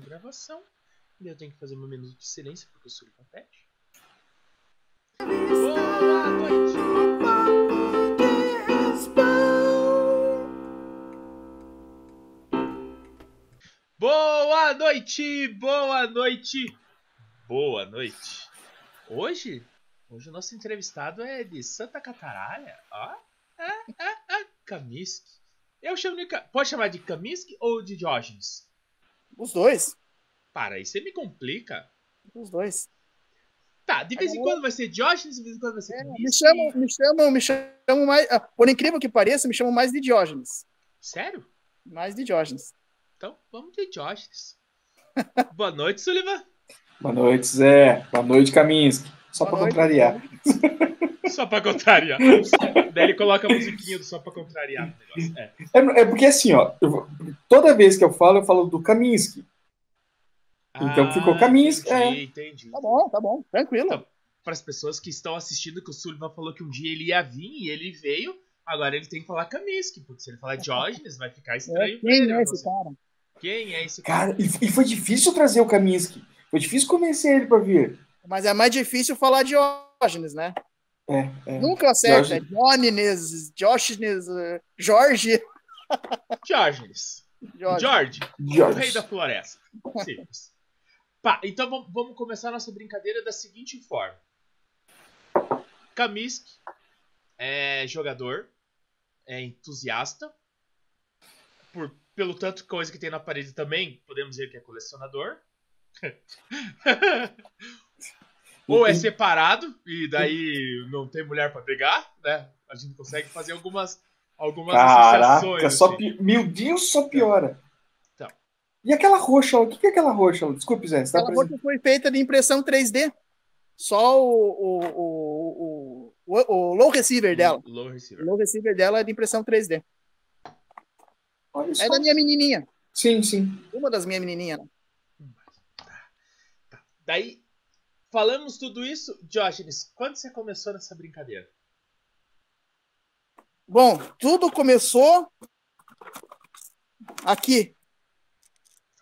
gravação. E eu tenho que fazer um minuto de silêncio porque o Sullivan pede. Boa noite! Boa noite! Boa noite! Boa noite! Hoje, hoje o nosso entrevistado é de Santa Cataralha. Ó, é, é, é, Kaminsky. Eu chamo de. Pode chamar de Kaminsky ou de Diógenes? Os dois. Para, aí você me complica. Os dois. Tá, de vez em quando vai ser Diógenes, de vez em quando vai ser É, me chamam, me chamam, me chamam mais. ah, Por incrível que pareça, me chamam mais de Diógenes. Sério? Mais de Diógenes. Então, vamos de Diógenes. Boa noite, Sullivan. Boa noite, Zé. Boa noite, Kaminsky. Só Boa para noite. contrariar. Só pra contrariar. Daí ele coloca a musiquinha do só pra contrariar o negócio. É. É, é porque assim, ó, eu toda vez que eu falo, eu falo do Kaminsky. Então ficou Kaminsky, Ah, Entendi, entendi. Tá bom, tá bom. Tranquilo. Então, Para as pessoas que estão assistindo, que o Sullivan falou que um dia ele ia vir e ele veio, agora ele tem que falar Kaminsky, porque se ele falar Diógenes, vai ficar É, estranho. quem é esse cara? Quem é esse cara? Cara, e, e foi difícil trazer o Kaminsky. Foi difícil convencer ele para vir. Mas é mais difícil falar Diógenes, né? É, é. Nunca acerta. Diógenes, Diógenes, eh, Jorge. Diógenes. Jorge. George, o rei da floresta. Simples. Pá, então vam- vamos começar a nossa brincadeira da seguinte forma. Kaminsky é jogador, é entusiasta, por, pelo tanto coisa que tem na parede também, podemos dizer que é colecionador. Ou é separado, e daí não tem mulher pra pegar, né? A gente consegue fazer algumas, algumas Caraca, associações. só assim. pi... meu Deus, só piora. Então. E aquela roxa, o que é aquela roxa? Desculpe, Zé. Você tá Aquela apresentando- roxa foi feita de impressão 3D. Só o, o, o, o, o, o low receiver dela. Low O receiver. low receiver dela é de impressão 3D. Olha só. É da minha menininha. Sim, sim. Uma das minhas menininhas. né? Daí, falamos tudo isso. Diógenes, quando você começou nessa brincadeira? Bom, tudo começou aqui.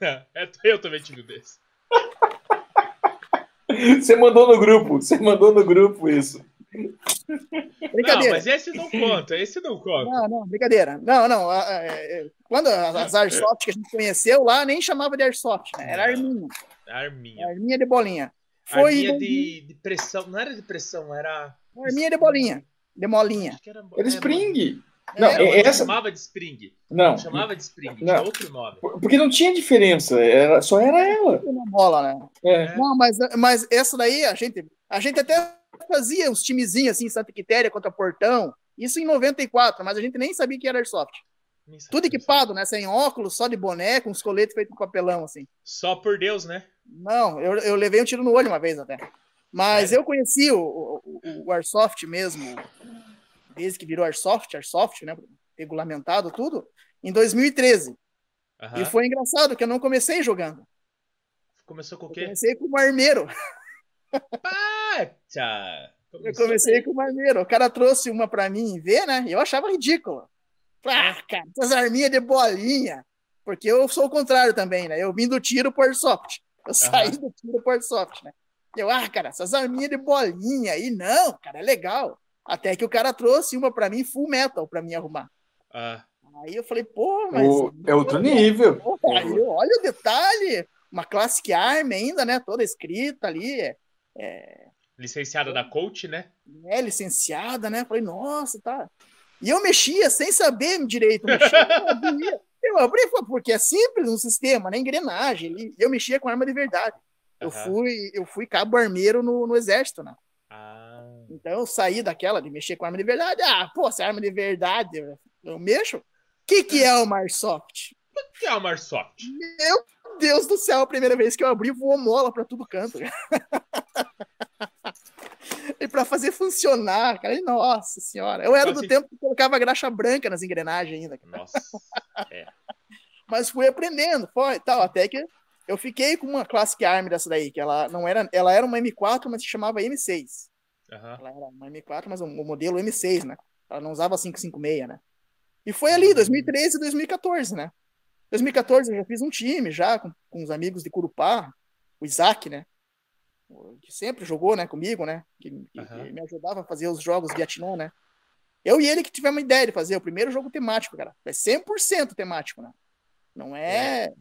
É, eu também tive um desse. Você mandou no grupo. Você mandou no grupo isso. Não, Brincadeira. mas esse não conta, esse não conta. Não, não, brincadeira. Não, não. a- a- é, Quando as Airsoft que a gente conheceu lá, nem chamava de Airsoft, né? Era arminha. Arminha. Arminha de bolinha. Foi Arminha de, de pressão. Não era de pressão, era. arminha de bolinha. De molinha. Acho que era. Era Spring. Não, É, Não, é- essa- chamava de Spring. Não, Não chamava de Spring, Não. tinha outro nome. porque não tinha diferença. Era, só era ela. Uma bola, né? É. Não, mas, mas essa daí, a gente, a gente até fazia uns timezinhos assim, Santa Quitéria contra Portão. Isso em 94, mas a gente nem sabia que era Airsoft. Tudo equipado, né? Sem óculos, só de boné, com os coletes feitos de papelão, assim. Só por Deus, né? Não, eu, eu levei um tiro no olho uma vez até. Mas Sério? eu conheci o, o, o Airsoft mesmo, desde que virou Airsoft, Airsoft, né? Regulamentado, tudo, em 2013. Aham. E foi engraçado que eu não comecei jogando. Começou com o Eu quê? comecei com o armeiro. Pátcha! Eu comecei com o armeiro. O cara trouxe uma pra mim ver, né? E eu achava ridículo. Ah, cara, essas arminhas de bolinha. Porque eu sou o contrário também, né? Eu vim do tiro pro Airsoft. Eu saí do tiro pro Airsoft, né? Eu, ah, cara, essas arminhas de bolinha aí, não, cara, é legal. Até que o cara trouxe uma pra mim, full metal, pra mim arrumar. Ah, Aí eu falei, pô, mas. O- é outro nível. Pô, aí eu- olha o detalhe. Uma Classic Arm ainda, né? Toda escrita ali. É, licenciada da coach, né? é licenciada, né? Falei, nossa, tá. E eu mexia sem saber direito mexer. Eu abri porque é simples um sistema, né? Engrenagem. ali. Eu mexia com arma de verdade. Eu Aham. fui, eu fui cabo armeiro no, no exército, né? Ah, Então eu saí daquela de mexer com arma de verdade. Ah, pô, se é arma de verdade, eu, eu mexo. O que, que é uma Airsoft? o que é uma Airsoft? Meu Deus do céu, a primeira vez que eu abri, voou mola pra tudo canto. e pra fazer funcionar, cara, e nossa senhora. Eu era do assim- tempo que colocava graxa branca nas engrenagens ainda. cara. Nossa. Mas fui aprendendo, foi tal, até que eu fiquei com uma Classic Arm dessa daí, que ela não era, ela era uma M4, mas se chamava M6. Aham. Ela era uma M4, mas o modelo M6, né? Ela não usava 556, né? E foi ali, 2013 e 2014, né? 2014 eu já fiz um time já com, com os amigos de Curupá, o Isaac, né? Que sempre jogou, né, comigo, né? Que, que me ajudava a fazer os jogos Vietnã, né? Eu e ele que tivemos uma ideia de fazer o primeiro jogo temático, cara. É 100% temático, né? Não é.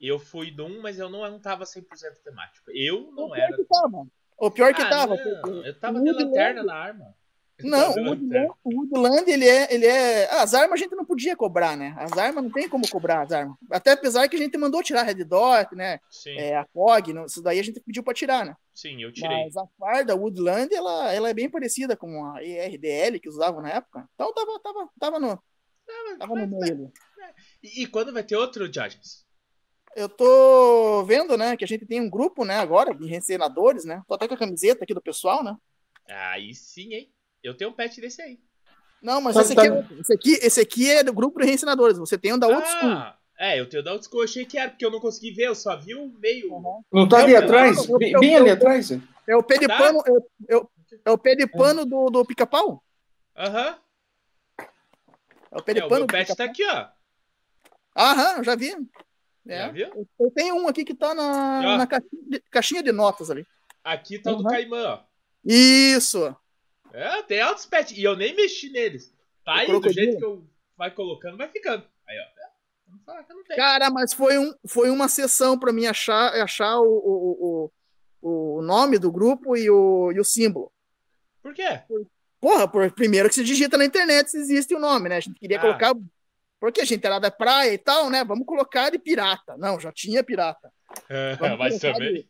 Eu fui num, mas eu não, tava 100% temático. Eu O não pior era. que tava. O pior que Ah, tava. não, eu tava o de lanterna na arma. Eu Não, o. Woodland, o Woodland, ele é, ele é. As armas a gente não podia cobrar, né? As armas não tem como cobrar as armas. Até apesar que a gente mandou tirar a Red Dot, né? Sim, É, a não- isso daí a gente pediu pra tirar, né? Sim, eu tirei. Mas a farda Woodland, ela, ela é bem parecida com a ERDL que usavam na época. Então tava, tava, tava no, tava no meio ali. E, e quando vai ter outro Diógenes? Eu tô vendo, né, que a gente tem um grupo, né, agora, de reencenadores, né? Tô até com a camiseta aqui do pessoal, né? Aí sim, hein? Eu tenho um pet desse aí. Não, mas Tá- esse, tá- aqui é, esse, aqui, esse aqui é do grupo de reencenadores. Você tem um da outro school. É, eu tenho da Outschool. Achei que era, porque eu não consegui ver, eu só vi o meio. Uhum. Não tá ali Eu- atrás? eu- Bem, eu- bem eu- ali atrás? É o pé de Tá. pano, é, o- é o- é o pé de pano do, do pica-pau? Aham. É o pé de É, o pano meu do pet tá aqui, ó. Aham, já vi. É. Já viu? Eu- tenho um aqui que tá na, na caixinha, de, caixinha de notas ali. Aqui tá o do Uhum. Caimã, ó. Isso! É, tem altos pets. E eu nem mexi neles. Tá aí, do jeito que eu vai colocando, vai ficando. Aí, ó. Cara, mas foi, um, foi uma sessão pra mim achar, achar o, o, o, o nome do grupo e o, e o símbolo. Por quê? Porra, por, primeiro que se digita na internet se existe o nome, né? A gente queria Ah. colocar. Porque a gente era da praia e tal, né? Vamos colocar de pirata. Não, já tinha pirata. Vamos Mas também.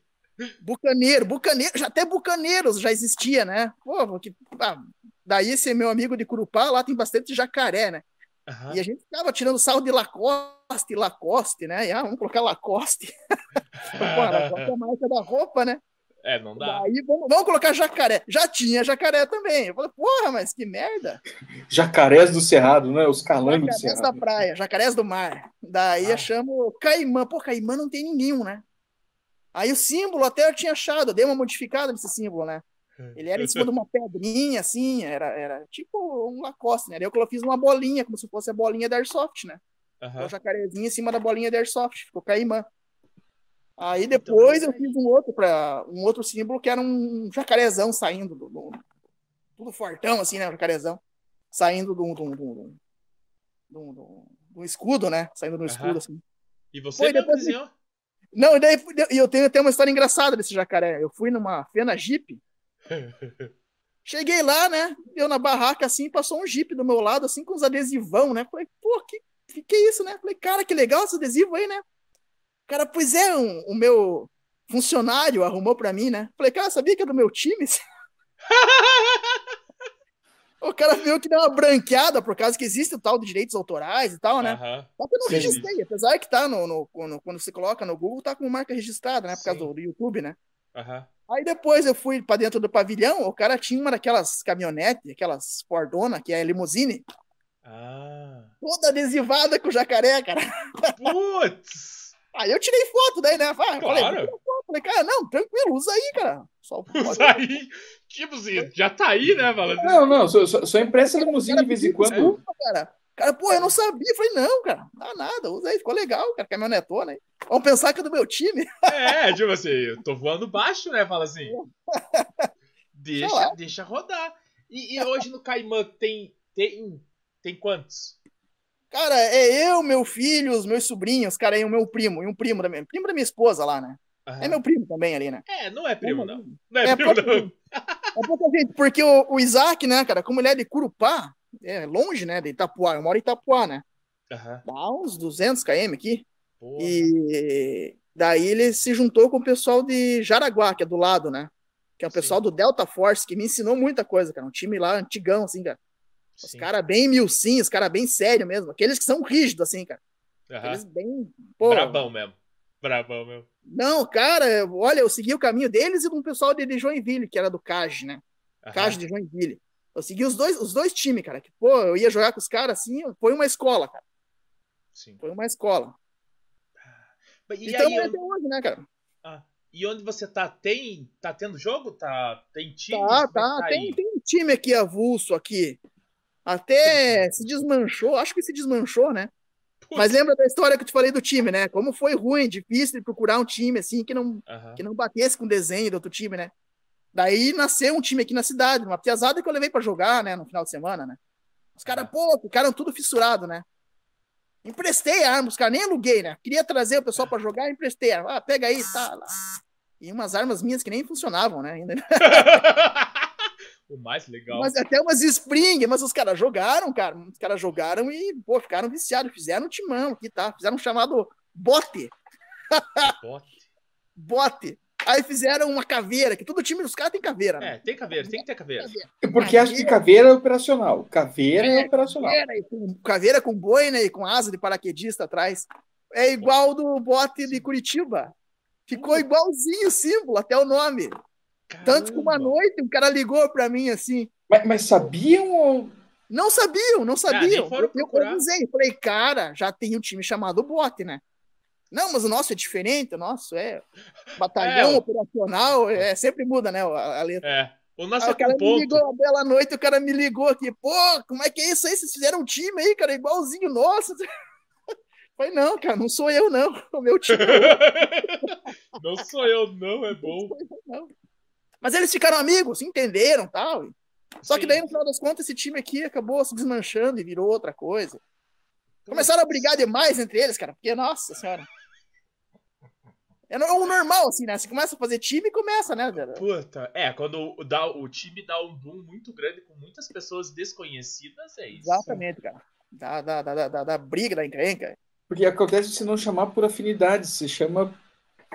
Bucaneiro, bucaneiro, já até bucaneiros já existia, né? Pô, que, ah, daí esse meu amigo de Curupá, lá tem bastante jacaré, né? Aham. E a gente ficava tirando sarro de Lacoste, Lacoste, né? E, ah, vamos colocar Lacoste. Pô, Lacoste é a marca da roupa, né? É, não dá. Daí vamos, vamos colocar jacaré. Já tinha jacaré também. Eu falei, porra, mas que merda. Jacarés do Cerrado, né? Os calangos do Jacarés da Cerrado. praia, jacarés do mar. Daí Ah. achamos Caimã. Pô, Caimã não tem nenhum, né? Aí o símbolo até eu tinha achado, eu dei uma modificada nesse símbolo, né? Ele era em cima de uma pedrinha, assim, era, era tipo um Lacoste, né? Daí eu fiz uma bolinha, como se fosse a bolinha da Airsoft, né? O jacarezinho em cima da bolinha da Airsoft, ficou Caimã. Aí Então, depois eu fiz um outro para um outro símbolo que era um jacarezão saindo do, do- tudo fortão assim, né, o jacarezão saindo do do, do, do, do- do- do escudo, né? Saindo do Aham. escudo assim. E você Foi, depois- desenhou? Não, e daí e eu tenho até uma história engraçada desse jacaré. Eu fui numa fena Jeep, cheguei lá, né? Eu na barraca assim, passou um Jeep do meu lado assim com os adesivão, né? Falei, pô, que que, é isso, né? Falei, cara, que legal esse adesivo aí, né? Cara, pois é, um, o meu funcionário arrumou pra mim, né? Falei, cara, sabia que é do meu time? o cara viu que deu uma branqueada por causa que existe o tal de direitos autorais e tal, né? Aham. Só que eu não Sim. registrei, apesar que tá no, no- no- quando você coloca no Google, tá com marca registrada, né? Por causa Sim. do, do YouTube, né? Aham. Aí depois eu fui pra dentro do pavilhão, o cara tinha uma daquelas caminhonetes, aquelas Fordona, que é limusine, Ah. toda adesivada com jacaré, cara. Putz! Aí eu tirei foto daí, né? Falei, Claro. Falei, cara, não, tranquilo, usa aí, cara. Só Isso aí. Tipo assim, já tá aí, né? Não, não, só, só, só empresta limusine de vez em quando. Desculpa, cara. Cara, pô, eu não sabia. Falei, não, cara, não dá nada, usa aí, ficou legal, cara, caminhonetona aí. Vamos pensar que é do meu time. É, tipo assim, eu tô voando baixo, né? Fala assim. Deixa, deixa rodar. E, e hoje no Caimã tem, tem, tem quantos? Cara, é eu, meu filho, os meus sobrinhos, cara, e o meu primo, e um primo da minha, primo da minha esposa lá, né? Aham. É meu primo também ali, né? É, não é primo, não. Não é, É primo, pouca não. É pouca gente, porque o, o Isaac, né, cara, como ele é de Curupá, é longe, né, de Itapuá, eu moro em Itapuá, né? Aham. Dá uns 200 km aqui. Porra. E daí ele se juntou com o pessoal de Jaraguá, que é do lado, né? Que é o Sim. pessoal do Delta Force, que me ensinou muita coisa, cara. Um time lá antigão, assim, cara. Os Sim. caras bem milcinhos, os caras bem sérios mesmo. Aqueles que são rígidos, assim, cara. Aham. Aqueles bem. Pô, Brabão mesmo. Brabão mesmo. Não, cara, olha, eu segui o caminho deles e de um pessoal de, Joinville, que era do CAG, né? CAG de Joinville. Eu segui os dois, os dois times, cara. Que, pô, eu ia jogar com os caras assim, foi uma escola, cara. Sim. Foi uma escola. E, então aí, é onde- até hoje, né, cara? ah, e onde você tá? Tem, tá tendo jogo? Tá, tem time? Tá, é tá. aí? Tem, tem um time aqui avulso aqui. Até se desmanchou, acho que se desmanchou, né? Mas lembra da história que eu te falei do time, né? Como foi ruim, difícil de procurar um time assim que não, Aham. que não batesse com o desenho do outro time, né? Daí nasceu um time aqui na cidade, uma piazada que eu levei pra jogar, né, no final de semana, né? Os caras, Aham. pô, ficaram tudo fissurado, né? Emprestei a arma, os caras nem aluguei, né? Queria trazer o pessoal pra jogar, emprestei a arma. Ah, pega aí, tá lá. E umas armas minhas que nem funcionavam, né? Ainda. o mais legal. Mas até umas Spring, mas os caras jogaram, cara. Os caras jogaram e, pô, ficaram viciados. Fizeram um timão aqui, tá? Fizeram um chamado bote. Bote. Bote. Aí fizeram uma caveira, que todo time dos caras tem caveira, né? É, tem caveira, tem que ter caveira. Porque acho que caveira é operacional. Caveira é, operacional. Caveira, e com, caveira com boina e com asa de paraquedista atrás. É igual do bote de Curitiba. Ficou Hum. igualzinho o símbolo, até o nome. Tanto que uma Caramba. noite um cara ligou pra mim assim. Mas, mas sabiam ou. Não sabiam, não sabiam. nem foram eu, eu avisei, falei, cara, já tem um time chamado bote, né? Não, mas o nosso é diferente, o nosso é batalhão É, operacional, é, sempre muda, né, a, a letra. É. O nosso Aí é o cara com me ponto. ligou uma bela noite, o cara me ligou aqui, pô, como é que é isso aí? Vocês fizeram um time aí, cara, igualzinho nosso. Falei, não, cara, não sou eu, não. O meu time é não sou eu, não, é bom. não. Mas eles ficaram amigos, se entenderam e tal. Só que daí, no final das contas, esse time aqui acabou se desmanchando e virou outra coisa. Começaram a brigar demais entre eles, cara, porque, nossa senhora. É o normal, assim, né? Você começa a fazer time e começa, né? cara? Puta, é, quando o, dá, o time dá um boom muito grande com muitas pessoas desconhecidas, é isso. Exatamente, cara. Da, da, da, da, da briga, da encrenca. Porque acontece se não chamar por afinidade, se chama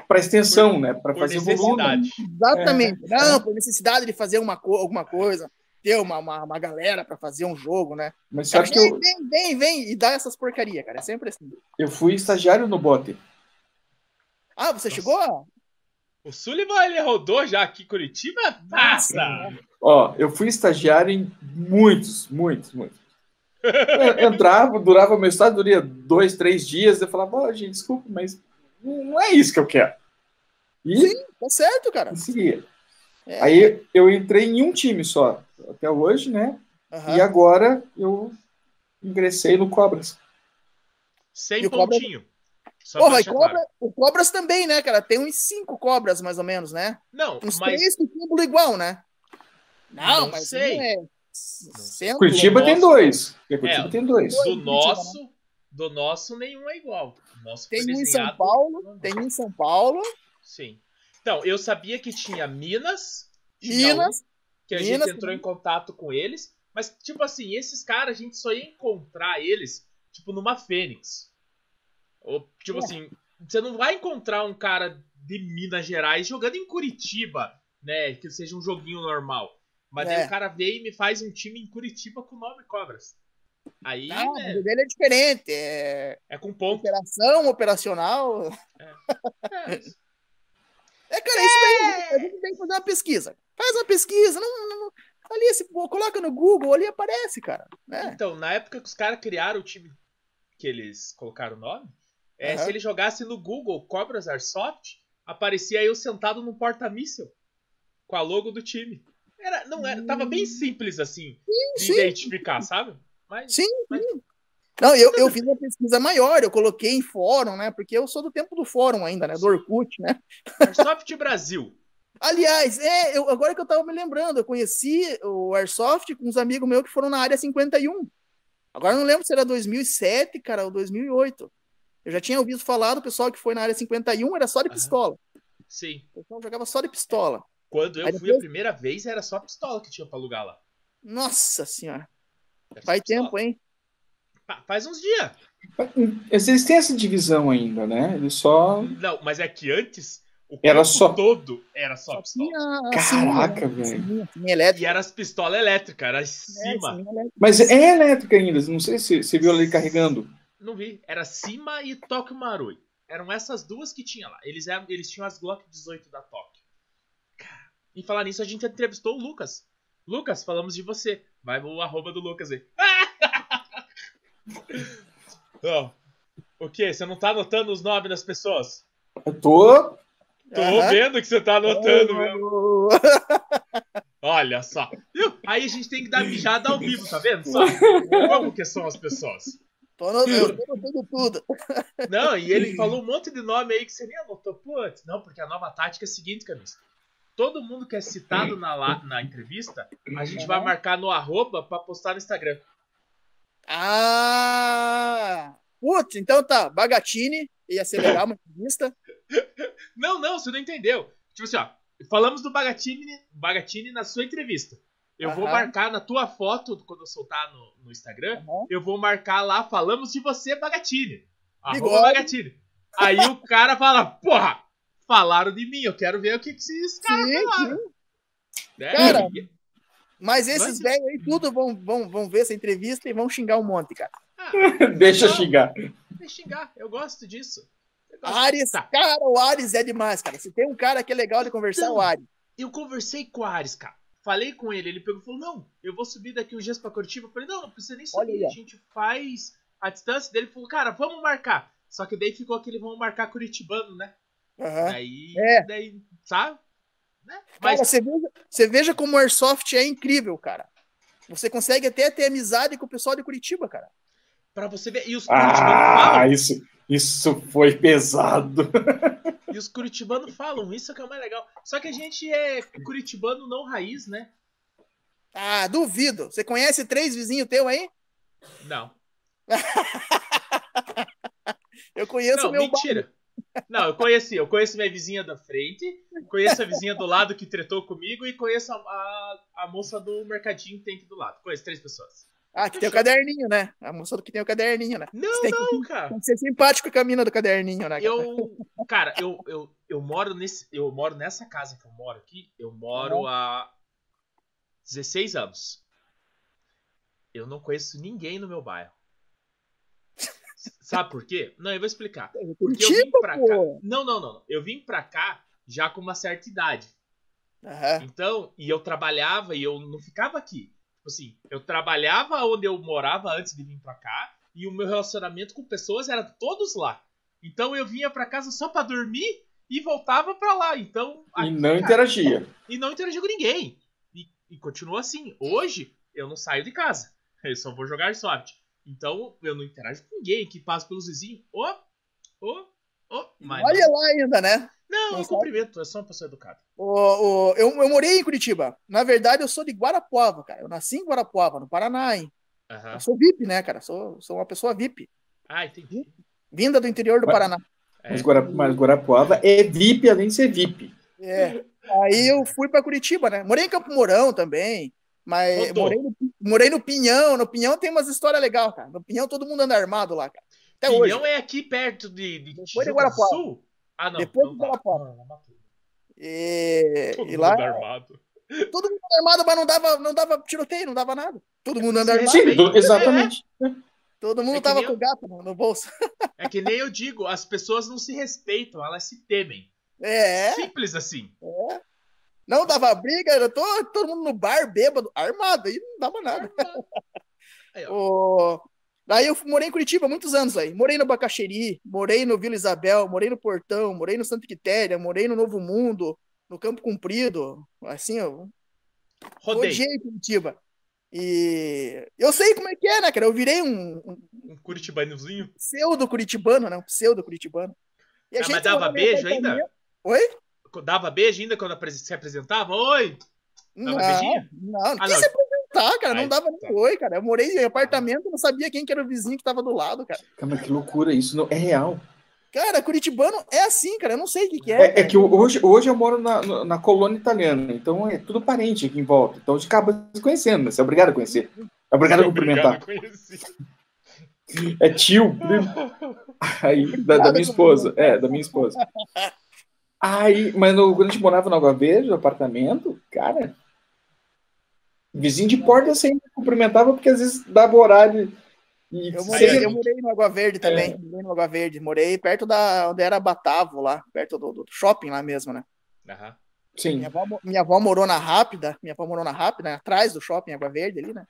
para extensão, né? Para Por fazer volume. necessidade. Exatamente. É. Não, por necessidade de fazer uma co alguma coisa, ter uma, uma, uma galera pra fazer um jogo, né? Mas Cara, sabe que vem, eu, vem, vem, vem e dá essas porcaria, cara. É sempre assim. eu fui estagiário no bote. Ah, você chegou? a- O Sullivan, ele rodou já aqui em Curitiba? Passa! Ó, eu fui estagiário em muitos, muitos, muitos. Eu entrava, durava meu estágio, duria dois, três dias. Eu falava, ó, gente, desculpa, mas não é isso que eu quero. E Tá certo, cara. seguia. É. Aí eu entrei em um time só, até hoje, né? Aham. E agora eu ingressei no Cobras. Sem E Cobra- pontinho. Só Porra, e cobra, claro. o Cobras também, né, cara? Tem uns cinco cobras, mais ou menos, né? Não, Uns mas três com símbolo igual, né? Não, Não mas sei. um é centro, Curitiba nosso- tem dois. Curitiba É, tem dois. do Curitiba, nosso, do nosso nenhum é igual. Nosso Tem um em São Paulo, tem um em São Paulo, Sim. Então, eu sabia que tinha Minas, tinha Minas, um, que a Minas gente entrou em contato com eles, mas tipo assim, esses caras a gente só ia encontrar eles tipo numa Fênix. Ou tipo É. assim, você não vai encontrar um cara de Minas Gerais jogando em Curitiba, né, que seja um joguinho normal. Mas aí É. o cara veio e me faz um time em Curitiba com o nome Cobras. Aí Ah, né, o dele é diferente. É é com ponto. operação, operacional. É, isso. É, cara, isso daí. A gente tem que fazer uma pesquisa. Faz uma pesquisa. Não, não- não- ali, se coloca no Google, ali aparece, cara. Né? Então, na época que os caras criaram o time que eles colocaram o nome, é, Aham. se ele jogasse no Google Cobras Airsoft, aparecia eu sentado num porta-míssil com a logo do time. Era, não era, tava bem simples assim de sim. identificar, sabe? Mas Sim, sim. Não, eu, eu fiz uma pesquisa maior, eu coloquei em fórum, né? Porque eu sou do tempo do fórum ainda, né? Do Orkut, né? Airsoft Brasil. Aliás, é, eu, agora que eu tava me lembrando, eu conheci o Airsoft com uns amigos meus que foram na área 51. Agora eu não lembro se era 2007, cara, ou 2008. Eu já tinha ouvido falar do pessoal que foi na área 51, era só de pistola. Sim. O pessoal jogava só de pistola. Quando eu Aí fui depois- a primeira vez, era só pistola que tinha pra alugar lá. Nossa senhora, Era faz tempo, hein? Faz uns dias. Eles têm essa divisão ainda, né? Eles só. Não, mas é que antes o Era campo só- todo era só Só pistola. tinha Caraca, sininho, né? velho. E era as pistolas elétricas, era em É, cima. sininho elétrico. Mas é elétrica ainda, não sei se você viu ali carregando. Não vi. Era Cima e Tóquio Marui. Eram essas duas que tinha lá. Eles, eram, eles tinham as Glock 18 da. Cara, Em falar nisso, a gente entrevistou o Lucas. Lucas, falamos de você. Vai o arroba do Lucas aí. Ó, o que? Você não tá anotando os nomes das pessoas? Eu tô. Tô Aham. vendo que você tá anotando. Oh, Olha só. Aí a gente tem que dar mijada ao vivo, tá vendo? Só como que são as pessoas. Tô no, eu tô notando tudo. Não, e ele falou um monte de nome aí que você nem anotou. Putz, não, porque a nova tática é a seguinte, Camisa. Todo mundo que é citado na, na entrevista, a gente vai marcar no arroba pra postar no Instagram. Ah! Putz, então tá. Bagatini, ia ser legal uma entrevista. Não, não, você não entendeu. Tipo assim, ó. Falamos do Bagatini, Bagatini na sua entrevista. Eu vou Aham. marcar na tua foto, quando eu soltar no, no Instagram, Aham. eu vou marcar lá, falamos de você, Bagatini. Arroba. Bagatini. Aí o cara fala, porra, falaram de mim, eu quero ver o que, que esses caras Sim, falaram. sim. Né? Cara, E- Mas esses Mas- velhos aí tudo vão, vão, vão ver essa entrevista e vão xingar um monte, cara. ah, Deixa Não. xingar. vai xingar, eu gosto disso. Eu gosto. Ares, Tá. cara, o Ares é demais, cara. Se tem um cara que é legal de conversar, Então, o Ares. Eu conversei com o Ares, cara. Falei com ele, ele pegou e falou: Não, eu vou subir daqui uns dias pra Curitiba. Eu falei: Não, não precisa nem subir, a gente faz a distância dele. Falou: Cara, vamos marcar. Só que daí ficou aquele vamos marcar Curitibano, né? Aham. Daí, É. daí, sabe? Né? Mas Cara, você veja, você veja como o Airsoft é incrível, cara. Você consegue até ter amizade com o pessoal de Curitiba, cara. pra você ver. E os curitibanos Ah, falam. isso, isso foi pesado. E os curitibanos falam, isso que é o mais legal. Só que a gente é curitibano não raiz, né? Ah, duvido. Você conhece três vizinhos teus aí? Não. Eu conheço Não, meu mentira. Não, eu conheci. Eu conheço minha vizinha da frente, conheço a vizinha do lado que tretou comigo e conheço a, a, a moça do mercadinho que tem aqui do lado. Conheço três pessoas. Ah, que tem o caderninho, né? A moça que tem o caderninho, né? Não, Tem que- não, cara. Tem que ser simpático com a mina do caderninho, né? cara? Eu, cara, eu, eu, eu moro nesse, eu moro nessa casa que eu moro aqui. Eu moro há 16 anos. Eu não conheço ninguém no meu bairro. Sabe por quê? Não, eu vou explicar. Porque eu vim pra cá. Não, não, não. não. Eu vim pra cá já com uma certa idade. Aham. Então, e eu trabalhava e eu não ficava aqui. Tipo assim, eu trabalhava onde eu morava antes de vir pra cá e o meu relacionamento com pessoas era todos lá. Então eu vinha pra casa só pra dormir e voltava pra lá. Então, E aqui, não cara, interagia. e não interagia com ninguém. E, e continua assim. Hoje eu não saio de casa. Eu só vou jogar soft. Então eu não interajo com ninguém que passa pelos vizinhos. Ô, ô, ô. Mas Olha lá ainda, né? não, não eu sabe? cumprimento. Eu sou uma pessoa educada. O, o- eu, eu morei em Curitiba. Na verdade, eu sou de Guarapuava, cara. Eu nasci em Guarapuava, no Paraná, hein? Aham. Eu sou VIP, né, cara? Sou, sou uma pessoa VIP. Ah, entendi. Vinda do interior do Paraná. É. Mas, mas Guarapuava é VIP além de ser VIP. É. Aí eu fui pra Curitiba, né? Morei em Campo Mourão também. Mas morei no, morei no Pinhão. No Pinhão tem umas histórias legais, cara. No Pinhão todo mundo anda armado lá, cara. Até hoje. Pinhão é aqui perto de, de Depois de Guarapuava. Sul? Ah, não. Depois então de tá. Não, não matou. E, Todo e mundo lá, armado. todo mundo anda armado, mas não dava, não dava tiroteio, não dava nada. Todo mundo anda Sim, armado. Sim, exatamente. Todo mundo É tava com o gato no, no bolso. É que nem eu digo, as pessoas não se respeitam, elas se temem. É, Simples assim. não dava briga, era todo, todo mundo no bar, bêbado, armado, aí não dava nada. Aí. O- Daí eu morei em Curitiba há muitos anos aí. Morei no Bacaxeri, morei no Vila Isabel, morei no Portão, morei no Santa Quitéria, morei no Novo Mundo, no Campo Comprido. Assim, eu Rodei. odiei Curitiba. E eu sei como é que é, né, cara? Eu virei um, um Um curitibanozinho. pseudo curitibano, né? Um pseudo curitibano. E a Ah, mas dava beijo ainda? Oi? Dava beijo ainda quando se apresentava? Oi! Não, Dava beijinho? não, não Ah, não. Apresentar, cara. Não dava nem tá. oi, cara. Eu morei em apartamento, não sabia quem que era o vizinho que tava do lado, cara. Cara, que loucura, isso não é real. Cara, curitibano é assim, cara. Eu não sei o que, que é. É, é que hoje, hoje eu moro na, na- colônia italiana, então é tudo parente aqui em volta. Então a gente acaba se conhecendo? Você é obrigado a conhecer. É obrigado a cumprimentar. É tio. Aí, da, da minha esposa. É, da minha esposa. Aí, mas no, quando a gente morava no Água Verde, no apartamento, cara, vizinho de porta sempre cumprimentava, porque às vezes dava horário e Eu morei, eu morei no Água Verde também. É. Morei no Água Verde. Morei perto da onde era Batavo, lá, perto do, do shopping lá mesmo, né? Aham. Sim. Minha avó, minha avó morou na Rápida, minha avó morou na Rápida, né? atrás do shopping Água Verde ali, né?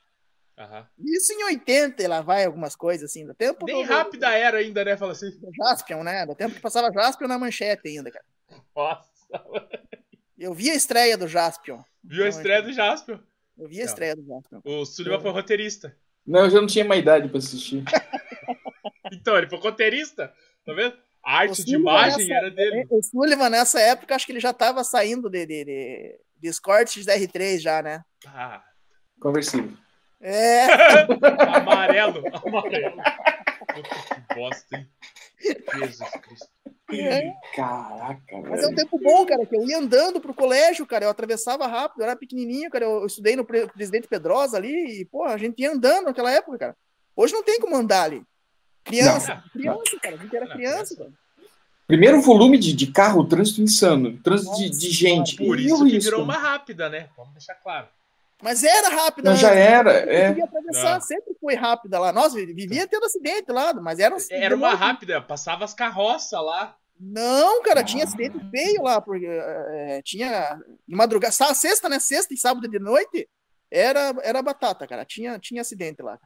Aham. Isso em 80, e lá vai algumas coisas assim, do tempo Nem do, rápida era ainda, né? Fala assim. Jaspion, né? Do tempo que passava Jaspion na manchete ainda, cara. Nossa. Eu vi a estreia do Jaspion. Viu a estreia do Jasper? Eu vi a estreia do Jaspion. O Sullivan foi roteirista. Não, eu já não tinha mais idade para assistir. Então, ele foi roteirista, tá vendo? A arte O de imagem nessa- era dele. O Sullivan, nessa época, acho que ele já tava saindo de, de, de, de Escortes da R3 já, né? Ah, Conversível. É, amarelo, amarelo. Puta que bosta, hein? Jesus Cristo. Caraca, mas é um velho. tempo bom, cara, que eu ia andando pro colégio, cara, eu atravessava rápido, eu era pequenininho, cara, eu estudei no Pre- Presidente Pedrosa ali, e, pô, a gente ia andando naquela época, cara. Hoje não tem como andar ali. Criança, Não. criança, cara, a gente era criança, cara. Primeiro volume de, de carro, trânsito insano. Trânsito de, de Nossa, gente. Por E isso o que risco? virou uma rápida, né? Vamos deixar claro. Mas era rápida. Não, já antes, era, é. atravessar, Não. sempre foi rápida lá. Nossa, vivia tendo acidente lá, mas era um Era uma rápida, passava as carroças lá. Não, cara, Ah. tinha acidente feio lá, porque é, tinha de madrugada, sexta, né? Sexta e sábado de noite era, era batata, cara. Tinha, tinha acidente lá.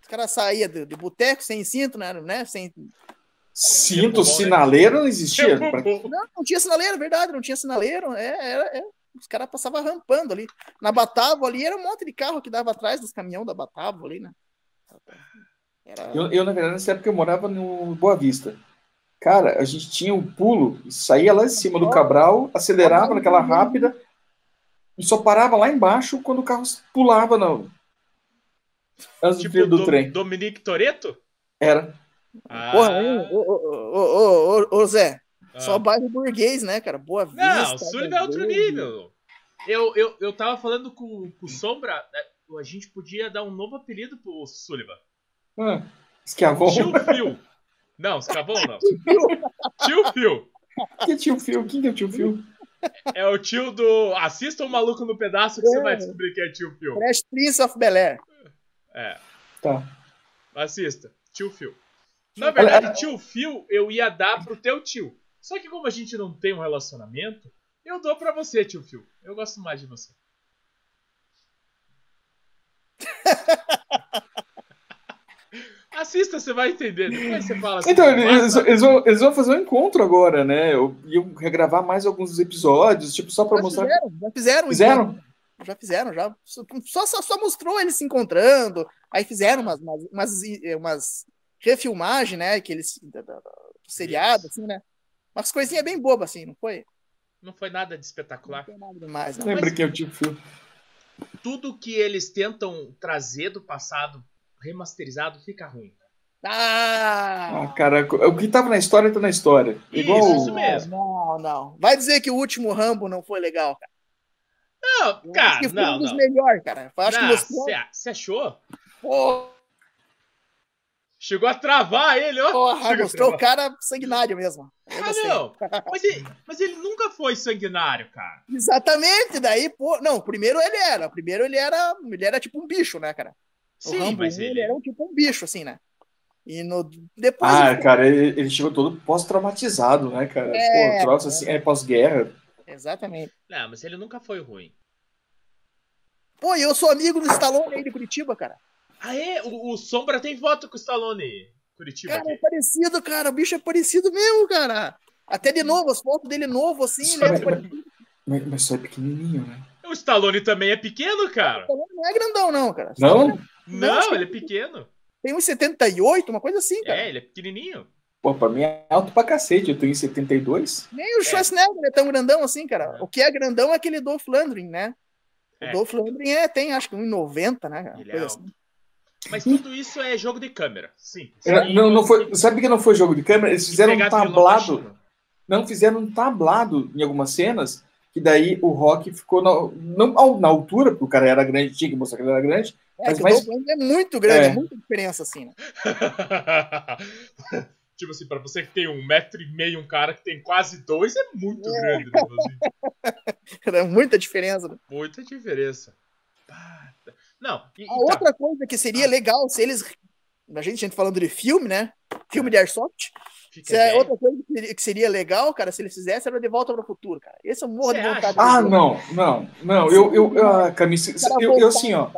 Os caras saíam de, de boteco sem cinto, né? né? Sem, Cinto né? sinaleiro não existia. Não, não tinha sinaleiro, é verdade, não tinha sinaleiro. É, era, é. Os caras passavam rampando ali. Na Batavo ali era um monte de carro que dava atrás dos caminhões da Batavo ali, né? Era... Eu, eu, na verdade, nessa época eu morava no Boa Vista. Cara, a gente tinha um pulo, saía lá em cima do Cabral, acelerava naquela rápida e só parava lá embaixo quando o carro pulava no... antes do Tipo fio do do, trem. Dominique Toreto? Era. Ah, Porra, ô, ô, ô, ô, Zé, ah. só bairro burguês, né, cara? Boa Vista. Não, o Sullivan é outro nível. Eu, eu, eu tava falando com, com o Sombra, né, a gente podia dar um novo apelido pro Sullivan. Ah, esquiavon. Tio Phil. Não, escravão não. Tio Phil. Que tio Fio? Quem que é o tio Fio? É o tio do. Assista o Maluco no Pedaço que você É. vai descobrir que é tio Phil. Fresh Prince of Bel Air. É, Tá. assista. Tio Phil. Na verdade, tio Phil eu ia dar pro teu tio. Só que como a gente não tem um relacionamento, eu dou pra você, tio Phil. Eu gosto mais de você. Assista, você vai entender. Depois você fala assim. Então, "Mas, eles, eles vão, eles vão fazer um encontro agora, né? Eu iam regravar mais alguns episódios, tipo, só pra Já mostrar. fizeram, já fizeram. Fizeram? então. Já fizeram, já. Só, só, só mostrou eles se encontrando. Aí fizeram umas, umas, umas, umas refilmagens, né? Que eles. Do seriado, assim, né? Umas coisinhas bem bobas, assim, não foi? Não foi nada de Não espetacular. foi nada demais, não. Lembra é o tio Fio? Tudo que eles tentam trazer do passado remasterizado fica ruim. Ah! Ah, cara, o que tava na história tá na história. Isso, Igual. isso mesmo. Não, não. Vai dizer que o último Rambo não foi legal, cara. Não, Eu acho cara, que foi não, um dos não. melhores, cara. Eu acho que mostrou. Você achou? Pô, Chegou a travar ele, ó. Porra, mostrou o cara sanguinário mesmo. Eu Ah, não. Mas ele, mas ele nunca foi sanguinário, cara. Exatamente, daí, pô. Não, primeiro ele era. Primeiro ele era. Ele era tipo um bicho, né, cara? O Sim, Rambo mas 1, ele. era um tipo um bicho, assim, né? E no. Depois. Ah, ele- cara, ele, ele chegou todo pós-traumatizado, né, cara? É, Pô, troço assim, é pós-guerra. Exatamente. Não, mas ele nunca foi ruim. Pô, e eu sou amigo do Stallone aí de Curitiba, cara. Ah, é? O, o Sombra tem foto com o Stallone. Curitiba Cara, é aqui. parecido, cara. O bicho é parecido mesmo, cara. Até de novo, as fotos dele novo, assim, Sim, né? mas- O Mas, mas só é pequenininho, né? O Stallone também é pequeno, cara. Stallone não é grandão, não, cara. Não? Não, Não, ele é pequeno. Tem uns 78, uma coisa assim, cara. É, ele é pequenininho. Pô, pra mim é alto pra cacete. Eu tenho 72. Nem o Schwarzenegger é tão grandão assim, cara. É. O que é grandão é aquele Dolph Lundgren, né? É. O Dolph Lundgren é, tem acho que 1,90, né? cara? Ele é Coisa alto. assim. Mas tudo isso é jogo de câmera. Sim. É, Não, não foi, sabe que não foi jogo de câmera? Eles fizeram um tablado. Não, fizeram um tablado em algumas cenas, que daí o Rock ficou na, não, na altura, porque o cara era grande, tinha que mostrar que ele era grande. É Mas que Lundgren é muito grande, É. é muita diferença, assim, né? tipo assim, pra você que tem um metro e meio, um cara que tem quase dois, é muito grande. Né, Brasil? É muita diferença. né? Muita diferença. Não, e, A tá. outra coisa que seria legal se eles. A gente, a gente falando de filme, né? Filme de Airsoft. fica é outra coisa que seria, legal, cara, se eles fizessem, era de volta para o futuro, cara. Esse é um morro de vontade. Ah, não, não, não. Eu, eu, eu, ah, caras eu, eu assim, ó.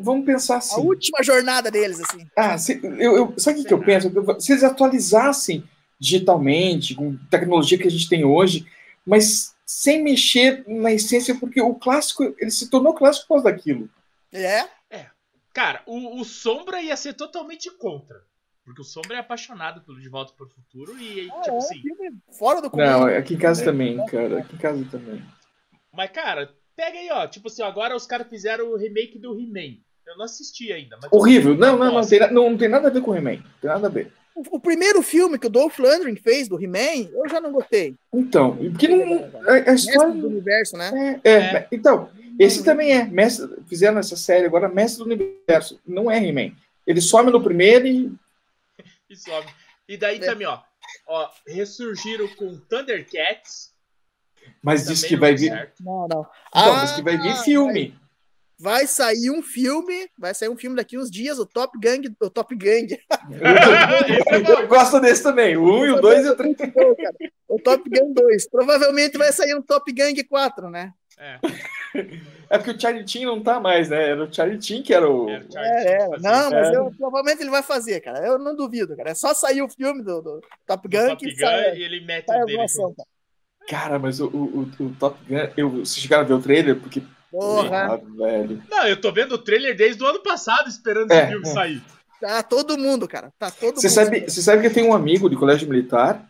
Vamos pensar A assim. última jornada deles, assim. Ah, se, eu, eu, sabe o que, que eu penso? Se eles atualizassem digitalmente, com tecnologia que a gente tem hoje, mas sem mexer na essência, porque o clássico, ele se tornou clássico por causa daquilo. É. Cara, o, o Sombra ia ser totalmente contra. Porque o Sombra é apaixonado pelo De Volta para o Futuro e, Ah, tipo é assim. fora do comum. Não, aqui em casa também, cara. Aqui em casa também. Mas, cara, pega aí, ó. Tipo assim, agora os caras fizeram o remake do He-Man. Eu não assisti ainda, mas. Horrível. Não, não, não. Tem, não, não tem nada a ver com o He-Man. Tem nada a ver. O, o primeiro filme que o Dolph Lundgren fez do He-Man, eu já não gostei. Então, porque não. A, a história. Mestre do universo, né? É, é, É. Então, esse também é. Mestre, fizeram essa série agora, Mestre do Universo. Não é He-Man. Ele some no primeiro e. E sobe. E daí É. também, ó. Ó, ressurgiram com Thundercats. Mas também diz que não vai vir. certo. Não, não. Então, Ah, diz que vai vir filme. Vai sair um filme, vai sair um filme daqui uns dias, o Top Gang, o Top Gang. Eu gosto desse também. O 1 e o 2 e o 3. Pô, cara, o Top Gun 2. Provavelmente vai sair um Top Gang 4, né? É, É porque o Charlie Chin não tá mais, né? Era o Charlie Chin que era o. era o Charlie É, é. Não, mas eu, provavelmente ele vai fazer, cara. Eu não duvido, cara. É só sair o filme do, do Top o Gun Top que Gun sai, e ele mete sai o dele junto. cara. Cara, mas o, o, o- o Top Gun. Eu, vocês chegaram a ver o trailer? Porque. Porra, Ah, velho. Não, eu tô vendo o trailer desde o ano passado, esperando É, esse filme é. sair. tá todo mundo, cara. Tá todo Você mundo. sabe, você sabe que eu tenho um amigo de colégio militar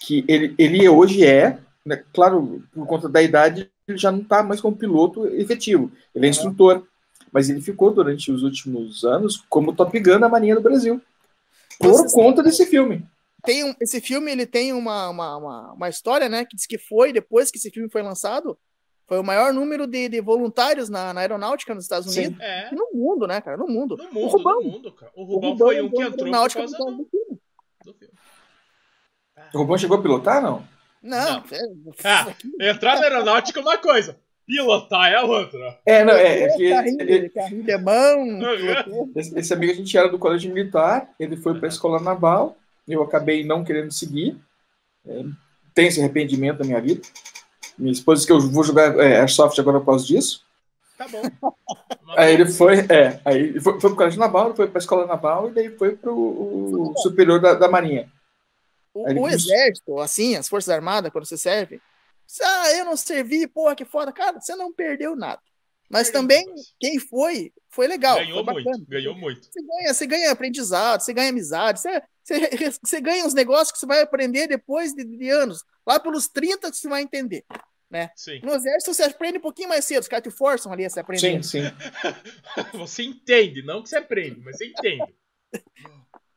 que ele, ele hoje é, né, claro, por conta da idade, ele já não está mais como piloto efetivo. Ele é instrutor. Mas ele ficou durante os últimos anos como Top Gun da Marinha do Brasil. Por Você conta desse filme. Tem um, esse filme ele tem uma, uma, uma, uma história, né? Que diz que foi, depois que esse filme foi lançado, foi o maior número de, de voluntários na, na aeronáutica nos Estados Sim. Unidos. É, E no mundo, né, cara? No mundo. no o mundo, Rubão. no mundo, cara. O O Rubão Rubão foi um que entrou por aeronáutica causa por causa do, do filme. do filme. Ah. O Rubão chegou a pilotar, não? Não, Não. é- Ah, Entrar na aeronáutica é uma coisa, pilotar é outra. É, não, é, é que carrinho, carrinho de mão. Esse, esse amigo a gente era do colégio militar, ele foi para a escola naval, eu acabei não querendo seguir. É, tem esse arrependimento na minha vida. Minha esposa disse que eu vou jogar é, Airsoft agora por causa disso. Tá bom. Aí ele foi, é, aí foi, foi pro colégio naval, foi para a escola naval e daí foi pro o superior da, da marinha. O, ele o exército, assim, as forças armadas, quando você serve, você, ah, eu não servi, porra, que foda. Cara, você não perdeu nada. Mas também, quem foi, foi legal. Ganhou foi muito, ganhou muito. Você ganha, você ganha aprendizado, você ganha amizade, você, você, você ganha uns negócios que você vai aprender depois de, de anos. Lá pelos 30 que você vai entender. Sim. No exército você aprende um pouquinho mais cedo, os caras te forçam ali a se aprender. Sim, sim. Você entende, não que você aprende, mas você entende.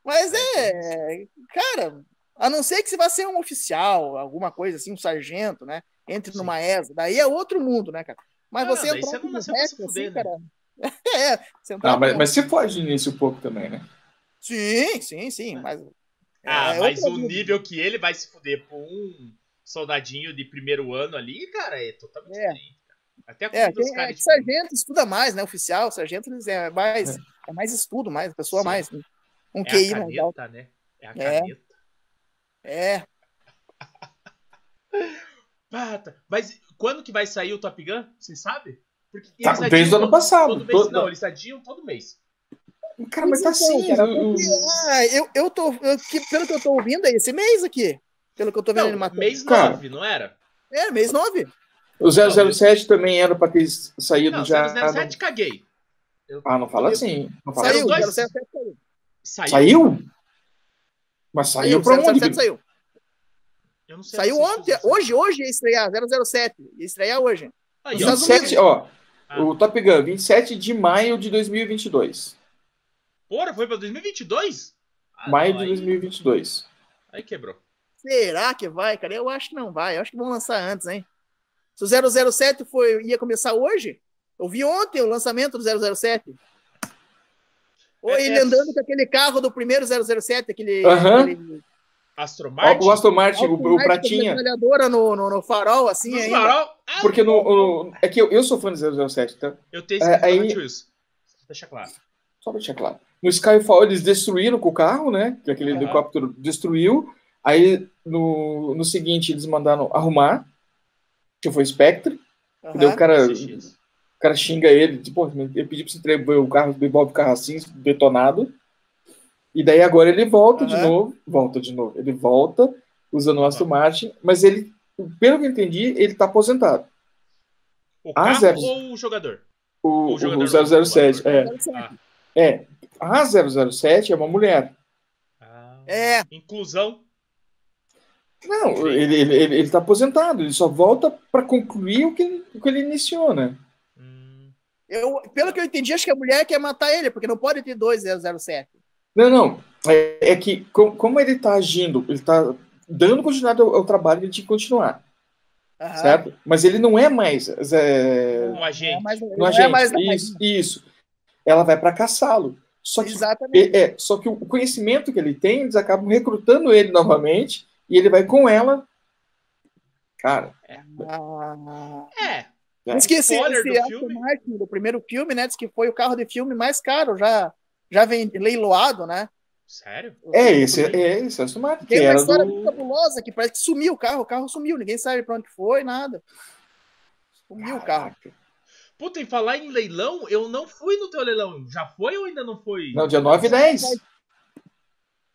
Mas é, cara, a não ser que você vá ser um oficial, alguma coisa assim, um sargento, né? Entre Sim. numa ESA, daí é outro mundo, né, cara? Mas Ah, você daí entrar você não nasceu pra se fuder, assim, né? cara. É, você entrar Ah, mas, mas você pode início um pouco também, né? Sim, sim, sim, mas. Ah, é mas o nível que ele vai se fuder por um soldadinho de primeiro ano ali, cara, é totalmente É. diferente. cara. Até a É, tem, é caras. que sargento estuda mais, né? Oficial, sargento eles é mais, é mais estudo, mais, pessoa Sim. mais. Um é QI a mais alto. caneta, né? É a É. caneta. É, tá. Mas quando que vai sair o Top Gun? Você sabe? Porque Tá, desde o ano passado, todo mês. todo- Não, eles adiam todo mês. Cara, mas tá assim. cara, o- o- porque, ah, eu, eu tô. eu- que- pelo que eu tô ouvindo, é esse mês aqui. Pelo que eu tô vendo Não, ele matando. mês Cara. 9, não era? É, mês 9. O 007 também era para ter saído Não, já. 007 caguei. Ah, não fala assim. Não fala Saiu, dois? 007 saiu. Saiu? Saiu? Mas saiu pra 007 onde? saiu. Eu não sei Saiu ontem. Hoje, hoje ia estrear, 007. Ia estrear hoje. Aí, Nos ó. Estados 27, ó. Ah. O Top Gun, 27 de maio de 2022. Porra, foi pra 2022? Ah, maio não, de aí- 2022. Aí quebrou. Será que vai, cara? Eu acho que não vai. Eu acho que vão lançar antes, hein? Se o 007 foi, ia começar hoje, eu vi ontem o lançamento do 007. Ou É, ele é- andando com aquele carro do primeiro 007, aquele. Aham. aquele Astro Martin? O Aston Martin, o, o com pratinha. metralhadora no, no, no farol, assim, Dos ainda. farol? Ah, Porque no, o- é que eu, eu sou fã do 007, tá? Eu tenho É, esse aí- aí... Wilson. Deixa claro. Só pra deixar claro. No Skyfall eles destruíram com o carro, né? Que aquele Aham. helicóptero destruiu. Aí no, no seguinte eles mandaram arrumar, que foi o Spectre. Daí o cara, o cara xinga ele, tipo, eu pedi pra você entregar o carro, devolve o carro assim, detonado. E daí agora ele volta de Aham. novo, volta de novo. Ele volta usando o Aston Martin, mas ele, pelo que eu entendi, ele tá aposentado. O Ah, carro zero. ou o jogador? O, O jogador o 007, é. 007. Ah, É, a 007 é uma mulher. ah. É. Inclusão. Não, ele, ele, ele, ele tá aposentado, ele só volta para concluir o que, ele- o que ele iniciou, né? Hum, Eu, pelo que eu entendi, acho que a mulher quer matar ele, porque não pode ter dois 007. Não, não. É, é que com- como ele tá agindo, ele tá dando continuidade ao, ao trabalho, ele tinha que continuar, Aham. certo? Mas ele não é mais. é, um Não é agente. mais, no não é agente. mais isso, isso. Ela vai para caçá-lo. Só que Exatamente. É, é, só que o conhecimento que ele tem, eles acabam recrutando ele novamente e ele vai com ela. Cara, É. É. diz que esse, esse Aston filme. Martin, do primeiro filme, né? Diz que foi o carro de filme mais caro, já, já vem leiloado, né? Sério? é esse, é esse Aston Martin, que Tem uma história do... que parece que sumiu o carro, o carro sumiu, ninguém sabe pra onde foi, nada. Sumiu o carro. Puta, em falar em leilão, eu não fui no teu leilão. Já foi ou ainda não foi? Não, dia 9 e 10. No,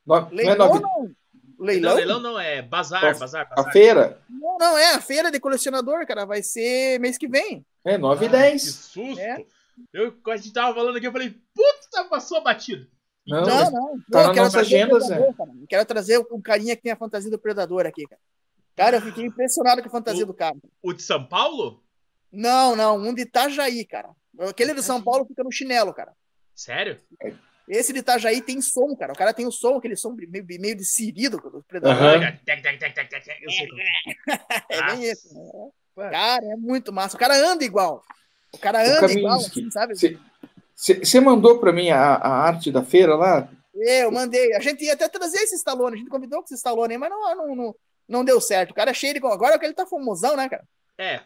não é Leilão 9, não. Não, Leilão? leilão não, é bazar, A- bazar, a bazar. feira. Não, não, é a feira de colecionador, cara. Vai ser mês que vem. É 9 e Ah, Que 10. susto. É. Eu, quando a gente tava falando aqui, eu falei, puta, passou batido. Não, Não, mas- não. tá eu na quero nossa agenda, cara. Eu quero trazer um carinha que tem a fantasia do Predador aqui, cara. Cara, eu fiquei impressionado com a fantasia O- do cara. O de São Paulo? Não, não, um de Itajaí, cara. Aquele de São Paulo fica no chinelo, cara. Sério? Esse de Itajaí tem som, cara. O cara tem o som, aquele som meio, meio de sirido como é. É bem Nossa. esse. né? Cara, é muito massa. O cara anda igual. O cara O anda igual, Kaminsky. assim, sabe? Você mandou para mim a, a arte da feira lá? Eu mandei. A gente ia até trazer esse Stallone. A gente convidou com esse Stallone aí, mas não, não, não, não deu certo. O cara é cheio de. Agora que ele tá famosão, né, cara? É,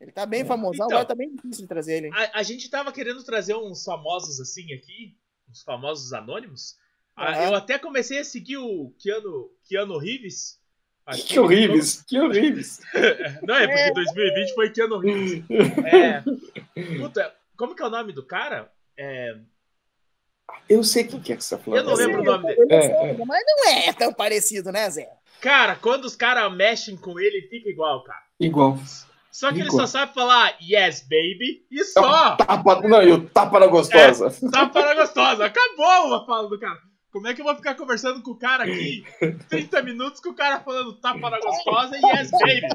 Ele tá bem famosão, Então. agora tá bem difícil de trazer ele. a, a gente tava querendo trazer uns famosos assim aqui, uns famosos anônimos. Ah, Aham. Eu até comecei a seguir o Keanu, Keanu Reeves. Que horríveis, que horríveis. Não, é porque É. 2020 foi Keanu Reeves. É. Puta, como que é o nome do cara? É, Eu sei quem que é que você tá falando. Eu não lembro o nome dele. Ele é É, Mas não é tão parecido, né, Zé? Cara, quando os caras mexem com ele, fica igual, cara. Igual. Só que ele só sabe falar yes, baby, e só. Tapa, não, e o tapa na gostosa. Tá para gostosa. Acabou a fala do cara. Como é que eu vou ficar conversando com o cara aqui 30 minutos com o cara falando tapa na gostosa e yes, baby?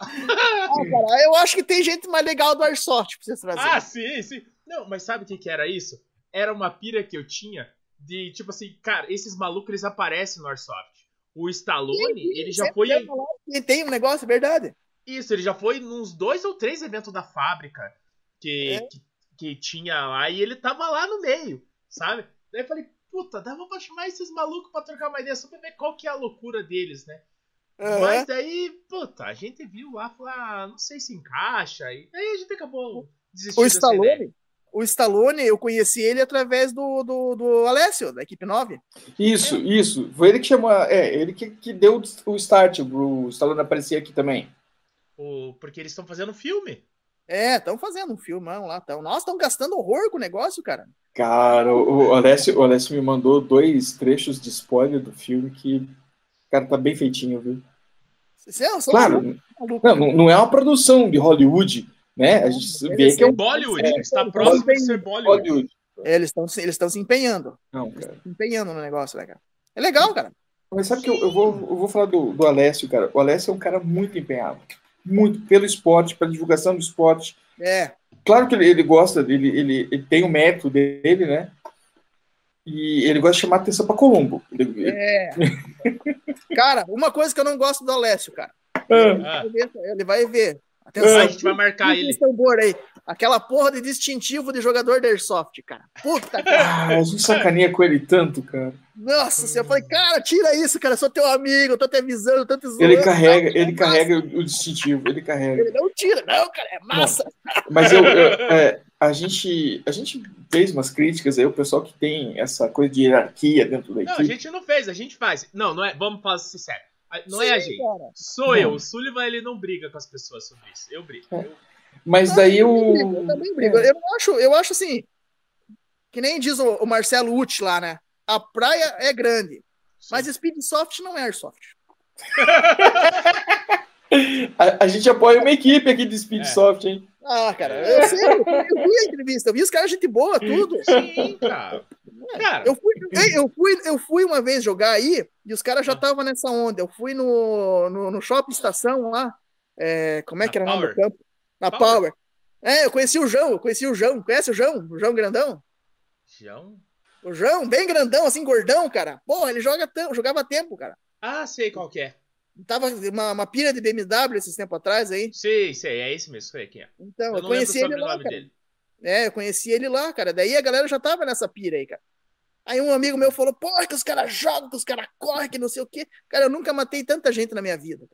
Ah, cara, eu acho que tem gente mais legal do Airsoft pra vocês trazerem. Ah, sim, sim. Não, mas sabe o que, que era isso? Era uma pira que eu tinha de, tipo assim, cara, esses malucos eles aparecem no Airsoft. O Stallone, ele já Sempre foi. falar que tem um negócio, é verdade. Isso, ele já foi nos dois ou três eventos da fábrica que, É. que, que tinha lá e ele tava lá no meio, sabe? Daí eu falei, puta, dava pra chamar esses malucos pra trocar uma ideia só pra ver qual que é a loucura deles, né? Aham. Mas daí, puta, a gente viu lá, falou, ah, não sei se encaixa. E aí a gente acabou desistindo O. Stallone, o Stallone, eu conheci ele através do, do, do Alessio, da equipe 9. Isso, isso. Foi ele que chamou. É, ele que, que deu o start pro Stallone aparecer aqui também. O- porque eles estão fazendo filme. É, estão fazendo um filmão lá. Tão. Nossa, estão gastando horror com o negócio, cara. Cara, o, Alessio, o Alessio me mandou dois trechos de spoiler do filme que, cara, tá bem feitinho, viu? Você é Claro, maluco. não, não não é uma produção de Hollywood, né? A gente vê que é um Bollywood, é, está é, próximo de ser Bollywood. Hollywood. É, eles estão eles estão se empenhando. Não, cara. Se empenhando no negócio, né, cara? É legal, cara. Mas sabe que eu, eu vou, eu vou falar do, do Alessio, cara. O Alessio é um cara muito empenhado. Muito pelo esporte, pela divulgação do esporte. É. Claro que ele, ele gosta, ele, ele, ele tem o método dele, né? E ele gosta de chamar atenção para Colombo. Ele- É. cara, uma coisa que eu não gosto do Alessio, cara. Ah, Ele vai ver- vai ver. a Atenção. gente vai marcar ele. Tambor aí. Aquela porra de distintivo de jogador da Airsoft, cara. Puta, cara. Ah, a gente sacaneia com ele tanto, cara. Nossa senhora. Eu falei, cara, tira isso, cara. Eu sou teu amigo, eu tô te avisando, eu tô te zoando. Ele carrega, Não, ele é carrega o distintivo, ele carrega. Ele não tira, não, cara. É massa. Mas eu, eu- é, a, gente, a gente fez umas críticas aí, o pessoal que tem essa coisa de hierarquia dentro da Não, a equipe. gente não fez, a gente faz. Não, não é. Vamos falar sincero. A- Não é a Sim, gente. cara. Sou Não. eu. O Sullivan ele não briga com as pessoas sobre isso. Eu brigo. É. Eu- Mas daí Eu brigo, eu também brigo. Eu não acho, eu acho assim, que nem diz o, o Marcelo Uti lá, né? A praia é grande, mas Speedsoft não é Airsoft. A, a gente apoia uma equipe aqui de Speedsoft, hein? Ah, cara, eu sei, eu vi a entrevista, eu vi os caras gente boa, tudo. Sim, cara. Cara, Eu fui, eu, fui, eu fui uma vez jogar aí e os caras já estavam nessa onda. Eu fui no, no, no shopping estação lá. É, como é que era o nome do campo? Na Power? Power. É, eu conheci o João, eu conheci o João. Conhece o João? O João grandão? João? O João, bem grandão, assim, gordão, cara. Porra, ele joga jogava tempo, cara. Ah, sei qual que é. Tava uma, uma pilha de BMW esses tempos atrás aí. Sei, sei, é esse mesmo, sei quem é. Então, Eu eu, conheci ele lá, cara. dele. É, eu conheci ele lá, cara. Daí a galera já tava nessa pira aí, cara. Aí um amigo meu falou, porra, que os caras jogam, que os caras correm, que não sei o quê. Cara, eu nunca matei tanta gente na minha vida.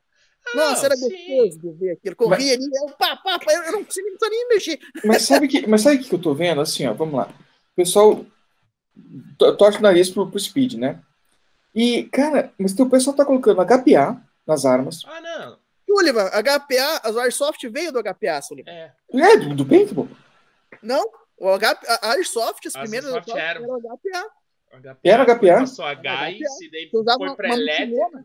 Nossa, Não, era sim. gostoso de ver aquilo. Corria ali, eu, pá, pá, pá, eu não conseguia nem mexer. Mas sabe que, mas sabe o que eu tô vendo? Assim, ó, vamos lá. O pessoal to- torce o nariz pro, pro Speed, né? E, cara, mas o pessoal tá colocando HPA nas armas. Ah, não. Sullivan, HPA, a Airsoft veio do HPA, Sullivan. É. É, do, do paintball. Não, o H, a Airsoft, as As primeiras Airsoft Airsoft eram. eram HPA. HPA. Era HPA? Passou a gás HPA. e daí foi pra elétrica.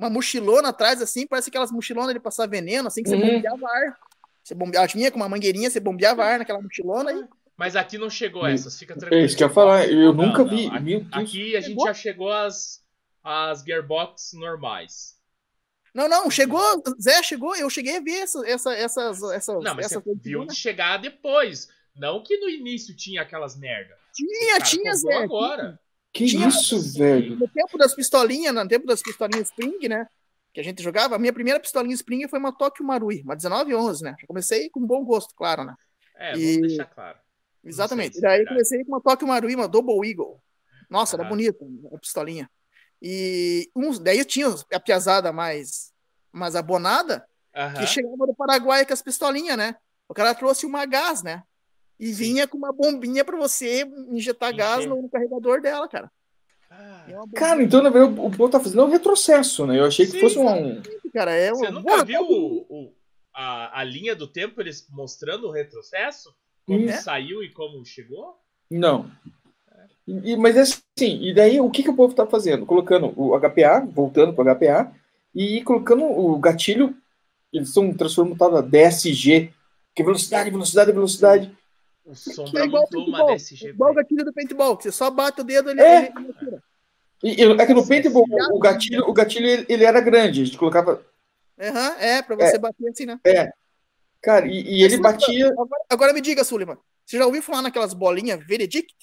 Uma mochilona atrás, assim, parece aquelas mochilonas de passar veneno, assim, que você Uhum. bombeava ar. Você bombeava, vinha com uma mangueirinha, você bombeava ar naquela mochilona e Mas aqui não chegou Hum. essas, fica tranquilo. É isso que eu ia falar. Eu Não, nunca não, vi. aqui-. Aqui a gente já chegou às, às gearbox normais. Não, não, chegou, Zé chegou, eu cheguei a ver essa, essa, essas, essas, Não, mas essas você viu de chegar depois. Não que no início tinha aquelas merda. Tinha, tinha, Zé. agora. Que tinha- isso, velho? No tempo das pistolinhas, no tempo das pistolinhas Spring, né? Que a gente jogava, a minha primeira pistolinha Spring foi uma Tokyo Marui, uma 1911, né? Já comecei com bom gosto, claro, né? É, E- vamos deixar claro. Exatamente. se E é daí eu verdade. comecei com uma Tokyo Marui, uma Double Eagle. Nossa, era Aham. bonita a pistolinha. E uns, daí eu tinha a piazada mais, mais abonada, Aham. que chegava do Paraguai com as pistolinhas, né? O cara trouxe uma gás, né? E Sim. vinha com uma bombinha pra você injetar gás no, carregador dela, cara. Ah, É Cara, então na verdade o povo tá fazendo um retrocesso, né? Eu achei que Sim, fosse um. cara. É Você uma- nunca Porra, viu o- o- a, a linha do tempo eles mostrando o retrocesso? Como É. saiu e como chegou? Não. E, e- mas é assim, e daí o que, que o povo tá fazendo? Colocando o HPA, voltando pro HPA, e colocando o gatilho, eles estão transformando tal da DSG, que é velocidade, velocidade, velocidade. O Sombra é igual uma DSG. igual o gatilho do paintball, que você só bate o dedo ele, É. ele. E, é que no paintball, o gatilho, o gatilho ele, ele era grande, a gente colocava. Aham, é, pra você bater assim, né? Cara, e, e ele Mas, batia. Agora, agora me diga, Sullivan, você já ouviu falar naquelas bolinhas Veredict?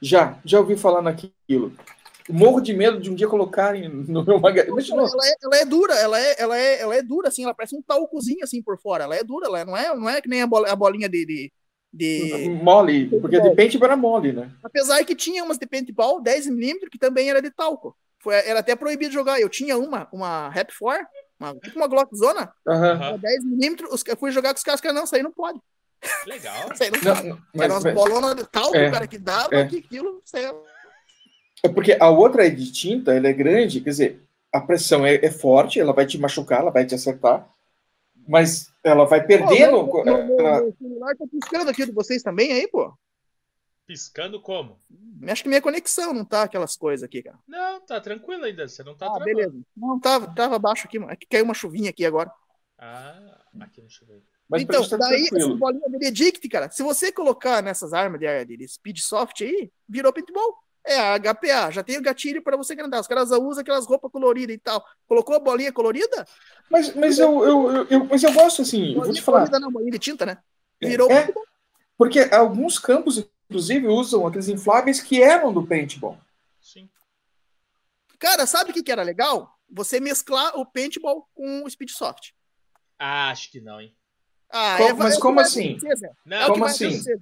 Já, já ouvi falar naquilo. Morro de medo de um dia colocarem no meu magazine. Imagina, Ela é, ela é dura, ela é, ela, é, ela é dura, assim, ela parece um talcozinho assim por fora. Ela é dura, ela não é, não é que nem a, bola- a bolinha de. de, de- mole, porque de paintball era mole, né? Apesar que tinha umas de paintball 10mm que também era de talco. Foi, era até proibido jogar. Eu tinha uma, uma Rap 4, uma, tipo uma Glock Zona. Aham. 10mm, os, eu fui jogar com os caras, caras, não, isso aí não pode. Legal. Isso aí não Não, pode. não, Era mas, umas mas- bolonas de talco, É. cara, que dava, É. que aquilo, isso aí é porque a outra é de tinta, ela é grande, quer dizer, a pressão é, é forte, ela vai te machucar, ela vai te acertar, mas ela vai perdendo. Pô, meu, meu, ela- meu celular tá piscando aqui de vocês também aí, pô. Piscando como? Acho que minha conexão não tá aquelas coisas aqui, cara. Não, tá tranquilo ainda. Você não tá ah, beleza. Não, tava, tava baixo aqui, mano. É que caiu uma chuvinha aqui agora. Ah, aqui no chuveiro. mas então, tá daí, tranquilo. bolinhas Benedict, cara, se você colocar nessas armas de, de, de Speed Soft aí, virou paintball. É a HPA, já tem o gatilho para você grandar. Os caras usam aquelas roupas coloridas e tal. Colocou a bolinha colorida? Mas, mas, eu, eu, eu, eu- mas eu gosto assim, eu vou Bolinha te falar. colorida não, bolinha de tinta, né? Virou É, paintball. porque alguns campos, inclusive, usam aqueles infláveis que eram do paintball. Sim. Cara, sabe o que, que era legal? Você mesclar o paintball com o Speed Soft. Ah, acho que não, hein? Ah, Como- é- mas é como assim? É Não, Como assim? acontecer.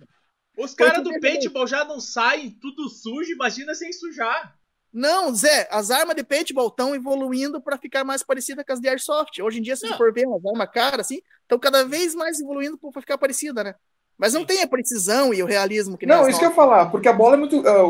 Os caras do paintball já não saem tudo sujo, imagina sem sujar. Não, Zé, as armas de paintball estão evoluindo para ficar mais parecidas com as de Airsoft. Hoje em dia, se Não. você for ver umas armas caras, assim, estão cada vez mais evoluindo para ficar parecida, né? Mas não Sim. tem a precisão e o realismo que nem Não, as isso que eu ia falar, porque a bola é muito. A,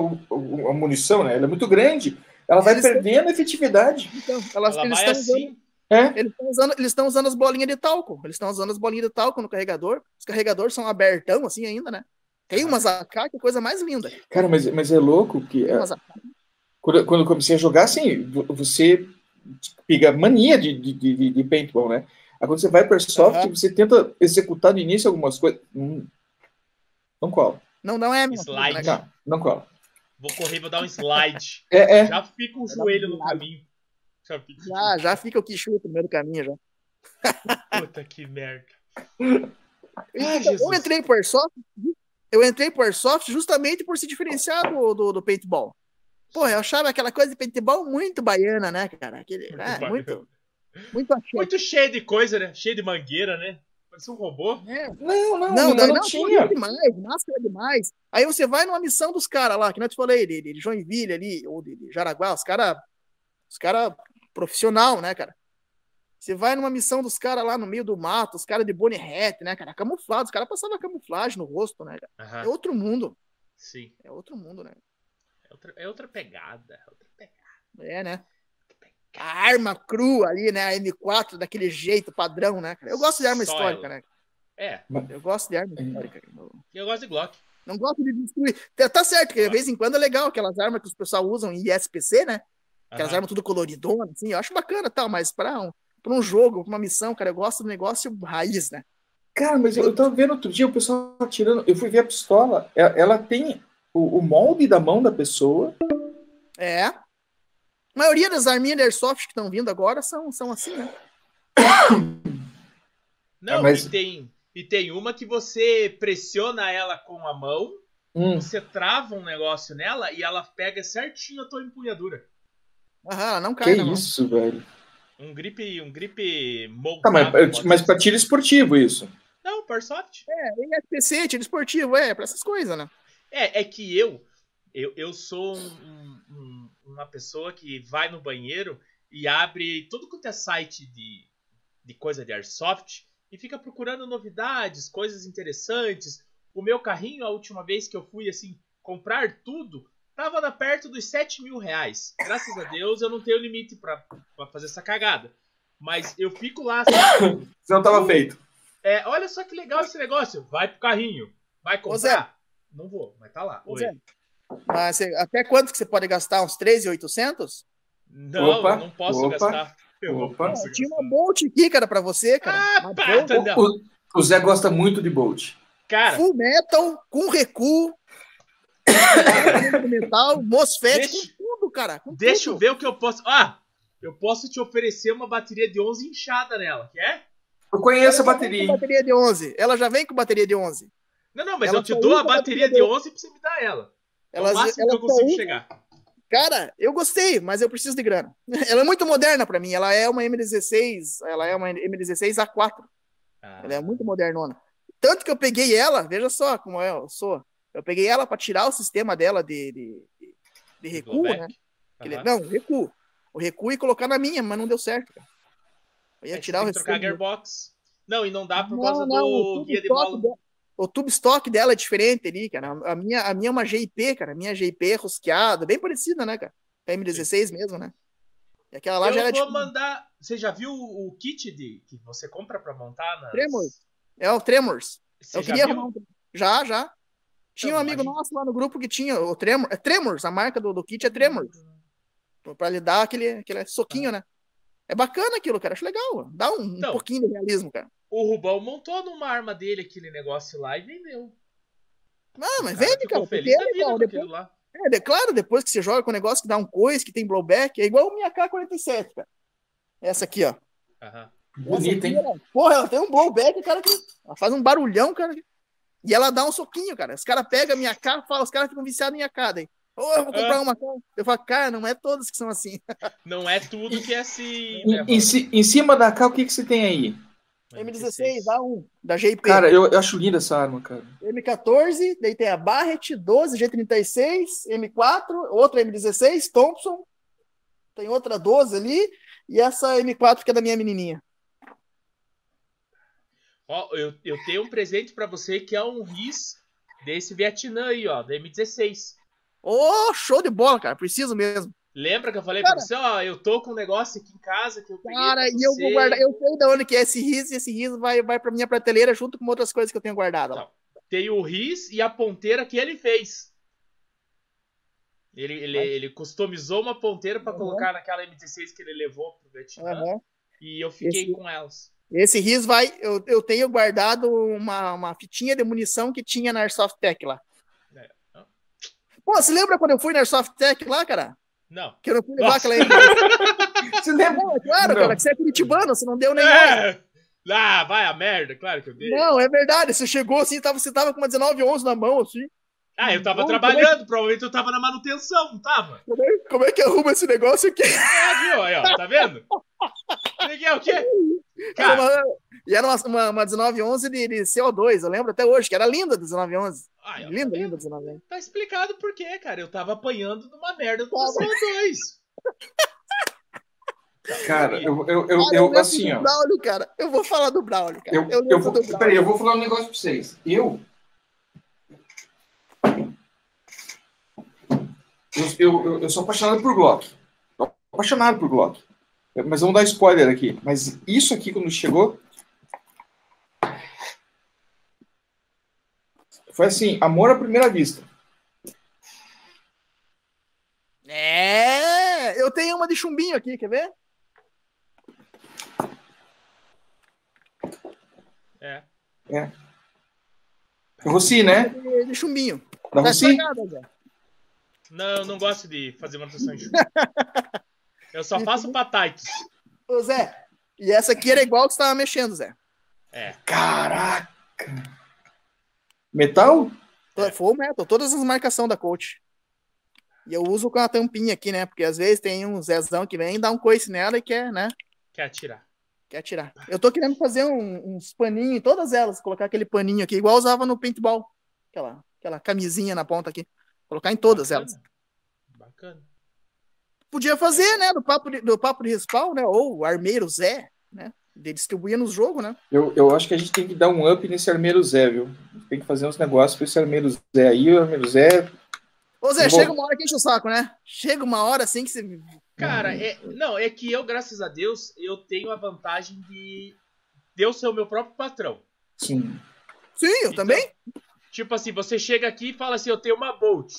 a munição, né? Ela é muito grande, ela vai Eles- perdendo a efetividade. Então, elas, Ela eles vai estão usando, assim. É? eles estão usando, eles estão usando as bolinhas de talco. Eles estão usando as bolinhas de talco no carregador. Os carregadores são abertão, assim, ainda, né? Tem umas AK que é coisa mais linda. Cara, mas, mas é louco que. Tem é, umas AK. quando, quando eu comecei a jogar, assim, vo- você pega mania de, de, de, de paintball, né? Aí quando você vai para Airsoft, Aham. você tenta executar no início algumas coisas. Hum, não cola. Não, não é coisa, Slide. né? Não, não cola. Vou correr, vou dar um slide. É, é. Já fica o joelho no caminho. Já fica. Já, já fica o Quixuta no meio do caminho já. Puta que merda. Ah, eu entrei por Airsoft, eu entrei por Airsoft justamente por se diferenciar do, do, do paintball. Pô, eu achava aquela coisa de paintball muito baiana, né, cara? Aquele, Muito né, muito, muito achado. Muito cheio de coisa, né? Cheio de mangueira, né? Parece um robô. É. Não, não, Não, não, não, não, não, tinha. tinha demais, máscara demais. Aí você vai numa missão dos caras lá, que não te falei, de, de Joinville ali, ou de, de Jaraguá, os caras os cara profissional, né, cara? Você vai numa missão dos caras lá no meio do mato, os caras de bone hat, né, cara? Camuflado, os caras passavam camuflagem no rosto, né, cara? Aham, É outro mundo, Sim. é outro mundo, né? É outra, é outra pegada. é Outra pegada. É, né? A arma crua ali, né? A M4 daquele jeito padrão, né, cara? Eu gosto de arma Só histórica, ela. né? É, Eu gosto de arma histórica. Eu eu gosto de Glock. não gosto de destruir. Tá- Tá certo, que de vez em quando é legal aquelas armas que os pessoal usam em ISPC, né? Aquelas Aham. armas tudo coloridona, assim, eu acho bacana e tal, mas pra um, pra um jogo, pra uma missão, cara, eu gosto do negócio raiz, né? Cara, mas eu, eu tava vendo outro dia o pessoal atirando. Eu fui ver a pistola. Ela, ela tem o, o molde da mão da pessoa. É. A maioria das arminhas de Airsoft que estão vindo agora são, são assim, né? Não, Ah, mas- e, tem, e tem uma que você pressiona ela com a mão, Hum, você trava um negócio nela e ela pega certinho a tua empunhadura. Aham, ela não que cai, não. isso, velho. Um grip, um grip moldado. Tá, mas, mas pra tiro esportivo isso. Não, Parsoft. É, ISPC, tiro esportivo, é, pra essas coisas, né? É, é que eu, eu, eu sou um- um- uma pessoa que vai no banheiro e abre tudo quanto é site de, de coisa de airsoft e fica procurando novidades, coisas interessantes. O meu carrinho, a última vez que eu fui assim comprar tudo, tava na perto dos 7 mil reais. Graças a Deus eu não tenho limite pra, pra fazer essa cagada. Mas eu fico lá assim, Senão tava feito. é, olha só que legal esse negócio. Vai pro carrinho. Vai Ô, Zé. comprar? Não vou, mas tá lá. Ô, Oi. Zé, Mas você- até quanto que você pode gastar? Uns 13,800? Não, Opa, eu não posso opa, gastar. Eu não opa. posso Tinha uma Bolt aqui, cara, pra você, cara. Ah, tá- não. O, o Zé gosta muito de Bolt. Cara, Full metal, com recuo, com metal, MOSFET, Deixa- com tudo, cara. Com deixa eu tudo. ver o que eu posso. Ah, eu posso te oferecer uma bateria de 11 inchada nela, quer? Eu conheço a Ela já bateria. bateria de 11. Ela já vem com bateria de 11. Não, não, mas Ela eu te dou a a bateria bateria de de- 11 pra você me dar ela. É Ela, o máximo ela que eu consigo chegar. Cara, eu gostei, mas eu preciso de grana. Ela é muito moderna pra mim. Ela é uma M16, ela é uma M16 A4. Ah, Ela é muito modernona. Tanto que eu peguei ela, veja só como eu sou. Eu peguei ela pra tirar o sistema dela de, de, de- de recuo, né? Aham. Não, recuo. O recuo e colocar na minha, mas não deu certo. Cara. Eu ia É, tirar o que trocar a recuo. gearbox. Não, e não dá por Não, causa não, do guia de bola. dela- O tubo estoque dela é diferente ali, cara. A minha, a minha é uma GIP, cara. A minha GIP é rosqueada, bem parecida, né, cara? A M16 mesmo, né? E aquela lá eu já vou era tipo. mandar. Você já viu o kit de que você compra pra montar nas... Tremor. É o Tremors. Você eu queria viu? arrumar um. Já, já. Tinha um Então, amigo nosso lá no grupo que tinha o Tremor. É Tremors, a marca do, do kit é Tremors. Pra lhe dar aquele, aquele soquinho, né? É bacana aquilo, cara. Acho legal. Dá um, um Então. pouquinho de realismo, cara. O Rubão montou numa arma dele aquele negócio lá e vendeu. Ah, mas vende, ficou cara. Feliz é da vida legal. com Depois, aquilo lá. é, de- claro, depois que você joga com um negócio que dá um coice, que tem blowback, é igual o minha K-47, cara. Essa aqui, ó. Aham. Bonita, hein? Porra, ela tem um blowback, cara, que ela faz um barulhão, cara. E ela dá um soquinho, cara. Os caras pegam a minha cara, falam, os caras ficam viciados em minha cara. daí. Ô, eu vou comprar Ah. uma cara. Eu falo, cara, não é todos que são assim. Não é tudo que é assim. né, Em, em em cima da K, o que, que você tem aí? mano? M16, A1, da GIP. Cara, eu, eu acho linda essa arma, cara. M14, daí tem a Barrett, 12, G36, M4, outra M16, Thompson. Tem outra 12 ali. E essa M4 que é da minha menininha. Ó, eu, eu tenho um presente pra você que é um RIS desse Vietnã aí, ó, da M16. Ô, show de bola, cara. Preciso mesmo. Lembra que eu falei Cara. pra você, ó, eu tô com um negócio aqui em casa que eu peguei Cara, e eu vou guardar. Eu sei de onde que é esse riso, e esse riso vai, vai pra minha prateleira junto com outras coisas que eu tenho guardado. Tá. Tem o RIS e a ponteira que ele fez. Ele, ele, ele customizou uma ponteira pra Uhum. colocar naquela M16 que ele levou pro Vietnã. Aham. E eu fiquei Esse- com elas. Esse riso vai. Eu, eu tenho guardado uma, uma fitinha de munição que tinha na Airsoft Tech lá. É. Pô, você lembra quando eu fui na Airsoft Tech lá, cara? Não. Que eu não fui levar Nossa. aquela Você lembra? É claro, Não. cara, que você é curitibano, você não deu nem. É. Ah, vai a merda, claro que eu dei. Não, é verdade. Você chegou assim, tava, você tava com uma 19 11 na mão, assim. Ah, eu tava Não, trabalhando, provavelmente eu tava na manutenção, não tava? Como é, como é que arruma esse negócio aqui? É, viu? Aí, ó, tá vendo? É o quê? Era uma- e era uma, uma, uma 19 11 de, de CO2, eu lembro até hoje, que era linda a 19 11. aí, ó, tá Linda, linda a 19 11. Tá explicado por quê, cara. Eu tava apanhando numa merda do Tava. CO2. Cara, eu, eu, eu, Cara, eu assim, do ó. Braulio, cara. Eu vou falar do Braulio, cara. Eu, Eu, eu, vou, do Braulio. peraí, eu vou falar um negócio pra vocês. Eu. Eu, eu, eu- sou apaixonado por Glock. Apaixonado por Glock. Mas vamos dar spoiler aqui. Mas isso aqui, quando chegou. Foi assim, amor à primeira vista. É, eu tenho uma de chumbinho aqui, quer ver? É. Rossi, né? De, de chumbinho. Da Tá Rossi? Não, eu não gosto de fazer manutenção em chuva. Eu só faço pataitos. Ô, Zé, e essa aqui era igual que você tava mexendo, Zé. É. Caraca! Metal? To- Full metal, todas as marcações da coach. E eu uso com a tampinha aqui, né? Porque às vezes tem um Zezão que vem, dá um coice nela e quer, né? Quer atirar. Quer tirar. Eu tô querendo fazer um- uns paninhos em todas elas, colocar aquele paninho aqui, igual usava no paintball. Aquela, aquela camisinha na ponta aqui. Colocar em todas Bacana. elas. Bacana. Podia fazer, né? Do papo de, do papo de respawn, né? Ou o armeiro Zé, né? De distribuir nos jogos, né? Eu, eu acho que a gente tem que dar um up nesse armeiro Zé, viu? Tem que fazer uns negócios com esse armeiro Zé aí. O armeiro Zé. Ô Zé, chega uma hora que enche o saco, né? Chega uma hora assim que você. Cara, é, não, é que eu, graças a Deus, eu tenho a vantagem de de eu ser o meu próprio patrão. Sim. Sim, eu Então, também. Tipo assim, você chega aqui e fala assim, eu tenho uma Bolt.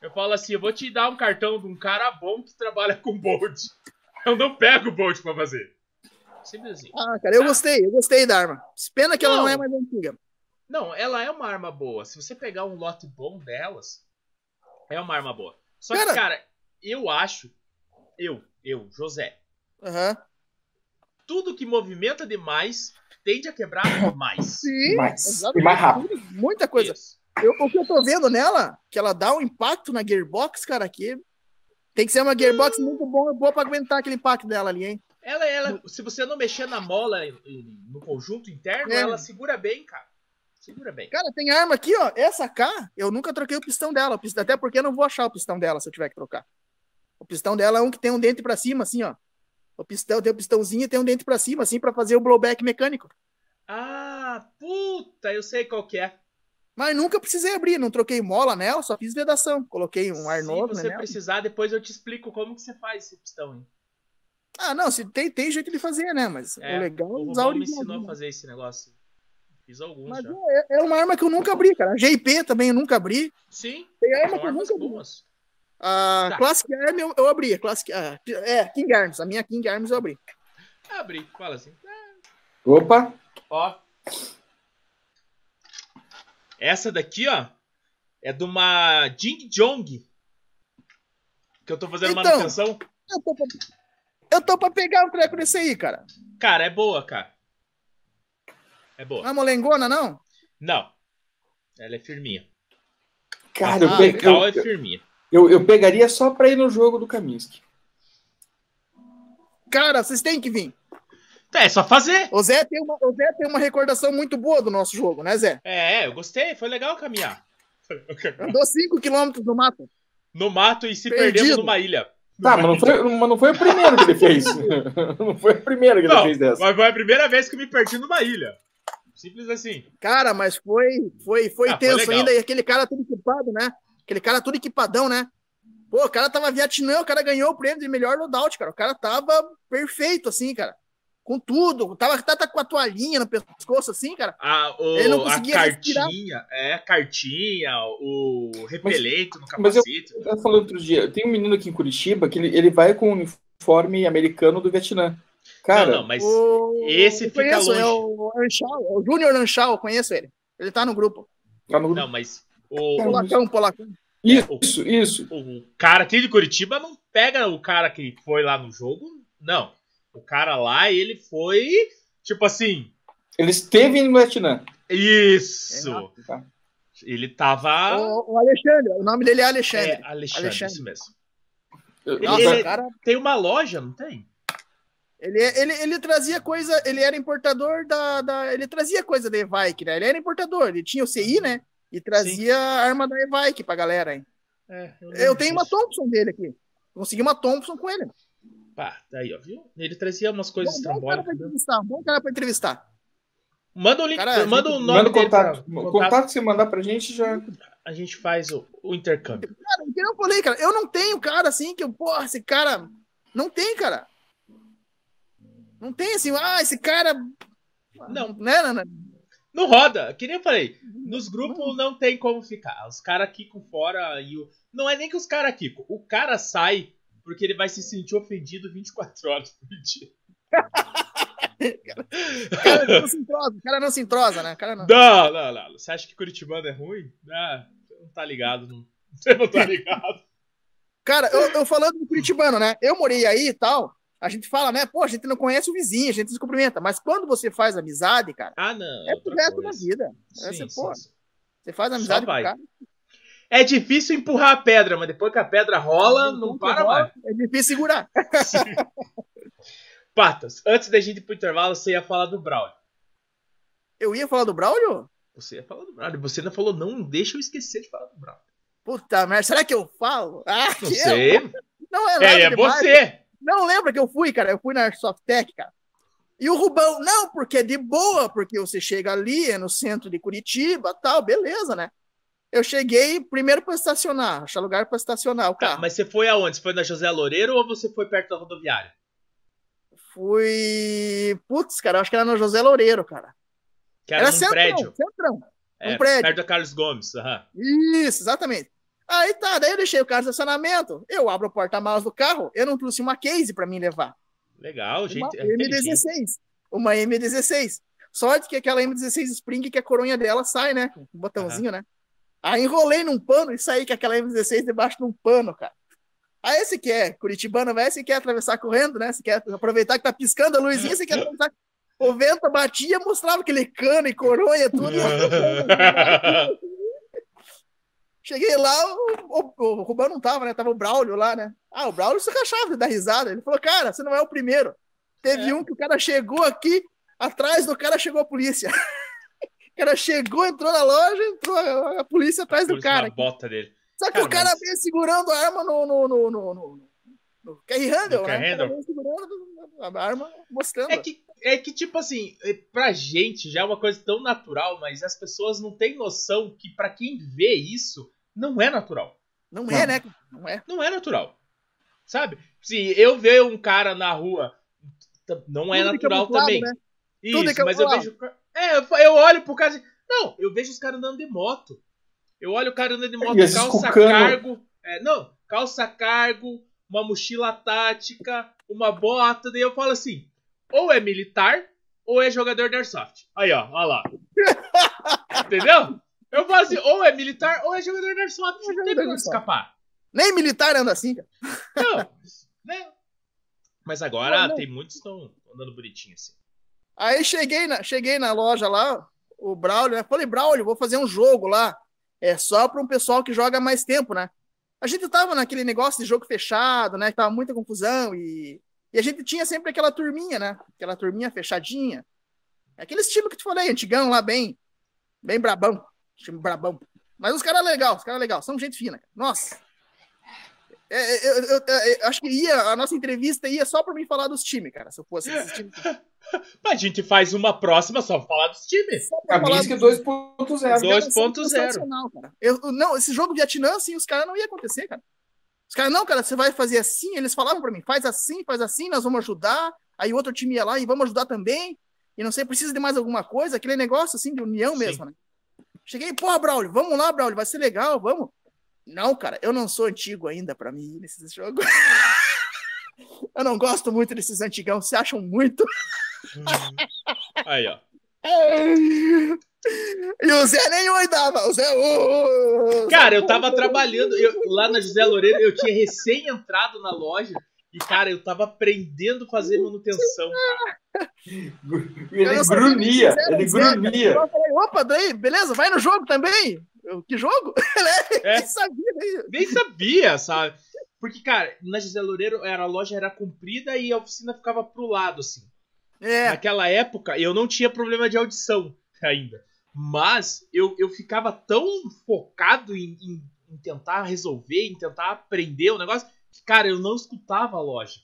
Eu falo assim, eu vou te dar um cartão de um cara bom que trabalha com Bolt. Eu não pego Bolt pra fazer. Simples assim. Ah, cara, eu gostei, eu gostei da arma. Pena que ela não Não. é mais antiga. Não, ela é uma arma boa. Se você pegar um lote bom delas, é uma arma boa. Só Cara- que, cara, eu acho, eu, eu, José, Aham. tudo que movimenta demais tende a quebrar mais. Sim. Mais. exatamente. E mais rápido. Muita coisa. Isso. Eu, o que eu tô vendo nela, que ela dá um impacto na gearbox, cara, aqui. Tem que ser uma gearbox muito boa, boa pra aguentar aquele impacto dela ali, hein? Ela, ela, se você não mexer na mola no conjunto interno, É. ela segura bem, cara. Segura bem. Cara, tem arma aqui, ó. Essa K, eu nunca troquei o pistão dela. Até porque eu não vou achar o pistão dela se eu tiver que trocar. O pistão dela é um que tem um dente pra cima, assim, ó. O pistão tem o pistãozinho e tem um dente pra cima, assim, pra fazer o blowback mecânico. Ah, puta, eu sei qual que é. Mas nunca precisei abrir, não troquei mola nela, só fiz vedação. Coloquei um ar Se novo, você né? precisar, depois eu te explico como que você faz esse pistão, hein? Ah, não, se tem, tem jeito de fazer, né? Mas É, o legal é O usar o me ensinou a fazer esse negócio. Fiz alguns Mas já. é, é uma arma que eu nunca abri, cara. A GIP também eu nunca abri. Sim, Tem arma que eu nunca abri. boas. A Tá. Classic Arm eu, eu abri. A Classic, ah, é, King Arms. A minha King Arms eu abri. Abre, fala assim. Opa! Ó. Essa daqui, ó, é de uma Jing Jong. Que eu tô fazendo Então. manutenção. Eu tô, pra, eu tô pra pegar um treco desse aí, cara. Cara, é boa, cara. É boa. Não é molengona, não? Não. Ela é firminha. Cara, eu, pe- eu, é firminha. eu, eu pegaria só pra ir no jogo do Kaminsky. Cara, vocês têm que vir. É, só fazer. O Zé, tem uma, o Zé tem uma recordação muito boa do nosso jogo, né, Zé? É, eu gostei. Foi legal caminhar. Andou 5km no mato. No mato e se Perdido. perdemos numa ilha. Tá, mas não foi, mas não foi o primeiro que ele fez. não foi o primeiro que ele Não, fez dessa. mas foi a primeira vez que eu me perdi numa ilha. Simples assim. Cara, mas foi, foi, foi Ah, foi tenso legal. ainda. E aquele cara tudo equipado, né? Aquele cara tudo equipadão, né? Pô, o cara tava Vietnã, o cara ganhou o prêmio de melhor loadout, cara. O cara tava perfeito, assim, cara. Com tudo. Tava, tava com a toalhinha no pescoço, assim, cara. A, o- Ele não a conseguia respirar. cartinha, é, a cartinha, o repelente no mas eu- capacete. Eu tava falando outro dia, tem um menino aqui em Curitiba que ele, ele vai com o uniforme americano do Vietnã. Cara, não, não, mas O- esse eu fica conheço, longe. É o Anchal, é o Júnior Anchal, eu conheço ele. Ele tá no grupo. tá no Não, mas o, Cara, Polacão, polacão. Isso, isso. O cara aqui de Curitiba não pega o cara que foi lá no jogo, não. O cara lá, ele foi, tipo assim. Ele esteve no Vietnã. Isso! É, tá. Ele tava. O, o Alexandre, o nome dele é Alexandre. É, Alexandre, Alexandre. isso mesmo. Ele- Nossa, ele- o cara, Tem uma loja, não tem? ele, ele, ele trazia coisa, ele era importador da, da. Ele trazia coisa da Evike, né? Ele era importador, ele tinha o CI, né? E trazia a arma da Evike pra galera, hein? É, Eu tenho uma Thompson dele aqui. Consegui uma Thompson com ele. Pá, daí, ó, viu? Ele trazia umas coisas Bom, bom cara pra estrambólicas. né? entrevistar, bom cara pra entrevistar. Manda o link, Cara, manda o gente, nome Manda o dele pra- contato. O contato que você mandar pra gente já. A gente faz o, o intercâmbio. Cara, o que eu falei, cara, eu não tenho cara assim que eu, porra, esse cara. Não tem, cara. Não tem assim, ah, esse cara. Não. Né, não, não. Não roda, que nem eu falei. Nos grupos não tem como ficar. Os caras quicam fora e o. Não é nem que os caras quicam. O cara sai porque ele vai se sentir ofendido 24 horas por dia. O cara não se entrosa, o cara não se entrosa, né? O cara não. Não, não, não. Você acha que Curitibano é ruim? Ah, você não tá ligado. Não. Você não tá ligado. Cara, eu, eu falando do Curitibano, né? Eu morei aí e tal. A gente fala, né? Pô, a gente não conhece o vizinho, a gente se cumprimenta. Mas quando você faz amizade, cara, Ah, não. é pro resto da vida. Sim, Você, sim, pô, sim. você faz amizade com o cara. É difícil empurrar a pedra, mas depois que a pedra rola, não para mais. É difícil segurar. Patas, antes da gente ir pro intervalo, você ia falar do Braulio. Eu ia falar do Braulio? Você ia falar do Braulio. Você ainda falou, não deixa eu esquecer de falar do Braulio. Puta merda, será que eu falo? Ah, Não eu- sei. Não é É, é demais. você. Não lembra que eu fui, cara? Eu fui na Airsoft Tech, cara. E o Rubão, não, porque é de boa, porque você chega ali, é no centro de Curitiba, tal, beleza, né? Eu cheguei primeiro para estacionar, achar lugar para estacionar o Tá, carro. mas você foi aonde? Você foi na José Loureiro ou você foi perto da rodoviária? Fui. Putz, cara, acho que era no José Loureiro, cara. Que era, num centrão, prédio. centrão. É, um prédio. Perto da Carlos Gomes. aham. Isso, exatamente. Aí tá, daí eu deixei o carro no estacionamento, eu abro o porta-malas do carro, eu não trouxe uma case para mim levar. Legal, Uma gente. é inteligente. M16. Uma M16. Sorte que aquela M16 Spring, que a coronha dela sai, né? Com um botãozinho, né? Aí enrolei num pano e saí com aquela M16 debaixo de um pano, cara. Aí você quer, Curitibano, vai, você quer atravessar correndo, né? Você quer aproveitar que tá piscando a luzinha, você quer atravessar. O vento batia, mostrava aquele cano e coronha, tudo. Cheguei lá, o, o, o Rubão não tava, né? Tava o Braulio lá, né? Ah, o Braulio se rachava de dar risada. Ele falou, cara, você não é o primeiro. Teve É. um que o cara chegou aqui, atrás do cara chegou a polícia. o cara chegou, entrou na loja, entrou a, a polícia atrás do Por isso, cara. na bota dele. Só que Cara, o cara mas- veio segurando a arma no, no, no, no, no, no carry handle, No né? handle. segurando a arma, mostrando. É que, é que, tipo assim, é, pra gente já é uma coisa tão natural, mas as pessoas não têm noção que pra quem vê isso, não é natural. Não é, né? Não é. Não é natural. Sabe? Se eu ver um cara na rua, não é Tudo natural camuflado, também. né? Isso, mas eu vejo. É, eu, olho pro cara. e- Não, eu vejo os caras andando de moto. Eu olho o cara andando de moto, calça cargo. É, não, calça cargo, uma mochila tática, uma bota. Daí eu falo assim: ou é militar, ou é jogador de airsoft. Aí, ó, ó lá. Entendeu? Eu falo assim: ou é militar, ou é jogador de airsoft. Não tem airsoft. escapar. Nem militar anda assim, cara. Não, né? Mas agora Não, não. tem muitos que estão andando bonitinho assim. Aí cheguei na, cheguei na loja lá, o Braulio, né? Falei, Braulio, vou fazer um jogo lá. É só para um pessoal que joga mais tempo, né? A gente tava naquele negócio de jogo fechado, né? Tava muita confusão e, e a gente tinha sempre aquela turminha, né? Aquela turminha fechadinha. Aquele estilo que te falei, antigão lá, bem, bem brabão. Time brabão. Mas os caras legal, os caras legal, são gente fina. cara. Nossa. É, é, eu, eu- eu- acho que ia, a nossa entrevista ia só para mim falar dos times, cara. Se eu fosse esses times. A gente faz uma próxima só pra falar dos times. Pra A Minsk dos- 2.0. Os caras são 2.0. sensacional, cara. Eu, não, esse jogo Vietnã, assim, os caras não ia acontecer, cara. Os caras, não, cara, você vai fazer assim. Eles falavam pra mim, faz assim, faz assim, nós vamos ajudar. Aí o outro time ia lá e vamos ajudar também. E não sei, precisa de mais alguma coisa. Aquele negócio, assim, de união Sim. mesmo, né? Cheguei, pô, Braulio, vamos lá, Braulio, vai ser legal, vamos. Não, cara, eu não sou antigo ainda pra mim nesses jogos. eu não gosto muito desses antigão, se acham muito. Aí, ó. E o Zé nem oi dava. O Zé. Cara, eu tava trabalhando eu- lá na José Loureiro, eu tinha recém entrado na loja e, cara, eu tava aprendendo a fazer manutenção. Ele grunhia, ele grunhia. Eu falei, opa, daí, beleza, vai no jogo também. Que jogo? É. Nem sabia. Nem sabia, sabe? Porque, cara, na José Loureiro era, a loja era comprida e a oficina ficava pro lado, assim. É, Naquela época, eu não tinha problema de audição ainda. Mas eu, eu ficava tão focado em, em- em tentar resolver, em tentar aprender o negócio, que, cara, eu não escutava a loja.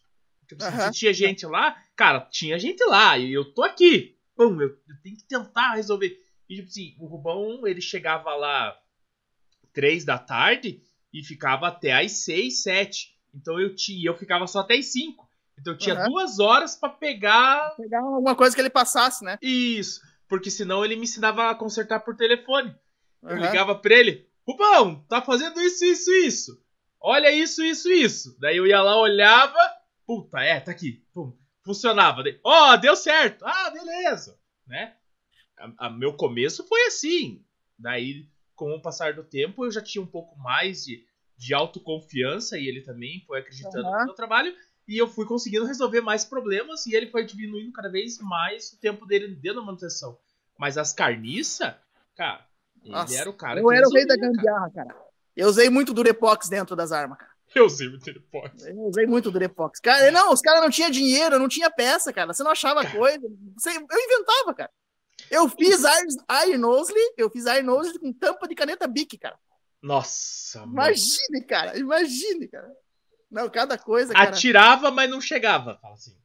Tipo, Aham. Se tinha gente lá, cara, tinha gente lá, e eu tô aqui. Pum, eu, eu tenho que tentar resolver. E, tipo assim, o Rubão, ele chegava lá três da tarde e ficava até às seis, sete. Então eu tinha, eu ficava só até às cinco. Então eu tinha Aham. duas horas pra pegar pegar alguma coisa que ele passasse, né? isso. Porque senão ele me ensinava a consertar por telefone. Eu Aham. ligava pra ele, Rubão, tá fazendo isso, isso, isso. Olha isso, isso, isso. Daí eu ia lá, olhava, puta, é, tá aqui. Pum, funcionava. Ó, deu certo. Ah, beleza. Né? A, a- meu começo foi assim. Daí, com o passar do tempo, eu já tinha um pouco mais de, de autoconfiança e ele também foi acreditando Aham. no meu trabalho. E eu fui conseguindo resolver mais problemas e ele foi diminuindo cada vez mais o tempo dele dentro da manutenção. Mas as carniças, cara, ele Nossa, era o cara eu que era o rei da cara. gambiarra, cara. Eu usei muito Durepox dentro das armas, cara. Eu usei muito teleporte. Eu usei muito Durepox. Cara, não, os caras não tinham dinheiro, não tinha peça, cara. Você não achava coisa. Você- eu inventava, cara. Eu fiz Iron, Nosley, eu fiz Iron Nosley com tampa de caneta Bic, cara. Nossa, mano. Imagine, cara. Imagine, cara. Não, cada coisa, cara. Atirava, mas não chegava. Fala assim.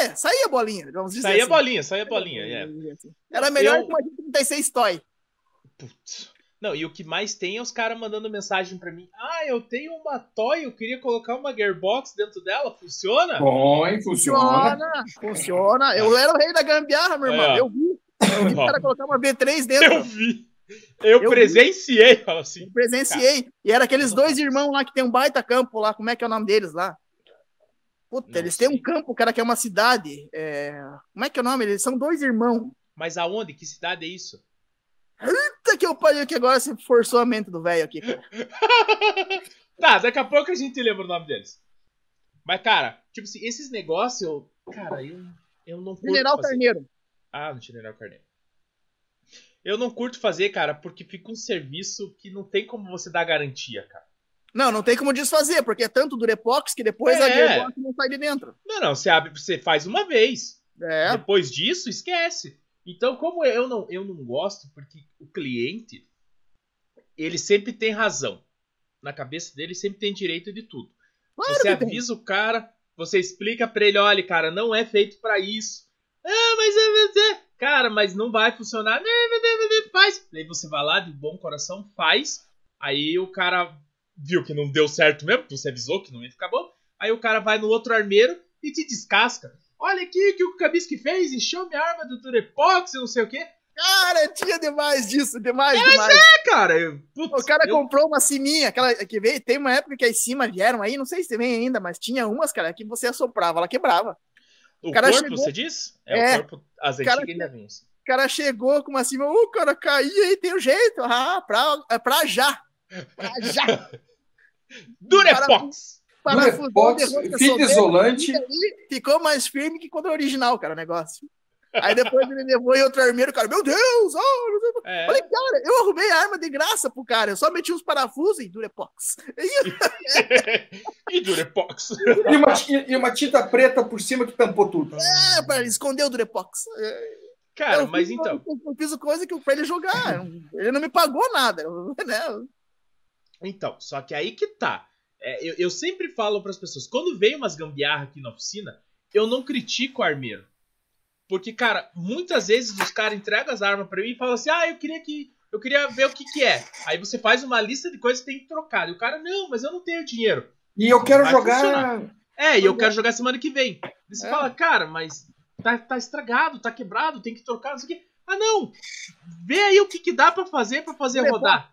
É, saía a bolinha, vamos dizer Saía assim. bolinha, saía bolinha. É. Era melhor Eu- que uma 36 Toy. Putz. Não, e o que mais tem é os caras mandando mensagem pra mim. Ah, eu tenho uma Toy, eu queria colocar uma Gearbox dentro dela, funciona? Bom, hein? Funciona. Funciona, funciona. Eu era o rei da gambiarra, meu irmão. É. Eu vi. Eu vi o cara colocar uma B3 dentro. Eu vi. Eu, Eu presenciei, fala assim. Eu presenciei. E era aqueles dois irmãos lá que tem um baita campo lá. Como é que é o nome deles lá? Puta, Não eles têm sei. um campo, cara, que é uma cidade. É, Como é que é o nome? Eles são dois irmãos. Mas aonde? Que cidade é isso? Puta que eu pariu que agora você forçou a mente do velho aqui. tá, daqui a pouco a gente lembra o nome deles. Mas, cara, tipo assim, esses negócios, eu. Cara, eu, eu não curto. General fazer. Carneiro. Ah, no General Carneiro. Eu não curto fazer, cara, porque fica um serviço que não tem como você dar garantia, cara. Não, não tem como desfazer, porque é tanto Durepox que depois a É. Gearbox não sai de dentro. Não, não, você abre, você faz uma vez. É. Depois disso, esquece. Então, como eu não, eu não gosto, porque o cliente, ele sempre tem razão. Na cabeça dele, sempre tem direito de tudo. Claro você que tem. avisa o cara, você explica pra ele, olha, cara, não é feito pra isso. Ah, mas é, é, é. cara, mas não vai funcionar. Né, né, Faz. Daí você vai lá de bom coração, faz. Aí o cara viu que não deu certo mesmo, porque você avisou que não ia ficar bom. Aí o cara vai no outro armeiro e te descasca. Olha aqui o que o Kabisky fez, encheu minha arma do Durepox não sei o quê. Cara, tinha demais disso, demais, demais. É, cara, eu, putz, O cara eu- comprou uma siminha, aquela que veio, tem uma época que as cimas vieram aí, não sei se vem ainda, mas tinha umas, cara, que você assoprava, ela quebrava. o cara corpo, chegou- você diz? É, É. o corpo, as cara antigas ainda vêm assim. O cara chegou com uma cima, o cara caía e tem um jeito, ah, pra, é pra já. Pra já. Durepox! Parafusou, essa fita isolante. aí ficou mais firme que quando o original, cara, o negócio. Aí depois ele levou em outro armeiro, cara, meu Deus, oh. É. Falei, cara, eu arrumei a arma de graça pro cara, eu só meti uns parafusos e Durepox. E e Durepox. E uma, e uma tinta preta por cima que tampou tudo. é, pra esconder o Durepox. Cara, Eu mas fiz então. coisa- Eu fiz coisa que pra ele jogar. Ele não me pagou nada. Né? Então, só que aí que tá. É, eu, eu sempre falo pras pessoas, quando vem umas gambiarra aqui na oficina, eu não critico o armeiro. Porque, cara, muitas vezes os caras entregam as armas pra mim e falam assim: ah, eu queria que. Eu queria ver o que, que é. Aí você faz uma lista de coisas que tem que trocar. E o cara, não, mas eu não tenho dinheiro. E eu quero Vai jogar. funcionar. É, e eu quero jogar semana que vem. Aí você É. fala, cara, mas tá, tá estragado, tá quebrado, tem que trocar, não sei o quê. Ah, não! Vê aí o que, que dá pra fazer pra fazer rodar.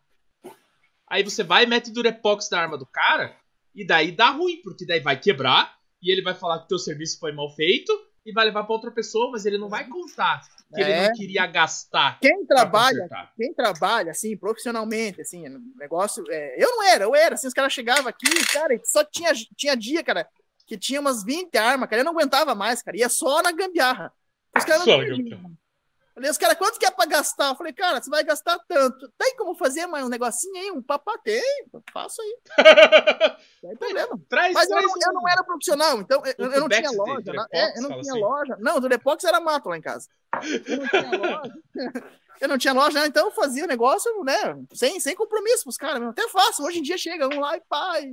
Aí você vai e mete Durepox na arma do cara, e daí dá ruim, porque daí vai quebrar, e ele vai falar que o teu serviço foi mal feito, e vai levar pra outra pessoa, mas ele não vai contar que ele É. não queria gastar. Quem trabalha, quem trabalha, assim, profissionalmente, assim, no negócio. é, eu não era, eu era, assim, os caras chegavam aqui, cara, e só tinha, tinha dia, cara, que tinha umas 20 armas, cara, eu não aguentava mais, cara, ia só na gambiarra. Os caras não Falei, os caras, quanto que é pra gastar? Eu falei, cara, você vai gastar tanto. Tem como fazer mais um negocinho aí, um papá? Tem, faço aí, não tem problema. traz, Mas eu traz não, eu não era profissional, então eu, eu não tinha loja. Durepox, é, eu não tinha assim. loja. Não, o Durepox era mato lá em casa. Eu não tinha loja. Eu não tinha loja, né? então eu fazia o negócio, né? Sem, sem compromisso pros caras. Até fácil. Hoje em dia chega um lá e pá. E...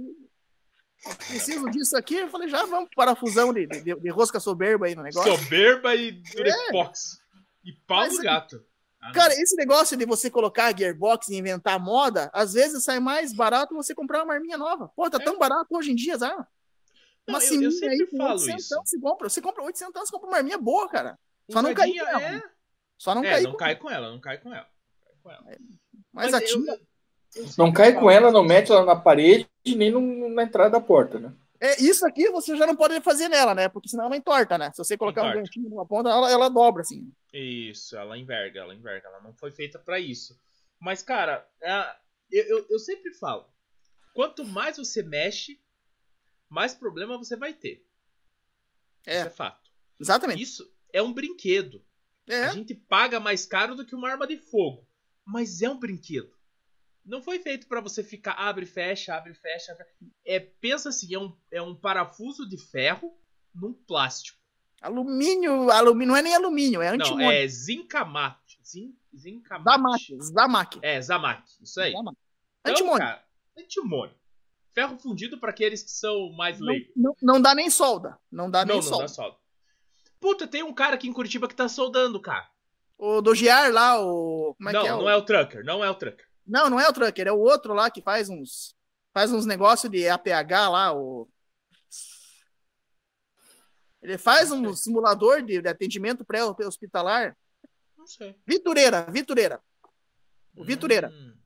Preciso disso aqui. Eu falei, já vamos para a fusão de, de, de rosca soberba aí no negócio. Soberba e Durepox. E pau Mas, no gato. Ah, não. Cara, esse negócio de você colocar gearbox e inventar moda, às vezes sai mais barato você comprar uma arminha nova. Pô, tá É. tão barato hoje em dia, as armas. Não, Uma eu- eu sempre aí falo 800, isso. você compra. Você compra 800, você compra uma arminha boa, cara. Só não ela. é... Só não é, cair não com cai com ela, não cai com ela. Cai com ela. Mas, eu- atira. eu- eu Não cai com ela, não mete ela na parede nem no- na entrada da porta, né? É, isso aqui você já não pode fazer nela, né? Porque senão ela entorta, né? Se você colocar um Entorta. ganchinho numa ponta, ela, ela dobra, assim. Isso, ela enverga, ela enverga. Ela não foi feita pra isso. Mas, cara, é, eu, eu, eu sempre falo: quanto mais você mexe, mais problema você vai ter. É. Isso é fato. Exatamente. Isso é um brinquedo. A É. gente paga mais caro do que uma arma de fogo. Mas é um brinquedo. Não foi feito pra você ficar abre, fecha, abre, fecha. abre. É, pensa assim, é um, é um parafuso de ferro num plástico. Alumínio, alumínio, não é nem alumínio, é Não, antimônio. é zincamate. Zin, zincamate. Zamac, Zamac. É, Zamac. Isso aí. Zamac. Então, Antimônio. cara, antimônio. Ferro fundido pra aqueles que são mais Não, leigos. não, não dá nem solda. Não dá Não, nem não solda. dá solda. Puta, tem um cara aqui em Curitiba que tá soldando, cara. O do Giar lá, o. Como é não, que é? não o... é o Trucker, não é o Trucker. Não, não é o Trucker, é o outro lá que faz uns. Faz uns negócios de APH lá, o. Ele faz um simulador de, de atendimento pré-hospitalar. Não sei. Vitureira, Vitureira. O Vitureira. Hum.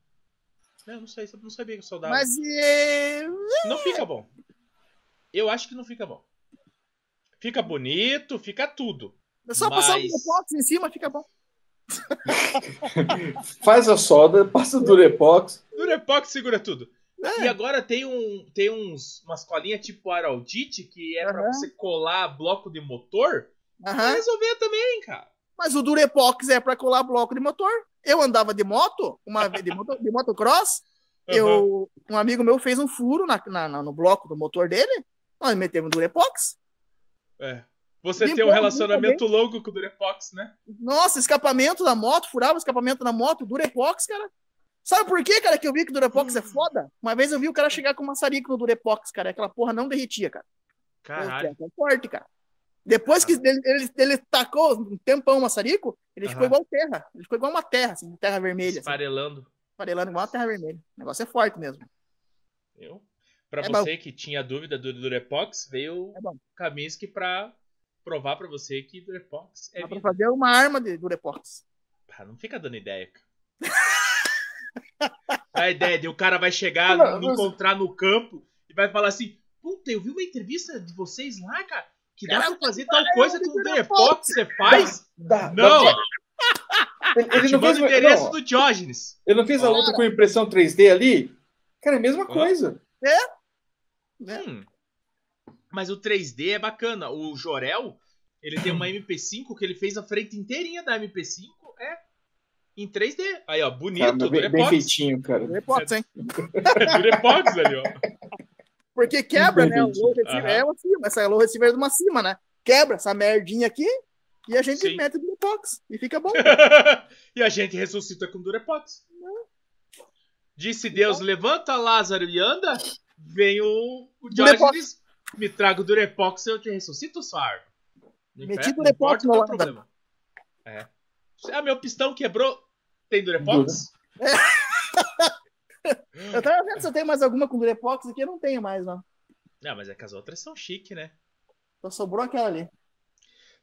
Eu não sei, não sabia que soldava. Mas é, Não fica bom. Eu acho que não fica bom. Fica bonito, fica tudo. é só passar um Mas- botox em cima, fica bom. Faz a solda, passa o Durepox. Durepox segura tudo. É. E agora tem, um, tem uns, umas colinhas tipo Araldite, que é pra Aham. você colar bloco de motor. Aham. Vai resolver também, cara. Mas o Durepox é para colar bloco de motor. Eu andava de moto, uma vez de, moto, de motocross. Aham. Eu, um amigo meu fez um furo na, na- no bloco do motor dele. Nós metemos Durepox. É. Você tem um bom, relacionamento longo com o Durepox, né? Nossa, escapamento da moto, furava o escapamento da moto, Durepox, cara. Sabe por quê, cara, que eu vi que o Durepox é foda? Uma vez eu vi o cara chegar com um maçarico no Durepox, cara. Aquela porra não derretia, cara. Caralho. É forte, cara. Depois que ele, ele, ele tacou um tempão o maçarico, ele ficou Aham. igual terra. Ele ficou igual uma terra, assim, terra vermelha. Assim, Esfarelando. farelando igual uma terra vermelha. O negócio é forte mesmo. Eu. Pra É você que tinha dúvida do Durepox, veio É bom. o Kaminsky pra provar pra você que Durepox é Dá pra vida. fazer uma arma de Durepox. Ah, não fica dando ideia, cara. A ideia de o cara vai chegar, Não, mas- encontrar no campo e vai falar assim: Puta, eu vi uma entrevista de vocês lá, cara, que dá Cara, pra fazer tal coisa com o Durepox. Você faz? Dá, Não! dá. Ele, ele não fez, o endereço não, do Diógenes. ele não fez a outra com impressão 3D ali? Cara, é a mesma coisa. né? Hum. Mas o 3D é bacana. O Jorel, ele tem uma MP5 que ele fez a frente inteirinha da MP5, é em 3D. Aí, ó, bonito, Cara, bem, bem feitinho, cara. Durepox, hein? Durepox ali, ó. Porque quebra, né? O low receiver é uma cima. Essa low receiver é de uma cima, né? Quebra essa merdinha aqui e a gente Sim. mete Durepox. E fica bom. e a gente ressuscita com Durepox. Disse Deus, levanta Lázaro e anda. Vem o, o me traga o Durepox e eu te ressuscito, sua arma. Meti Durepox não no problema. É. Ah, meu pistão quebrou. Tem Durepox? Eu tava vendo se eu tenho mais alguma com Durepox aqui. Eu não tenho mais, não. Não, mas é que as outras são chique, né? Só sobrou aquela ali.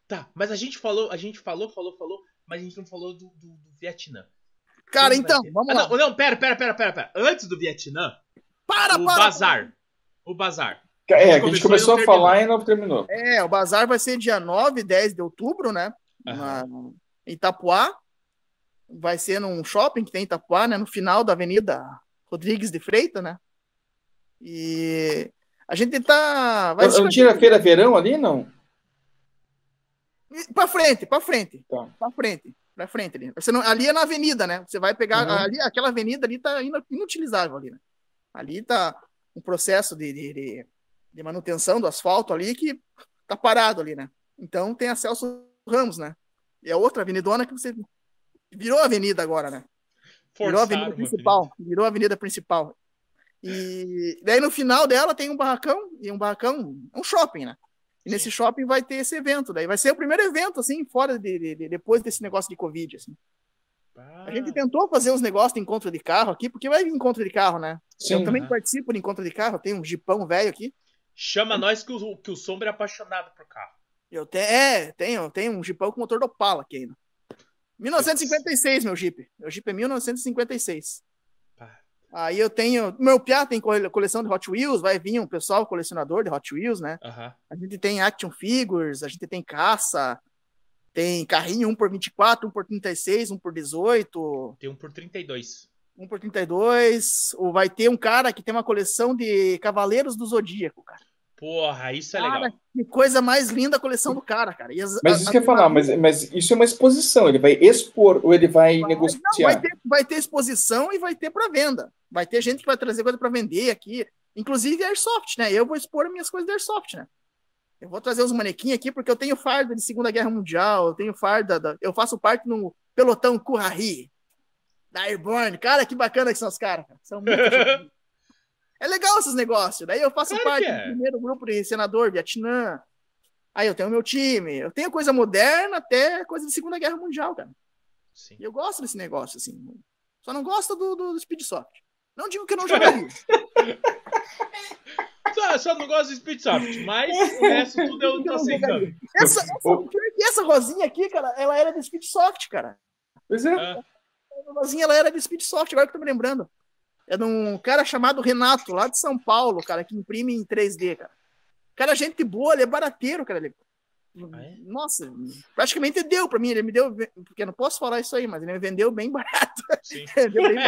Tá, mas a gente falou, a gente falou, falou, falou, mas a gente não falou do, do- do Vietnã. Cara, então, vamos Ah, lá. Não, não, pera, pera, pera, pera, pera. Antes do Vietnã, Para, o para. Bazar. O Bazar. É, a gente começou a falar e não terminou. É, o bazar vai ser dia 9 10 de outubro, né? Aham. Na, em Itapuá. Vai ser num shopping que tem em Itapuá, né? No final da Avenida Rodrigues de Freitas, né? E a gente tá. Vai Não tira feira verão ali, não? Pra frente, pra frente. Tá. Pra frente. Pra frente ali. Você não, ali é na avenida, né? Você vai pegar. Uhum. Ali, aquela avenida ali tá inu- inutilizável ali, né? Ali tá um processo de, de, de- de manutenção do asfalto ali que tá parado ali, né? Então tem a Celso Ramos, né? E a outra avenidona que você. Virou avenida agora, né? Virou a avenida Forçaram principal. Virou a avenida principal. E daí no final dela tem um barracão, e um barracão, um shopping, né? E nesse shopping vai ter esse evento. Daí vai ser o primeiro evento, assim, fora de, de- de- depois desse negócio de Covid, assim. Ah, A gente tentou fazer uns negócios de encontro de carro aqui, porque vai vir encontro de carro, né? Eu Sim. também Aham. participo de encontro de carro, tem um jipão velho aqui. Chama nós que o, que o Sombra é apaixonado por carro. Eu tenho, é, tenho, tenho um jipão com motor do Opala aqui ainda. 1956, meu Jeep. Meu Jeep é 1956. Pá. Aí eu tenho. Meu Piá tem cole- coleção de Hot Wheels, vai vir um pessoal colecionador de Hot Wheels, né? Aham. A gente tem action figures, a gente tem caça, tem carrinho 1 por 24, 1 por 36, 1 por 18, Tem um por 32. 1 por 32. Ou vai ter um cara que tem uma coleção de Cavaleiros do Zodíaco, cara. Porra, isso é Cara, legal. que coisa mais linda a coleção do cara, cara. E as- Mas as- isso que eu ia falar, mas, mas isso é uma exposição, ele vai expor ou ele vai, Vai- negociar? Não, vai ter, vai ter exposição e vai ter para venda. Vai ter gente que vai trazer coisa para vender aqui. Inclusive Airsoft, né? Eu vou expor minhas coisas de Airsoft, né? Eu vou trazer os manequins aqui porque eu tenho farda de Segunda Guerra Mundial, eu tenho farda, da- eu faço parte no pelotão Currari, da Airborne. Cara, que bacana que são os caras. cara. São muito. É legal esses negócios. Daí eu faço Claro parte é. do primeiro grupo de senador, Vietnã. Aí eu tenho meu time. Eu tenho coisa moderna até coisa de Segunda Guerra Mundial, cara. Sim. E eu gosto desse negócio, assim. Só não gosto do, do, do Speedsoft. Não digo que eu não jogaria. Só, só não gosto de Speedsoft, mas o resto tudo eu tô aceitando. essa, essa, essa rosinha aqui, cara, ela era de Speedsoft, cara. Pois é. Ah, Rosinha, ela era de Speedsoft, agora que eu tô me lembrando. É de um cara chamado Renato, lá de São Paulo, cara, que imprime em 3D, cara. Cara, gente boa, ele é barateiro, cara. Ele... Ah, é? Nossa, praticamente deu pra mim. Ele me deu, porque eu não posso falar isso aí, mas ele me vendeu bem barato. sim. Bem barato.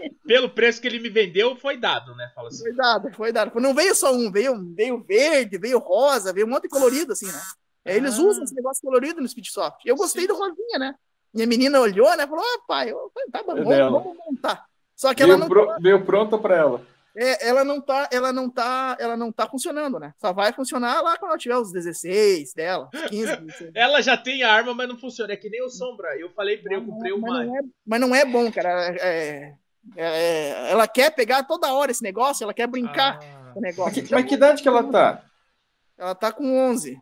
É, pelo preço que ele me vendeu, foi dado, né? Fala assim. Foi dado, foi dado. Não veio só um, veio, veio verde, veio rosa, veio um monte de colorido, assim, né? Eles Ah. usam esse negócio colorido no Speedsoft. Eu gostei Sim. do rosinha, né? Minha menina olhou, né? Falou, ah, pai, tá bom, É vamos, vamos montar. Só que ela Veio, não, pro- veio pronta para ela. é, ela não tá, ela não tá, ela não tá funcionando, né? Só vai funcionar lá quando ela tiver os 16 dela, os 15, 16. Ela já tem a arma, mas não funciona. É que nem o Sombra. Eu falei pra ele, eu comprei mas, uma. não é, mas não é bom, cara. É- é- ela quer pegar toda hora esse negócio, ela quer brincar Ah, com o Mas negócio. que, mas que idade que ela tá? Ela tá com 11.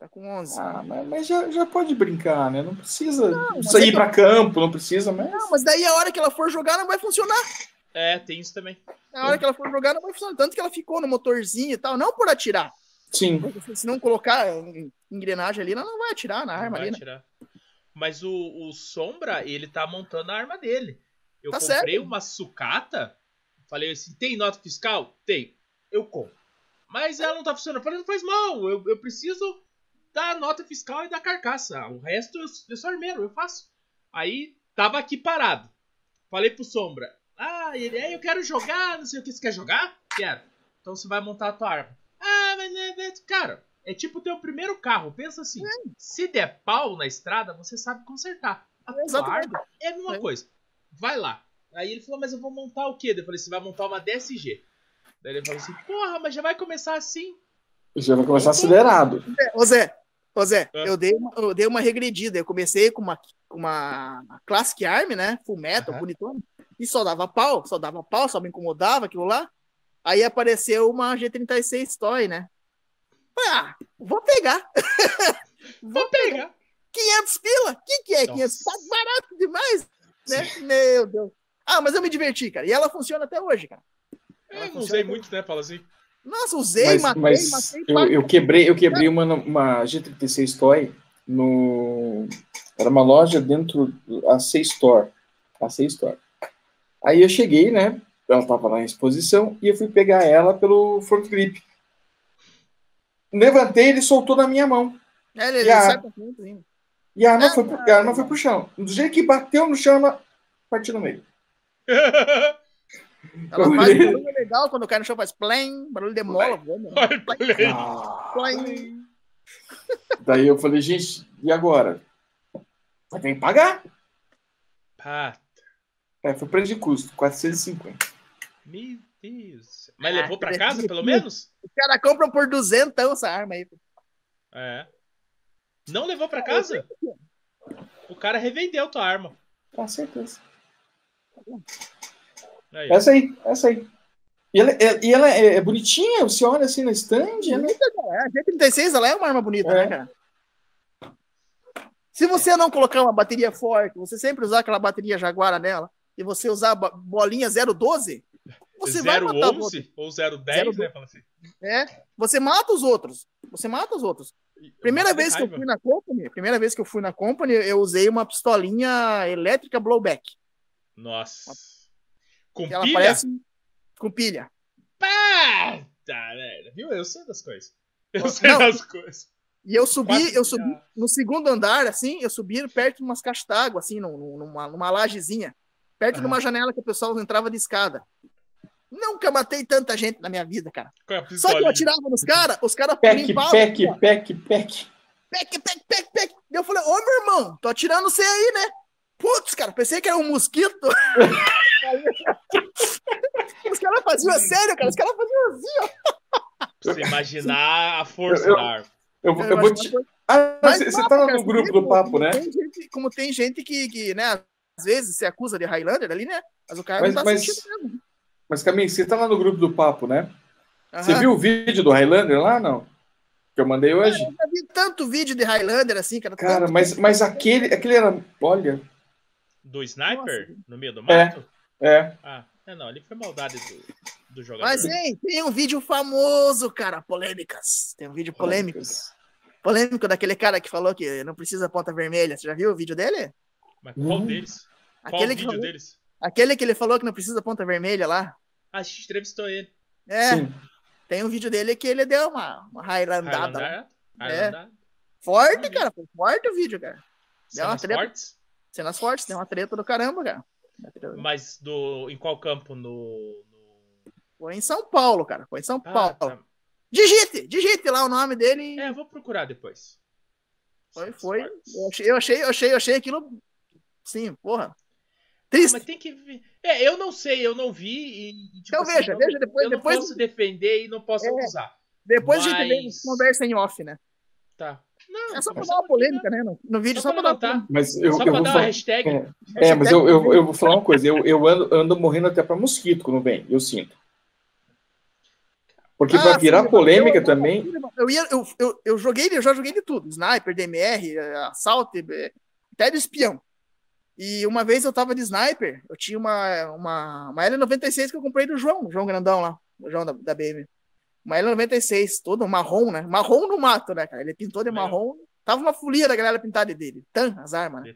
Tá com 11. Ah, mas, mas já, já pode brincar, né? Não precisa mas sair é que- para campo, não precisa, mas. Não, mas daí a hora que ela for jogar não vai funcionar. É, tem isso também. Na hora que ela for jogar não vai funcionar. Tanto que ela ficou no motorzinho e tal, não por atirar. Sim. Se não colocar en- engrenagem ali, ela não vai atirar na Não arma vai ali, né? tirar. Mas o, o Sombra, ele tá montando a arma dele. Eu Tá comprei certo. uma sucata. Falei assim: tem nota fiscal? Tem. Eu compro. Mas ela não tá funcionando. Eu falei: não faz mal. Eu, eu preciso da nota fiscal e da carcaça. O resto eu, eu sou armeiro, eu faço. Aí tava aqui parado. Falei pro Sombra: ah, ele, aí eu quero jogar, não sei o que. Você quer jogar? Quero. Então você vai montar a tua arma. Ah, mas, né, né, cara, é tipo o teu primeiro carro. Pensa assim: se der pau na estrada, você sabe consertar. A tua Exatamente. arma é a mesma É. coisa. Vai lá. Aí ele falou: mas eu vou montar o quê? Eu falei: você vai montar uma DSG. Daí ele falou assim: porra, mas já vai começar assim. Já vai começar acelerado. Ô Zé, ô Zé, Ah. eu, dei uma, eu dei uma regredida. Eu comecei com uma, uma Classic Arm, né? Full metal, bonitona. E só dava pau, só dava pau, só me incomodava aquilo lá. Aí apareceu uma G36 Toy, né? Falei, Ah, vou pegar. Vou pegar. 500 pila? O que, que é 500? Tá barato demais, né? Meu Deus. Ah, mas eu me diverti, cara. E ela funciona até hoje, cara. Eu não usei muito, né? Fala assim. Nossa, usei, Mas, matei, mas matei. eu, eu quebrei, eu quebrei uma, uma G36 Toy no. Era uma loja dentro a C Store. A C Store. Aí eu cheguei, né? Ela tava lá em exposição e eu fui pegar ela pelo front grip. levantei, ele soltou na minha mão. É, ele, ele E a- sai pra frente. E a arma, Ah, foi, pro, a arma foi pro chão. Do jeito que bateu no chão, ela partiu no meio. Ela faz um barulho legal quando cai no chão, faz plém, barulho de mola. Plém. daí eu falei, gente, e agora? Vai ter que pagar. É, foi preço de custo, 450. meu Deus. Mas Ah, levou pra casa, pelo menos? Os caras compram por duzentão essa arma aí. É. Não levou pra casa? O cara revendeu tua arma. Com certeza. Aí. Essa aí, essa aí. E ela, é, e ela é, é bonitinha, você olha assim no stand, ela É, a G36 ela é uma arma bonita, É. né, cara? Se você não colocar uma bateria forte, você sempre usar aquela bateria Jaguara nela, e você usar bolinha 012, você vai matar o outro. 011 ou 010, 012. né? Fala assim. É, você mata os outros. Você mata os outros. Primeira vez que eu fui na Company, primeira vez que eu fui na Company, eu usei uma pistolinha elétrica blowback. Nossa. Com ela pilha? parece com pilha. Pá! Tá, velho. Viu? Eu sei das coisas. Eu Não. sei das coisas. E eu subi, Quatro eu subi no segundo andar, assim, eu subi perto de umas caixas d'água, assim, num- num- numa, numa lajezinha, perto de uma janela que o pessoal entrava de escada. Nunca matei tanta gente na minha vida, cara. A Só que eu atirava nos caras, os caras Pec, limpavam. pec, pec, pec. pec, pec, pec, pec. Daí Eu falei, ô meu irmão, tô atirando você aí, né? Putz, cara, pensei que era um mosquito. os caras faziam sério, cara. Os caras faziam assim, ó. Pra você imaginar a força Eu- eu- da arma. Eu, vou- eu vou te. Ah, você, você tá cara, no grupo como do papo, tem né? gente- como tem gente que, que, né, às vezes se acusa de Highlander ali, né? Mas o cara Mas- não tá mas- sentindo mesmo. Mas, Caminho, você tá lá no grupo do papo, né? Você Aham. viu o vídeo do Highlander lá, não? Que eu mandei hoje? Eu já vi tanto vídeo de Highlander assim, cara. Cara, mas, mas aquele, aquele era. Olha. Do sniper? Nossa. No meio do mato? É. Ah, é não, ali foi maldade do, do jogador. Mas, hein, tem um vídeo famoso, cara, polêmicas. Tem um vídeo polêmico. Polêmico daquele cara que falou que não precisa ponta vermelha. Você já viu o vídeo dele? Mas qual Hum. deles? Qual Aquele vídeo falou, deles? aquele que ele falou que não precisa ponta vermelha lá. Ah, a gente entrevistou ele. É, Sim. tem um vídeo dele que ele deu uma, uma Highlandada. lá. Highlander? Highlander? Forte, cara. Foi forte o vídeo, cara. Deu uma Cenas treta. fortes? Cenas fortes, deu uma treta do caramba, cara. Mas do, em qual campo? No. no... Foi em São Paulo, cara. Foi em São Ah, Paulo. tá. Digite, digite lá o nome dele. É, eu vou procurar depois. Foi, foi. Eu achei, eu achei, eu achei, eu achei aquilo. Sim, porra. Triste. mas tem que ver. É, eu não sei, eu não vi e. tipo Então assim, veja, eu veja não- depois- Eu depois- não posso defender e não posso É. acusar. Depois a gente mas- conversa em off, né? Tá. Não, É só pra conversando dar uma polêmica, né? No, no vídeo, Só só, pra pra dar. Mas eu, Só eu pra vou dar uma falar. hashtag. É, é, mas eu, eu, eu vou falar uma coisa. Eu, eu ando, ando morrendo até pra mosquito quando vem, eu sinto. Porque Ah, pra virar sim, polêmica eu- também. Eu, ia, eu, eu, eu joguei, eu já joguei de tudo. Sniper, DMR, assalto, eh, até de espião. E uma vez eu tava de sniper, eu tinha uma, uma, uma L96 que eu comprei do João, o João Grandão lá, o João da, da BM. Uma L96, todo marrom, né? Marrom no mato, né, cara? Ele pintou de marrom. Tava uma folia da galera pintada dele. Tan, as armas, né?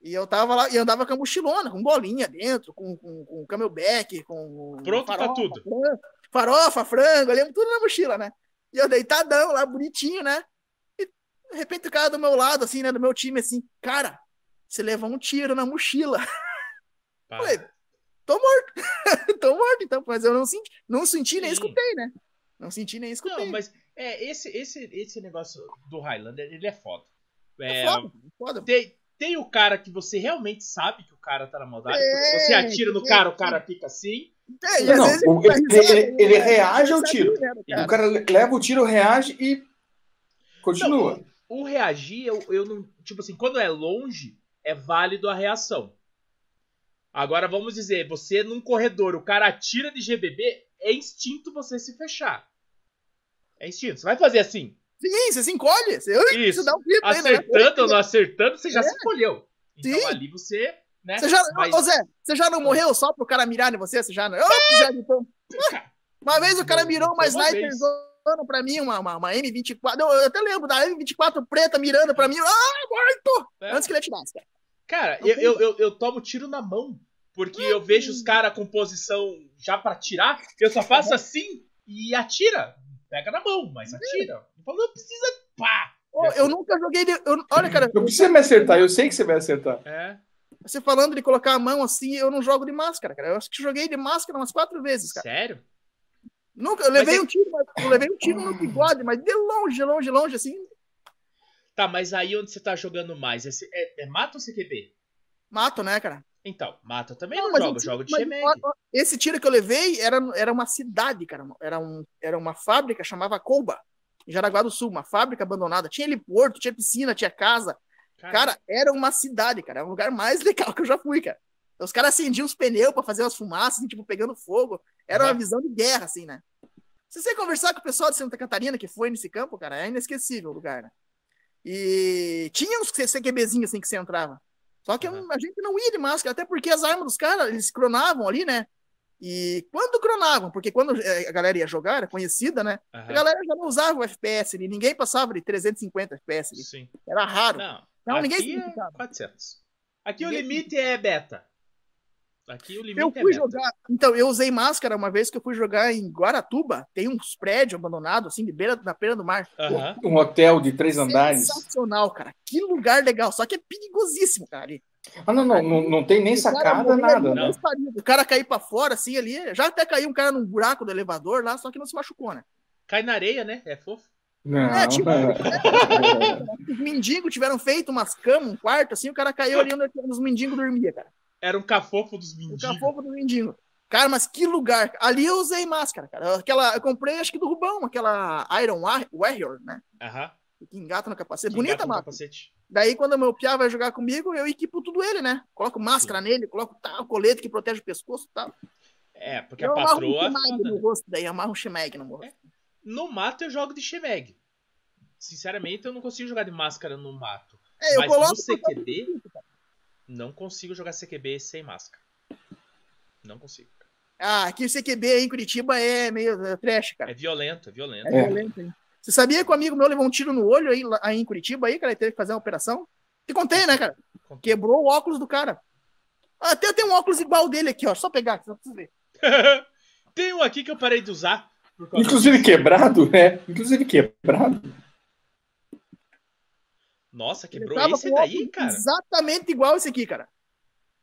E eu tava lá, e andava com a mochilona, com bolinha dentro, com, com, com camelback, com. Pronto pra tudo. Frango, farofa, frango, ali, tudo na mochila, né? E eu deitadão lá, bonitinho, né? E de repente o cara do meu lado, assim, né? Do meu time, assim, cara, você levou um tiro na mochila. Pá. Falei, tô morto. tô morto, então, mas eu não senti, não senti nem Sim. escutei, né? Não senti nem escutei. Não, mas é, esse, esse, esse negócio do Highlander, ele é foda. É É, foda, foda. tem, tem o cara que você realmente sabe que o cara tá na maldade. É, você atira no é, cara, o cara fica assim. É, e Não, vezes o- dá ele- risada, ele- ele né? reage ao tiro. né, O cara leva o tiro, reage e continua. Não, o, o reagir, eu, eu não. Tipo assim, quando é longe, é válido a reação. Agora vamos dizer, você num corredor, o cara atira de GBB, é instinto você se fechar. É instinto. Você vai fazer assim, Sim, você se encolhe. Você, Isso. você dá um grito né? acertando ou não acertando, você já se encolheu. Então Sim. ali você. Né, Você já, vai- Ô Zé, você já não morreu só pro cara mirar em você? Você já não. Ô, já gritou. Uma vez o cara mirou uma sniper zona pra mim, uma, uma, uma M24. Eu, eu até lembro da M24 preta mirando pra mim. Ah, morto! É. Antes que ele atirasse, cara. Cara, Não eu, eu, eu, eu tomo tiro na mão. Porque eu vejo os caras com posição já pra tirar, eu só faço assim e atira. pega na mão, mas atira. Falou, não precisa. Pá! Ô, eu nunca joguei. De, eu- olha, cara, Não precisa me acertar, eu sei que você vai acertar. É. você falando de colocar a mão assim, eu não jogo de máscara, cara. Eu acho que joguei de máscara umas quatro vezes, cara. Sério? Nunca, eu levei Mas é- um tiro, mas- eu levei um tiro no bigode, mas de longe, longe, longe, assim, Tá, mas aí onde você tá jogando mais? É, é, é mato ou CQB? mato, né, cara? Então, mato eu também não, mas jogo, o eu jogo de Shemeg. Esse tiro que eu levei era, era uma cidade, cara. Era, um, era uma fábrica, chamava Colba, em Jaraguá do Sul, uma fábrica abandonada. Tinha heliporto, tinha piscina, tinha casa. Cara, era uma cidade, cara. É o lugar mais legal que eu já fui, cara. Os caras acendiam os pneus pra fazer umas fumaças, assim, tipo, pegando fogo. Era uma Uhum. visão de guerra, assim, né? Se você conversar com o pessoal de Santa Catarina que foi nesse campo, cara, é inesquecível o lugar, né? E tinha uns CQBzinhos assim que você entrava. Só que Uhum. a gente não ia de máscara, até porque as armas dos caras, eles cronavam ali, né? E quando cronavam, porque quando eh, a galera ia jogar, era conhecida, né? A Aham, galera já não usava o FPS ali, ninguém passava de 350 FPS ali. Sim. Era raro. Não, Não, ninguém é identificava. 400. Aqui o Ninguém- limite é beta. Aqui o limite Eu é fui beta. jogar. Então, eu usei máscara uma vez que eu fui jogar em Guaratuba. Tem uns prédios abandonados, assim, de beira, na beira do mar. Um hotel de três andares. Sensacional, cara. Que lugar legal. Só que é perigosíssimo, cara. ali. Ah, não, não, não, não tem nem sacada, nada, ali, né? O cara cair pra fora, assim, ali. Já até caiu um cara num buraco do elevador lá, só que não se machucou, né? Cai na areia, né? É fofo. Não, É, tipo, não. Os mendigos tiveram feito umas camas, um quarto, assim, o cara caiu ali onde os mendigos dormiam, cara. Era um cafofo dos O mendigos. cafofo do mendigo. Cara, mas que lugar. Ali eu usei máscara, cara. Aquela, eu comprei, acho que do Rubão, aquela Iron War- Warrior, né? Aham. Que engata no capacete. Que Bonita máscara. capacete. Daí, quando o meu piá vai jogar comigo, eu equipo tudo ele, né? Coloco máscara nele, coloco tal, colete que protege o pescoço e tal. É, porque eu a amarro patroa. um é shemag foda, no rosto, daí amarro um shemag no rosto. No mato eu jogo de Shemeg. Sinceramente, eu não consigo jogar de máscara no mato. É, eu Mas coloco... no CQB, não consigo jogar CQB sem máscara. Não consigo. Ah, aqui o CQB aí em Curitiba é meio é, trash, cara. É violento, é violento. É, violento, hein? Você sabia que o amigo meu levou um tiro no olho aí, aí em Curitiba aí, cara? Ele teve que fazer uma operação? Te contei, né, cara? Quebrou o óculos do cara. Até tem um óculos igual dele aqui, ó. Só pegar, aqui, só pra você ver. Tem um aqui que eu parei de usar. Inclusive quebrado, né? Inclusive quebrado. Nossa, quebrou esse daí, cara? Exatamente igual esse aqui, cara.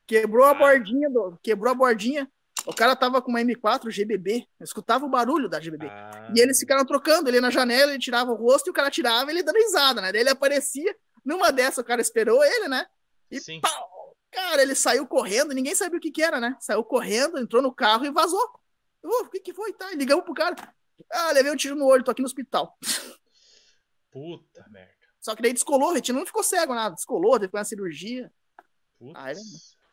Quebrou a Ah. bordinha, do, quebrou a bordinha. O cara tava com uma M4 GBB. Eu escutava o barulho da GBB. Ah, E eles ficaram trocando, ele na janela, ele tirava o rosto e o cara tirava ele dando risada, né? Daí ele aparecia, numa dessa o cara esperou ele, né? E Sim. pau! Cara, ele saiu correndo, ninguém sabia o que que era, né? Saiu correndo, entrou no carro e vazou. O que que foi? Tá, ligamos pro cara. Ah, levei um tiro no olho, tô aqui no hospital. Puta merda. Só que daí descolou, o retina não ficou cego, nada. Descolou, teve que fazer uma cirurgia. Putz. Ai,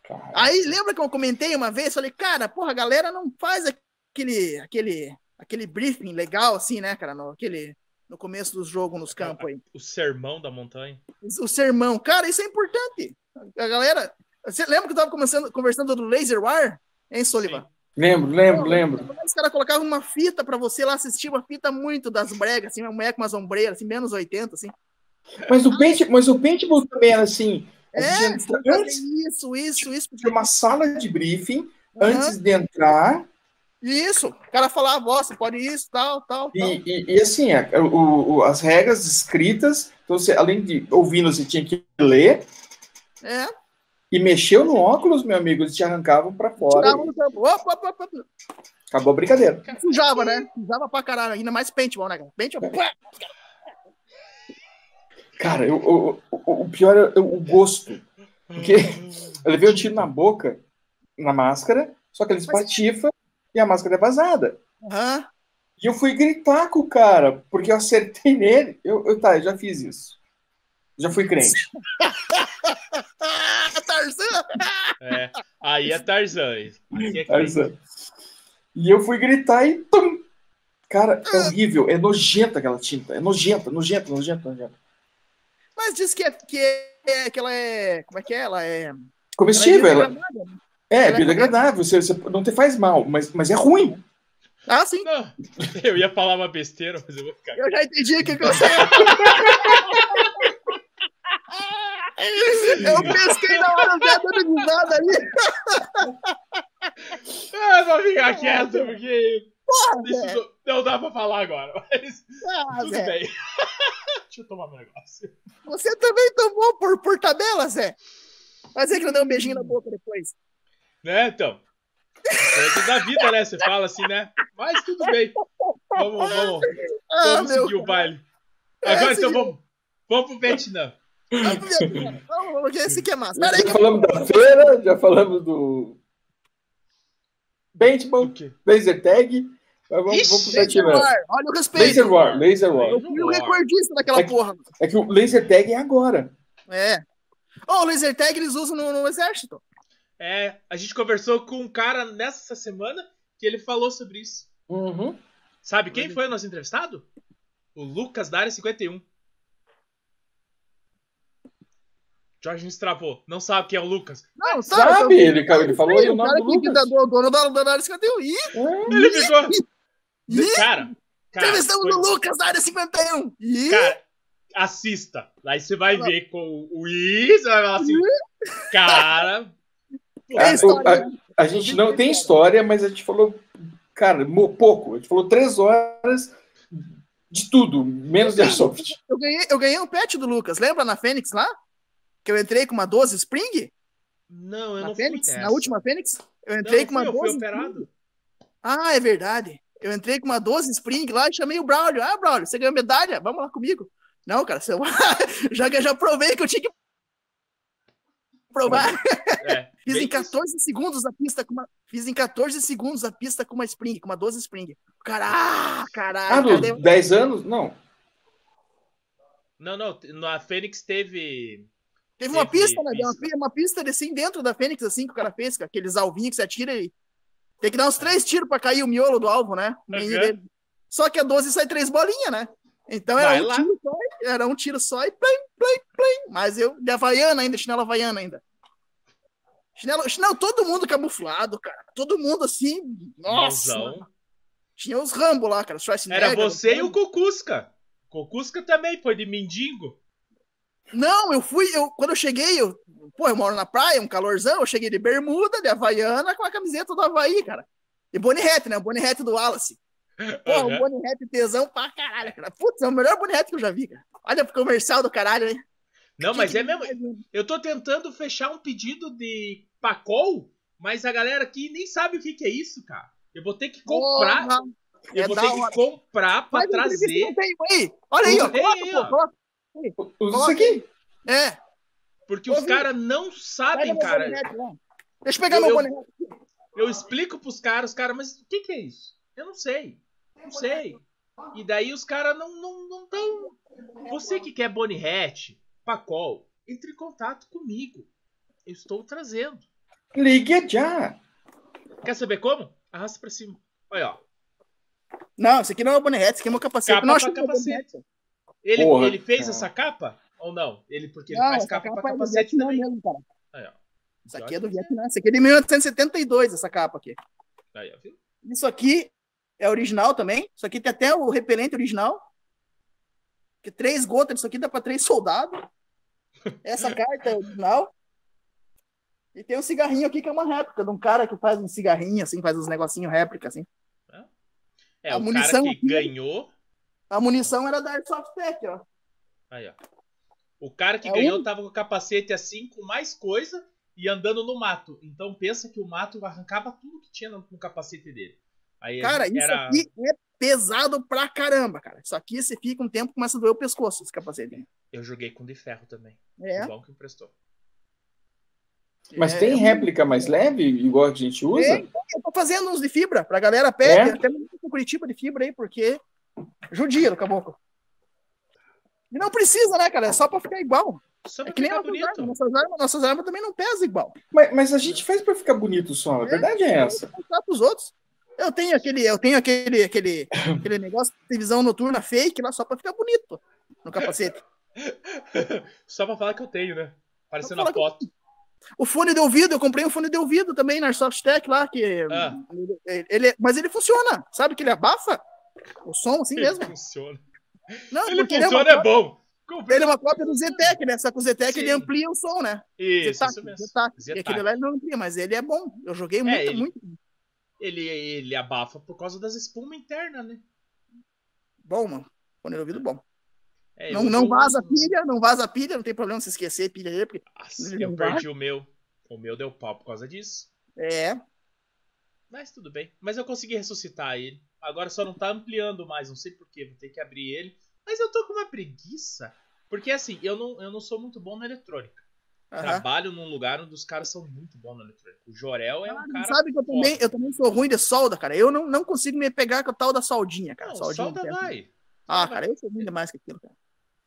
Cara, Aí lembra que eu comentei uma vez? Falei, cara, porra, a galera não faz aquele, aquele, aquele briefing legal, assim, né, cara? No, aquele, no começo do jogo, nos campos aí. O sermão da montanha. O sermão. Cara, isso é importante. A galera. Você lembra que eu tava conversando, conversando do Laser War? Hein, Sullivan? lembro, lembro, lembro. Os caras colocavam uma fita pra você lá assistir, uma fita muito das bregas, assim, uma mulher com umas ombreiras, assim, menos 80, assim. Mas o paint, mas o paintball também era assim. É, antes isso, isso, isso. de uma sala de briefing, Aham. antes de entrar, Isso. O cara falava, ó, você pode isso, tal, tal, tal. e, e, e assim, a- o- o- as regras escritas, então você, além de ouvindo, você tinha que ler, É, e mexeu no óculos, meu amigo, eles te arrancavam pra fora. tirava no campo. Opa, opa, opa. Acabou a brincadeira. Sujava, né? Sujava pra caralho. Ainda mais paintball, né, cara? Paintball. pá! Cara, eu, eu- o, o pior é o gosto. Porque eu levei um tiro na boca, na máscara, só que ele espatifa e a máscara é vazada. E eu fui gritar com o cara, porque eu acertei nele. Eu, eu tá, eu já fiz isso. Já fui crente. Ah, Tarzan! É. Aí é Tarzan. Aqui é Tarzan. E eu fui gritar e tum! Cara, é horrível, é nojenta aquela tinta. É nojenta, nojenta, nojenta, nojenta. Mas diz que, é, que, é, que ela é. Como é que é? Ela é. Comestível, ela é ela, biodegradada, né? é, ela é biodegradável, você, você não te faz mal, mas, mas é ruim. Ah, sim. Não, eu ia falar uma besteira, mas eu vou ficar. Eu já entendi o que você. Eu pesquei na hora dando risada ali. Ah, vou ficar quieto, porque. Porra, Isso não- dá pra falar agora, mas Ah, tudo Zé. bem. Deixa eu tomar meu negócio. Você também tomou por, por tabela, Zé. Mas é que não deu um beijinho na boca depois. Né, então? É da vida, né? Você fala assim, né? Mas tudo bem. Vamos, vamos, Ah, vamos seguir o baile. É, Agora então seguir. vamos, vamos pro Vietnã. Vamos. Vamos, esse aqui é massa. Que Já falamos da feira, já falamos do paintball, laser tag. Mas vamos, Ixi, vamos pro. War, olha o respeito. Laser War, Laser War. Eu fui o recordista daquela É que- porra. É que o laser tag é agora. É. Ô, o laser tag eles usam no, no exército. É, a gente conversou com um cara nessa semana que ele falou sobre isso. Uhum. Sabe quem foi o nosso entrevistado? O Lucas da área 51. Jorge travou. Não sabe quem é o Lucas. Não, Sabe? Ele, ele falou aí o o nome cara do que Lucas. do dono da, da área 51. Ih, Ele ficou. ih, Cara, cara, entrevistamos foi- o Lucas da área 51. Ih, cara, assista. Aí você vai ver com o I, você vai falar assim. Cara. o- né? A gente não tem história, mas a gente falou, cara, pouco. A gente falou três horas de tudo, menos de airsoft. Eu ganhei, eu ganhei um pet do Lucas, lembra na Fênix lá? Que eu entrei com uma 12 Spring? Não, eu Na não Fênix? Na última Fênix? Eu entrei não com uma fui, eu 12 fui Spring. operado. Ah, é verdade. Eu entrei com uma 12 Spring lá e chamei o Braulio. Ah, Braulio, você ganhou medalha? Vamos lá comigo. Não, cara, você... já, já provei que eu tinha que provar. É, Fiz bem em 14 segundos a pista com uma. Fiz em 14 segundos a pista com uma Spring, com uma 12 Spring. Caralho, Ah, caralho. dos cadê- 10 anos? Não. Não, não, na Fênix teve. Teve uma pista, né? Deu Uma, pista. uma pista assim dentro da Fênix, assim, que o cara fez, com aqueles alvinhos que você atira e. Tem que dar uns três tiros pra cair o miolo do alvo, né? Uhum. Só que a 12 sai três bolinhas, né? Então era Vai um lá. tiro só, era um tiro só e plim, plim, plim. Mas eu, de Havaiana ainda, chinelo Havaiana ainda. Chinelo, chinelo, todo mundo camuflado, cara. Todo mundo assim, nossa. Mãozão. Tinha os Rambo lá, cara. Era você e o Cocusca. Cocusca também foi de mendigo. Não, eu fui, eu, quando eu cheguei, eu, pô, eu moro na praia, um calorzão, eu cheguei de bermuda, de Havaiana, com a camiseta do Havaí, cara. E Hat, né? O Hat do Wallace. Pô, Aham. um Bonnie Hat tesão pra caralho, cara. Putz, é o melhor Hat que eu já vi, cara. Olha pro comercial do caralho, né? Não, mas é mesmo. Eu tô tentando fechar um pedido de Pacol, mas a galera aqui nem sabe o que, que é isso, cara. Eu vou ter que comprar. Porra, eu é vou ter hora. que comprar pra entrevista trazer. tempo aí. Olha aí, ó. Tem Coloca, aí, pô, ó. coloca. Usa isso aqui. É. Porque os caras não sabem, cara. Deixa eu pegar Eu- meu Hat. Eu explico pros caras, os caras, mas o que, que é isso? Eu não sei. Não sei. E daí os caras não não não tão. Você que quer Bonnie Hat, Pacol, entre em contato comigo. Eu estou trazendo. Ligue já. Quer saber como? Arrasta pra cima. Olha, ó. Não, esse aqui não é o Bonnie Hat, esse aqui é meu capacete. Capa não pra achei que era Ele, Porra, ele fez cara. essa capa? Ou não? Ele, porque ele Não, faz essa capa, pra capa é capacete Vietnã também. mesmo, cara. Aí, ó. Isso aqui é do Vietnã. Isso aqui é de 1872, essa capa aqui. Aí, ó, viu? Isso aqui é original também. Isso aqui tem até o repelente original. Que três gotas disso aqui dá pra três soldados. Essa carta é original. E tem um cigarrinho aqui que é uma réplica de um cara que faz um cigarrinho, assim, faz uns negocinhos réplica, assim. É, A o cara munição que aqui- ganhou. A munição era da Airsoft Tech, ó. Aí, ó. O cara que É ganhou um- tava com o capacete assim, com mais coisa e andando no mato. Então pensa que o mato arrancava tudo que tinha no, no capacete dele. Aí Cara, isso era... aqui é pesado pra caramba, cara. Isso aqui você fica um tempo começa a doer o pescoço, esse capacete. Eu joguei com de ferro também. É. O bom que emprestou. Mas é, tem é réplica mais leve, igual a gente usa? Tem, eu tô fazendo uns de fibra pra galera pede, É? até mesmo com Curitiba de fibra aí, porque judia do caboclo. E não precisa, né, cara? É só pra ficar igual. Só É que nem ficar nossas bonito. armas. Nossas armas, nossas armas também não pesam igual. Mas, mas a gente faz pra ficar bonito só, a verdade é essa. Pros outros. Eu tenho aquele, eu tenho aquele, aquele, aquele negócio de televisão noturna fake lá só pra ficar bonito no capacete. Só pra falar que eu tenho, né? Parecendo a foto. O fone de ouvido, eu comprei um fone de ouvido também na Airsoft Tech lá, que Ah. ele, ele- mas ele funciona. Sabe que ele abafa o som assim mesmo? Ele funciona. Não, Ele porque ele é funciona, é bom. Comprei- Ele é uma cópia do Zetec, né? Só que o Zetec ele amplia o som, né? Isso, Zetac, isso mesmo. Zetac. E Zetac. aquele lá ele não amplia, mas ele é bom. Eu joguei muito, ele- muito. Ele, ele abafa por causa das espumas internas, né? Bom, mano. Fone de ouvido bom. É, não, não vaza uso- pilha, não vaza pilha, não tem problema se esquecer pilha aí, porque. Nossa, eu perdi o meu. O meu deu pau por causa disso. É. Mas tudo bem. Mas eu consegui ressuscitar ele. Agora só não tá ampliando mais, não sei porquê, vou ter que abrir ele. Mas eu tô com uma preguiça. Porque assim, eu não, eu não sou muito bom na eletrônica. aham. Trabalho num lugar onde os caras são muito bons na eletrônica. O Jorel é um cara. sabe que eu também, eu também sou ruim de solda, cara. Eu não, não consigo me pegar com a tal da soldinha, cara. Não, soldinha solda que é- vai. Ah, cara, eu sou ruim demais com aquilo, cara.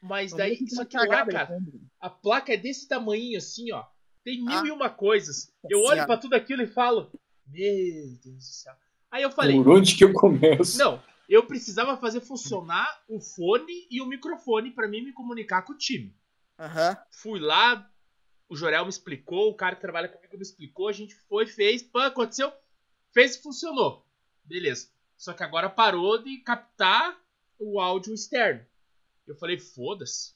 Mas Não daí, só que lá, de cara, fundo. a placa é desse tamanho assim, ó. Tem mil Ah. e uma coisas. Eu olho pra tudo aquilo e falo, meu Deus do céu. Aí eu falei, Por onde que eu começo? não, eu precisava fazer funcionar o fone e o microfone pra mim me comunicar com o time. Aham. Fui lá, o Jorel me explicou, o cara que trabalha comigo me explicou, a gente foi, fez, pã, aconteceu, fez e funcionou. Beleza. Só que agora parou de captar o áudio externo. Eu falei, foda-se.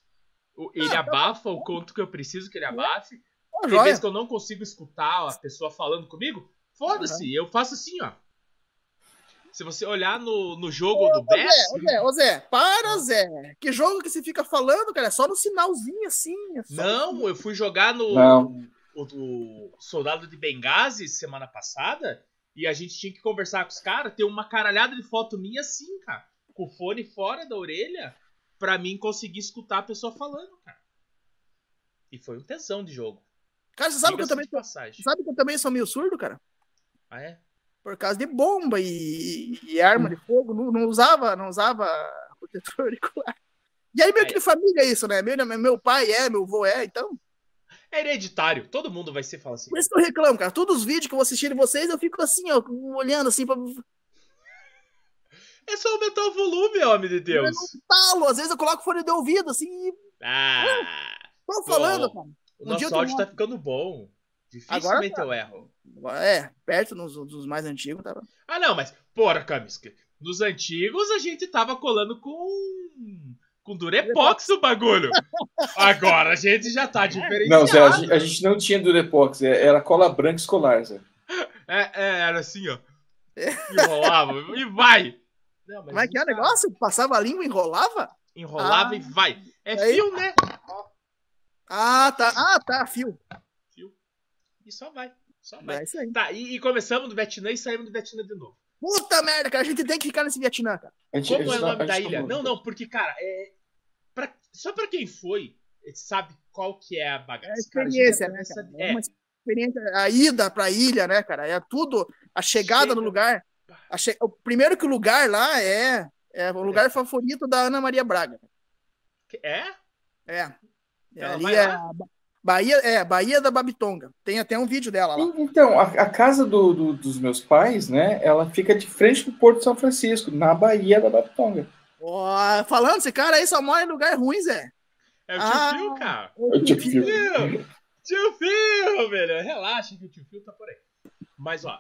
Ele Ah, abafa o quanto que eu preciso que ele abafe. Ó, Tem vezes que eu não consigo escutar a pessoa falando comigo. Foda-se, eu faço assim, ó. Se você olhar no, no jogo do Ô Zé, Best, ô Zé, ô Zé, para, Zé. Que jogo que você fica falando, cara? É só no sinalzinho assim. é só- Não, eu fui jogar no o, o Soldado de Benghazi semana passada e a gente tinha que conversar com os caras. Tem uma caralhada de foto minha assim, cara, com o fone fora da orelha pra mim conseguir escutar a pessoa falando, cara. E foi um tesão de jogo. Cara, você sabe que eu também, passagem. sabe que eu também sou meio surdo, cara? Ah, é? Por causa de bomba e, e arma de fogo. Não, não usava, não usava protetor auricular. E aí meio que de família é isso, né? Meu, meu pai é, meu avô é, então. É hereditário. Todo mundo vai ser falar assim. Por isso que eu reclamo, cara. Todos os vídeos que eu vou assistir de vocês, eu fico assim, ó, olhando assim pra. É só aumentar o volume, homem de Eu Deus. não talo. Às vezes eu coloco fone de ouvido, assim, e Ah, tô falando, cara. o Um nosso eu tô áudio tá ficando bom. Agora Dificilmente tá. eu erro. É, perto nos, dos mais antigos, tava. Ah, não, mas, porra, Kamiska, nos antigos a gente tava colando com. com Durepox o bagulho. Agora a gente já tá diferenciado. Não, Zé, a gente, a gente não tinha Durepox, é- era cola branca escolar, Zé. É, é, era assim, ó. Enrolava e vai. Não, Como é que é o negócio? Passava a língua e enrolava? Enrolava Ah. e vai. É Aí- fio, né? Ah, tá. Ah, tá, fio. E só vai. Só vai. É isso aí. Tá, e, e começamos do Vietnã e saímos do Vietnã de novo. Puta merda, cara. A gente tem que ficar nesse Vietnã, cara. Gente- Como é o tá- nome da tá ilha? Não, não, porque, cara, é. pra- só pra quem foi, sabe qual que é a É bagaça. a Cara, a gente experiência, né, cara? É É, uma experiência. A ida pra ilha, né, cara? É tudo. A chegada Chega. no lugar. A che- O primeiro que o lugar lá é. É o lugar favorito da Ana Maria Braga. é? É. É, Ela ali vai é. lá? a Bahia, é, Bahia da Babitonga. Tem até um vídeo dela lá. Então, a, a casa do- do- dos meus pais, né, ela fica de frente pro Porto de São Francisco, na Baía da Babitonga. Ó, falando, esse cara aí só mora em lugar ruim, Zé. É o tio Ah. Phil, cara. Eu te Tio Phil! Tio Phil, velho. Relaxa que o tio Phil tá por aí. Mas, ó.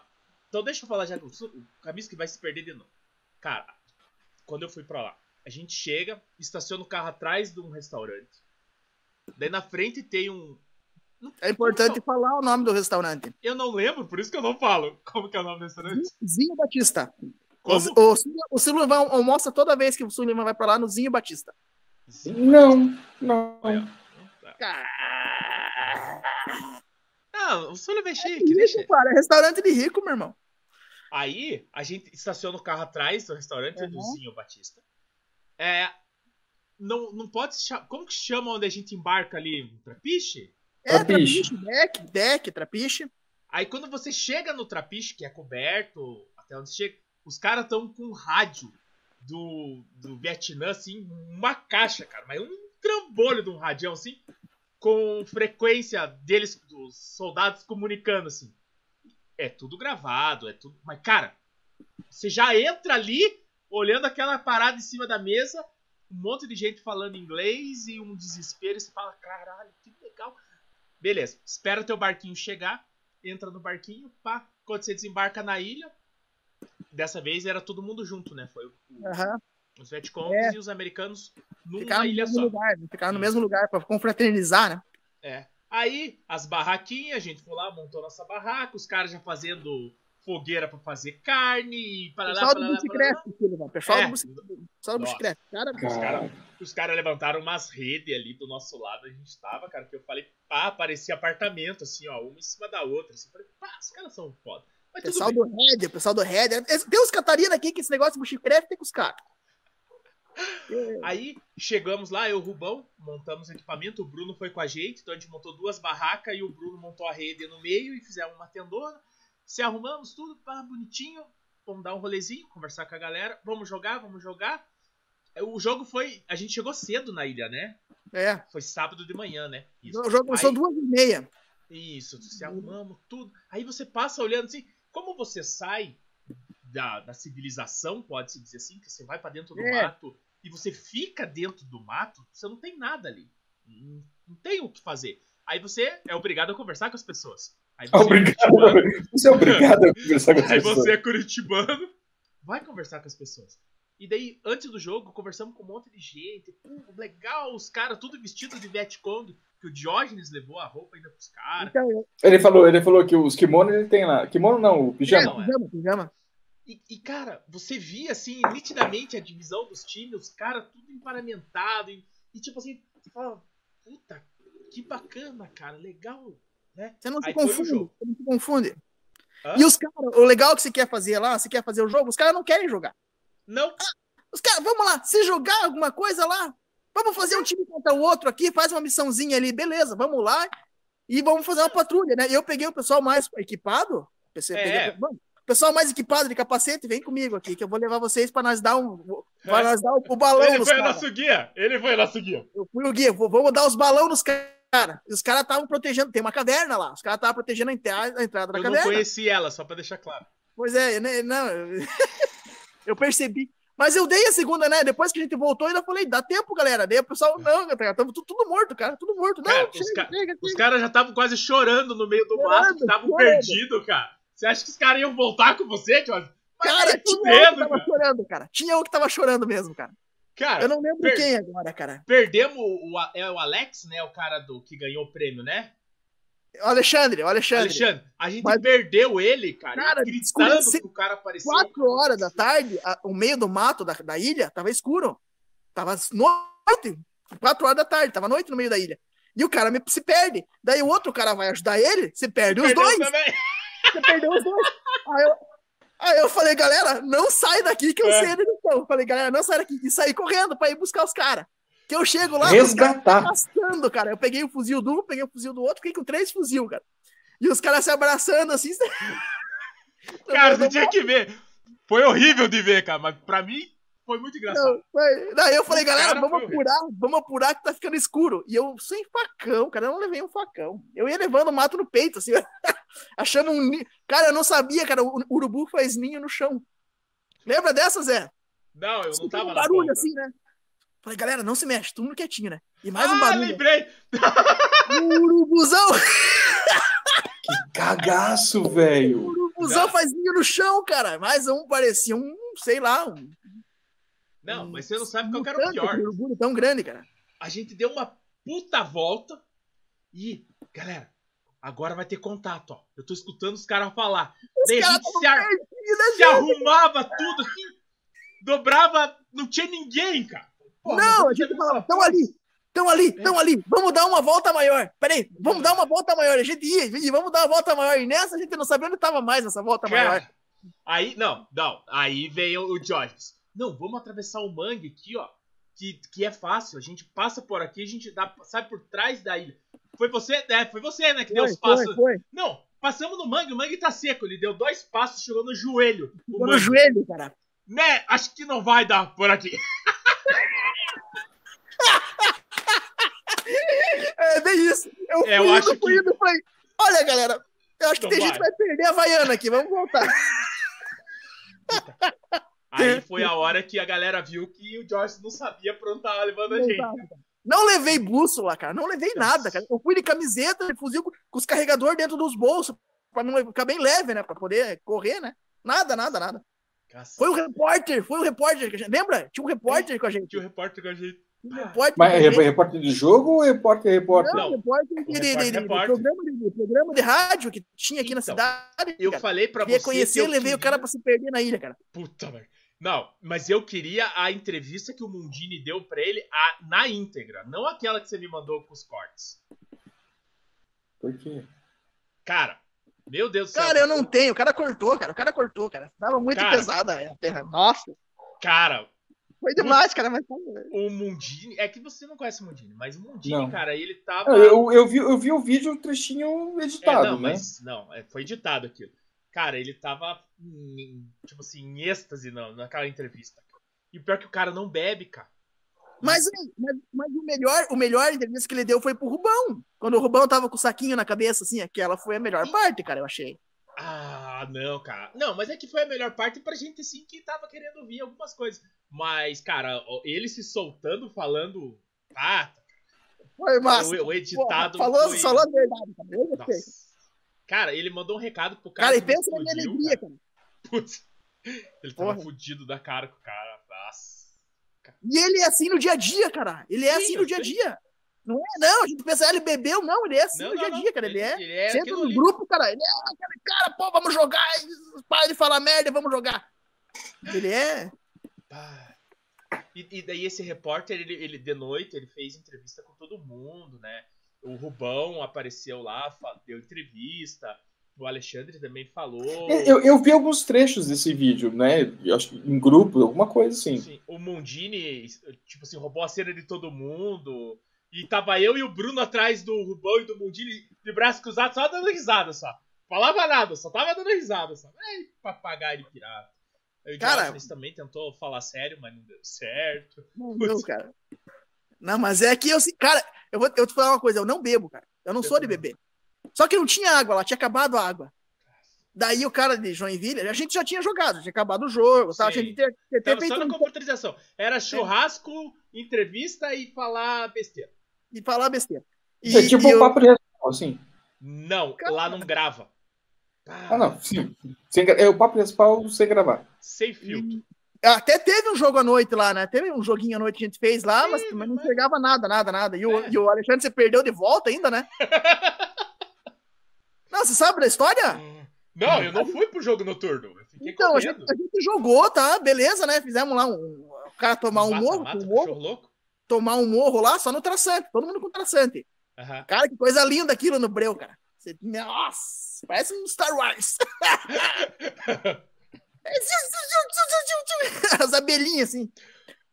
Então deixa eu falar já do o Camis que vai se perder de novo. Cara, quando eu fui pra lá, a gente chega, estaciona o carro atrás de um restaurante. Daí na frente tem um. É importante falar o nome do restaurante. Eu não lembro, por isso que eu não falo. Como que é o nome do restaurante? Zinho Batista. Como? O, o, Sul- o Silvio almoça toda vez que o Sullivan vai pra lá no Zinho Batista. Não, não. Não, o Sullivan é chique, Rico, deixa. cara, é restaurante de rico, meu irmão. Aí, a gente estaciona o carro atrás do restaurante Uhum. do Zinho Batista. É. Não, não pode se chamar. Como que chama onde a gente embarca ali? Trapiche? É, Trapiche. trapiche, deck, deck, trapiche. Aí quando você chega no trapiche, que é coberto, até onde chega, os caras estão com um rádio do, do Vietnã, assim, uma caixa, cara, mas um trambolho de um radião, assim, com frequência deles, dos soldados comunicando, assim. É tudo gravado, é tudo. Mas, cara, você já entra ali, olhando aquela parada em cima da mesa, um monte de gente falando inglês e um desespero, e você fala, caralho, que legal. Beleza, espera teu barquinho chegar, entra no barquinho, pá. Quando você desembarca na ilha, dessa vez era todo mundo junto, né? Foi o- o- Aham. os Vietcongs É. e os americanos numa Ficar no ilha mesmo só. lugar, né? ficar no mesmo lugar pra confraternizar, né? É. Aí, as barraquinhas, a gente foi lá, montou nossa barraca, os caras já fazendo fogueira pra fazer carne, e para lá, Pessoal para do lá, bicicleta, filho, mano. Pessoal É. do. Pessoal do Nossa. bicicleta. Cara, Os Cara, caras cara levantaram umas redes ali do nosso lado, a gente tava, cara, que eu falei, pá, parecia apartamento, assim, ó, uma em cima da outra. Assim, falei, pá, os caras são foda. Mas pessoal do Red, o pessoal do Red. Tem os Catarina aqui que esse negócio de buchicref tem com os caras. Aí chegamos lá, eu e o Rubão, montamos o equipamento, o Bruno foi com a gente, então a gente montou duas barracas e o Bruno montou a rede no meio e fizemos uma tendona. Se arrumamos tudo, pá, bonitinho. Vamos dar um rolezinho, conversar com a galera. Vamos jogar, vamos jogar. O jogo foi. A gente chegou cedo na ilha, né? É. Foi sábado de manhã, né? Isso. O jogo começou duas e meia. Isso, se arrumamos, tudo. Aí você passa olhando assim, como você sai da, da civilização, pode-se dizer assim, que você vai pra dentro do É. mato e você fica dentro do mato, você não tem nada ali. Não, não tem o que fazer. Aí você é obrigado a conversar com as pessoas. Aí você, Obrigado. Você é obrigado a conversar com as Aí pessoas. você é curitibano, vai conversar com as pessoas. E daí, antes do jogo, conversamos com um monte de gente. Pô, legal, os caras tudo vestidos de Vietcong, que o Diógenes levou a roupa ainda pros caras. Então, Ele falou, ele falou que os kimonos ele tem lá. Kimono não, o é, pijama. Não, é. pijama, pijama. E, e, cara, você via, assim, nitidamente a divisão dos times, os caras tudo emparamentado. E, e, tipo assim, você fala, puta, que bacana, cara, legal, né? Você não se Aí confunde. Você não se confunde. Hã? E os caras, o legal que você quer fazer lá, você quer fazer o jogo, os caras não querem jogar. Não, Os caras, vamos lá, se jogar alguma coisa lá, vamos fazer um time contra o outro aqui, faz uma missãozinha ali, beleza, vamos lá e vamos fazer uma patrulha, né? Eu peguei o pessoal mais equipado, É. o pessoal mais equipado de capacete, vem comigo aqui, que eu vou levar vocês pra nós dar um, pra nós dar o, o balão ele foi o caras. nosso guia, ele foi o nosso guia. Eu fui o guia, vou- vamos dar os balão nos caras. E os caras estavam protegendo, tem uma caverna lá, os caras estavam protegendo a entrada, a entrada da Eu não caverna. conheci ela, só pra deixar claro. Pois é, não, eu- percebi. Mas eu dei a segunda, né? Depois que a gente voltou, ainda falei, dá tempo, galera. Daí o pessoal, não, cara, tamo tudo, tudo morto, cara, tudo morto. Não, Cara, os chega, ca- chega, Os caras já estavam quase chorando no meio do Chorando, mato, estavam perdidos, cara. Você acha que os caras iam voltar com você, Jorge? Cara, tinha um que tava cara. chorando, cara. Tinha um que tava chorando mesmo, cara. Cara, Eu não lembro per- quem agora, cara. perdemos o, o- é o Alex, né? O cara do que ganhou o prêmio, né? O Alexandre, o Alexandre. Alexandre, a gente Mas- perdeu ele, cara, Cara, gritando escurece- pro cara aparecer. Quatro horas da tarde, a- o meio do mato da, da ilha tava escuro. Tava noite. Quatro horas da tarde, tava noite no meio da ilha. E o cara me, se perde. Daí o outro cara vai ajudar ele, se perde os Perdeu dois. também. Você perdeu os dois. Aí eu, aí eu falei, galera, não sai daqui que eu É. sei onde eles estão. Falei, galera, não sai daqui. E saí correndo pra ir buscar os caras. Que eu chego lá, Resgatar. passando, cara. Eu peguei o fuzil de um, peguei o fuzil do outro, fiquei com três fuzil, cara. E os caras se abraçando assim. Cara, você tinha que ver. Foi horrível de ver, cara, mas pra mim foi muito engraçado. Não, foi- Daí eu falei, galera, vamos apurar, vamos apurar que tá ficando escuro. E eu sem facão, cara, eu não levei um facão. Eu ia levando o mato no peito, assim, achando um. Cara, eu não sabia, cara, o urubu faz ninho no chão. Lembra dessa, Zé? Não, eu não tava um na barulho ponta. assim, né? Falei, galera, não se mexe, todo mundo quietinho, né? E mais um ah, barulho. lembrei! O urubuzão, Cagaço, o velho. urubuzão Não. faz ninho no chão, cara. Mais um parecia um, sei lá, um. Não, mas você não sabe qual que era o pior. aquele urubu tão grande, cara. A gente deu uma puta volta e, galera, agora vai ter contato, ó. Eu tô escutando os caras falar. Os Daí a caras gente se, ar- perdidos, se arrumava tudo assim, dobrava, não tinha ninguém, cara. Porra, Não, a gente falava, estão ali, estão ali, estão ali, vamos dar uma volta maior. Peraí, vamos dar uma volta maior. A gente ia, e vamos dar uma volta maior. E nessa a gente não sabia onde estava mais essa volta maior. Cara, aí, não, não. Aí veio o Jorge. Não, vamos atravessar o mangue aqui, ó. Que, que é fácil. A gente passa por aqui, a gente dá, sai por trás da ilha. Foi você, é, foi você, né, que deu Foi, os passos. foi, foi. Não, passamos no mangue, o mangue tá seco. Ele deu dois passos, chegou no joelho. Ficou no joelho, cara. Né, acho que não vai dar por aqui. É bem isso. Eu É, eu acho fui que- indo, falei, olha, galera, eu acho que Não tem vai. gente que vai perder a Havaiana aqui, vamos voltar. Aí foi a hora que a galera viu que o Jorge não sabia pra onde tava levando a gente. Não levei bússola, cara. Não levei nada, cara. Eu fui de camiseta, de fuzil com, com os carregadores dentro dos bolsos, pra não ficar bem leve, né? Pra poder correr, né? Nada, nada, nada. Cacete. Foi o repórter, foi o repórter. que a gente- Lembra? Tinha um repórter com a gente. Tinha o repórter com a gente. Repórter Mas é repórter de jogo ou repórter repórter? Não, Não. repórter de, de, Repórter, de- de- repórter. programa, de, programa de rádio que tinha aqui na Então, cidade. Eu cara. falei pra Queria você. conhecer, que eu levei o queria- cara pra se perder na ilha, cara. Puta merda. Não, mas eu queria a entrevista que o Mundini deu pra ele a- na íntegra, não aquela que você me mandou com os cortes. Por quê? Cara, meu Deus do céu. Cara, eu não tenho. O cara cortou, cara. O cara cortou, cara. Tava muito Cara. pesada a terra. Nossa, Cara, foi demais, cara. Mas... o Mundini. É que você não conhece o Mundini, mas o Mundini, Não. cara, ele tava. Eu, eu, vi, eu vi o vídeo, o trechinho É, editado, não, né? mas não, é, foi editado aquilo. Cara, ele tava em, tipo assim, em êxtase não, naquela entrevista. E o pior é que o cara não bebe, cara. Mas, mas, mas o melhor, o melhor entrevista que ele deu foi pro Rubão. Quando o Rubão tava com o saquinho na cabeça, assim, aquela foi a melhor parte, cara, eu achei. Ah, não, cara. Não, mas é que foi a melhor parte pra gente, assim, que tava querendo ouvir algumas coisas. Mas, cara, ele se soltando, falando. Ah, Foi massa. o, o editado. Porra, falou, foi... falou a verdade, cara. Eu. Nossa. Cara, ele mandou um recado pro cara. Cara, e pensa na minha alegria, cara. cara. Putz. Ele tava Porra. fudido da cara com o cara. Nossa. E ele é assim no dia a dia, cara. Ele é Sim, assim no dia a dia. Não é, não. A gente pensa, ah, ele bebeu, não. Ele é assim Não, no não, dia a dia, cara. Ele, é. Ele é Senta no ali. grupo, cara. Ele é aquele cara, pô, vamos jogar. Para de falar merda, vamos jogar. Ele é. E, e daí esse repórter, ele, ele de noite, ele fez entrevista com todo mundo, né? O Rubão apareceu lá, deu entrevista. O Alexandre também falou. Eu, eu vi alguns trechos desse vídeo, né? Eu acho em grupo, alguma coisa assim. Assim, o Mundini, tipo assim, roubou a cena de todo mundo. E tava eu e o Bruno atrás do Rubão e do Mundini, de braços cruzados, só dando risada só. Falava nada, só tava dando risada só. Ai, papagaio de pirata. O Cara- também tentou falar sério, mas não deu certo. Não, não, cara. Não, mas é que eu, cara, eu vou, eu vou te falar uma coisa, eu não bebo, cara. Eu não Eu sou de beber. Só que não tinha água lá, tinha acabado a água. Daí o cara de Joinville, a gente já tinha jogado, tinha acabado o jogo, tá? a Sim. gente ter, ter Tava feito só na um computarização. Era churrasco, entrevista e falar besteira. e falar besteira. E, é tipo e um eu- papo de assim. Não, Cara. lá não grava. Ah, não, sim. Sem, é o papo principal sem gravar. Sem filtro. Até teve um jogo à noite lá, né? Teve um joguinho à noite que a gente fez lá, mas, Teve, mas não mas- pegava nada, nada, nada. E o, É. e o Alexandre você perdeu de volta ainda, né? não, você sabe da história? Não, eu não fui pro jogo noturno. Eu fiquei Então, a gente, a gente jogou, tá? Beleza, né? Fizemos lá um. O cara tomar um morro, Mata-mata, um morro, tomar um morro lá só no traçante, todo mundo com traçante. Cara, que coisa linda aquilo no breu, cara. Você- nossa, parece um Star Wars. As abelhinhas, assim.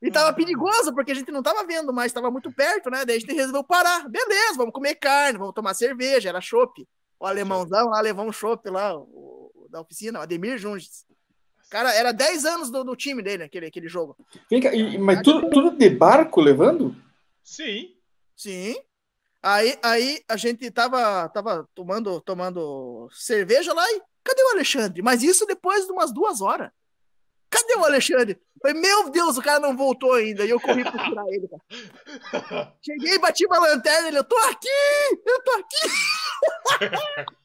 E tava perigoso, porque a gente não tava vendo mais, tava muito perto, né? Daí a gente resolveu parar. Beleza, vamos comer carne, vamos tomar cerveja, era chopp. O alemãozão lá levou um chopp lá, o, o da oficina, o Ademir Junges. Cara, era 10 anos do, do time dele, aquele, aquele jogo. Vem cá, e- mas tudo, tudo de barco levando? Sim. Sim. Aí, aí a gente tava, tava tomando, tomando cerveja lá e cadê o Alexandre? Mas isso depois de umas duas horas. Cadê o Alexandre? Falei, meu Deus, o cara não voltou ainda. E eu corri procurar ele, cara. Cheguei, bati uma lanterna, ele, eu tô aqui! Eu tô aqui!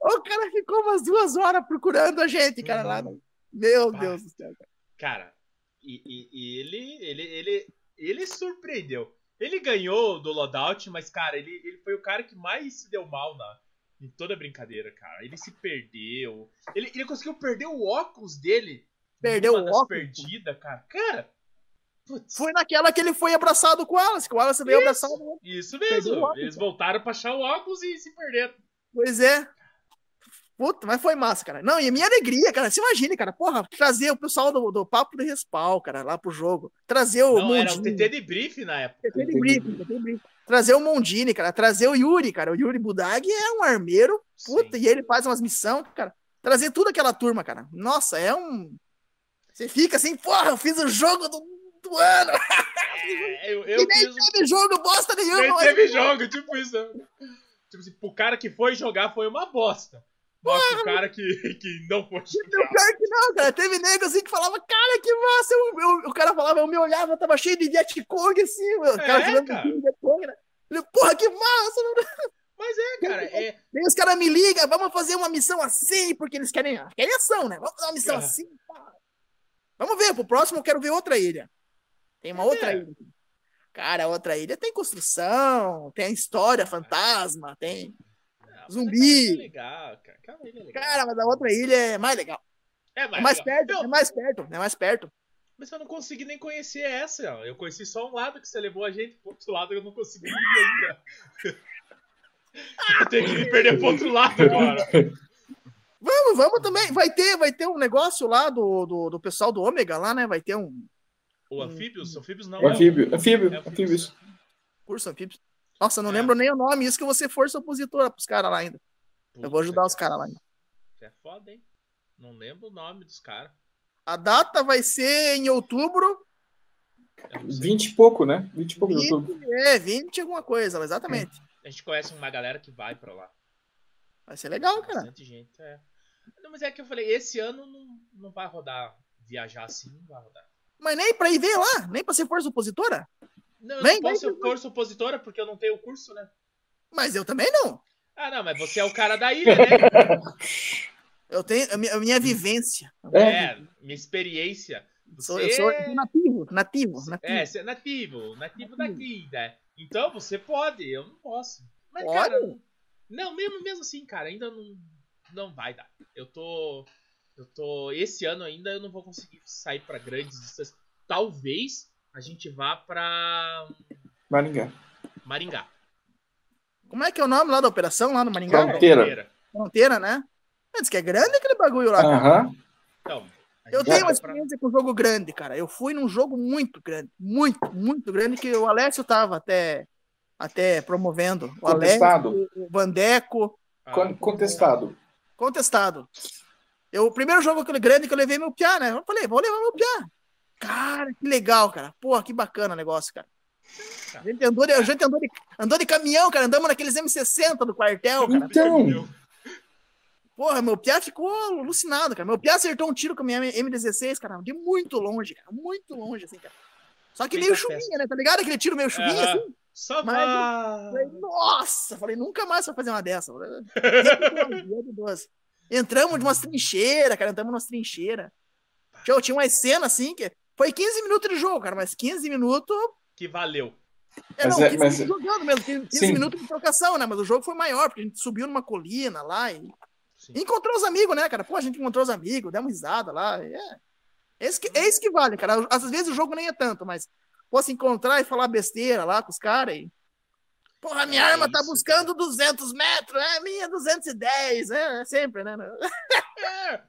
o cara ficou umas duas horas procurando a gente, cara, lá. no- Meu Pá. Deus do céu. cara. Cara, e, e- e ele, ele, ele, ele surpreendeu. Ele ganhou do loadout, mas, cara, ele, ele foi o cara que mais se deu mal na, em toda a brincadeira, cara. Ele se perdeu. Ele, ele conseguiu perder o óculos dele. Perdeu o óculos? perdidas, cara. Cara, putz, Foi naquela que ele foi abraçado com o Wallace, que o Wallace veio Isso. abraçado. isso Perdeu o mesmo. Eles voltaram pra achar o óculos e se perderam. Pois é. Puta, mas foi massa, cara. Não, e a minha alegria, cara. Você imagine, cara. Porra, trazer o pessoal do, do Papo de Respawn, cara, lá pro jogo. Trazer o Não, era o Mondini. TT de brief na época. TT de briefing, TT de briefing. Trazer o Mondini, cara. Trazer o Yuri, cara. O Yuri Budag é um armeiro. Puta, Sim. e ele faz umas missões, cara. Trazer toda aquela turma, cara. Nossa, é um. Você fica assim, porra, eu fiz o jogo do, do ano. É, eu, e eu nem fiz. teve jogo bosta nenhuma. Nem teve jogo, tipo isso. Tipo assim, pro cara que foi jogar foi uma bosta. Mas pro cara que, que não foi jogar. pior que não, cara. Teve nego assim que falava, cara, que massa. Eu, eu- o cara falava, eu me olhava, tava cheio de Vietcong, assim, o cara É, jogando cara. com Vietcong, né? Falei, Porra, que massa, mano. Mas é, cara, é. Daí os caras me ligam, vamos fazer uma missão assim, porque eles querem, querem ação, né? Vamos fazer uma missão É. assim. pá. Vamos ver, pro próximo eu quero ver outra ilha. Tem uma outra É. ilha. Cara, outra ilha tem construção, tem história, fantasma, tem. Não, Zumbi. é legal, cara. É. Cara, mas a outra ilha é mais legal. é É mais, mais legal. perto, Eu- é mais perto, é mais perto. Mas eu não consegui nem conhecer essa. ó. Eu conheci só um lado que você levou a gente, pro outro lado eu não consegui ir ainda. eu tenho que me perder pro outro lado agora. Vamos, vamos também. Vai ter, vai ter um negócio lá do, do, do pessoal do Ômega lá, né? Vai ter um O anfíbios? Anfíbios não. É anfíbio, anfíbio, É anfíbios. curso anfíbio. Nossa, eu não É. lembro nem o nome. Isso que você força opositora pros caras lá ainda. Eu vou ajudar os caras lá ainda. É foda, hein? Não lembro o nome dos caras. A data vai ser em outubro. Eu não sei. 20 e pouco, né? 20 e pouco de 20, outubro. é, 20 alguma coisa, exatamente. A gente conhece uma galera que vai pra lá. Vai ser legal, cara. Bastante gente, é. Não, mas é que eu falei, esse ano não, não vai rodar. Viajar assim não vai rodar. Mas nem pra ir ver lá, nem pra ser força opositora. Não, eu Vem, não posso vem, ser força opositora porque eu não tenho curso, né? Mas eu também não. Ah, não, mas você é o cara da ilha, né? Eu tenho a minha, a minha vivência. É, É, minha experiência. Sou, eu sou nativo, nativo, nativo. É, você é nativo, nativo daqui, né? Então você pode, eu não posso. Mas, Pode? cara, não, mesmo, mesmo assim, cara, ainda não, não vai dar. Eu tô. Eu tô. Esse ano ainda eu não vou conseguir sair pra grandes distâncias. Talvez a gente vá pra Maringá. Maringá. Como é que é o nome lá da operação, lá no Maringá? Fronteira. Fronteira, né? Diz que é grande aquele bagulho lá. cara. Aham. Então, Eu tenho uma pra- experiência com jogo grande, cara. Eu fui num jogo muito grande, muito, muito grande, que o Alessio tava até, até promovendo. O Contestado. Alessio, o Vandeco, Ah, Con- Contestado. Contestado. Eu, o primeiro jogo aquele grande que eu levei meu piá, né? Eu falei, vou levar meu piá. Cara, que legal, cara. Porra, que bacana o negócio, cara. A gente andou de, a gente andou de, andou de caminhão, cara. Andamos naqueles M60 do quartel, cara. Então, Porra, meu piá ficou alucinado, cara. Meu piá acertou um tiro com a minha M16, cara, de muito longe, cara. Muito longe, assim, cara. Só que Feita meio chuvinha, né? Tá ligado? Aquele tiro meio chuvinha, Aham. assim. Vai. Falei, nossa! Falei, nunca mais vai fazer uma dessa. Entramos de umas trincheiras, cara. Entramos umas trincheiras. Tinha, tinha uma cena assim que. Foi 15 minutos de jogo, cara, mas 15 minutos. Que valeu. É, Mas não, é- 15 mas- minutos jogando mesmo. 15, 15 Sim. minutos de trocação, né? Mas o jogo foi maior, porque a gente subiu numa colina lá e Sim. Encontrou os amigos, né, cara? Pô, a gente encontrou os amigos, demos risada lá. É. É isso que, é isso que vale, cara. Às vezes o jogo nem é tanto, mas pô, se encontrar e falar besteira lá com os caras e. Porra, minha É arma tá isso, buscando 200 metros, é minha 210, é, é sempre, né? É.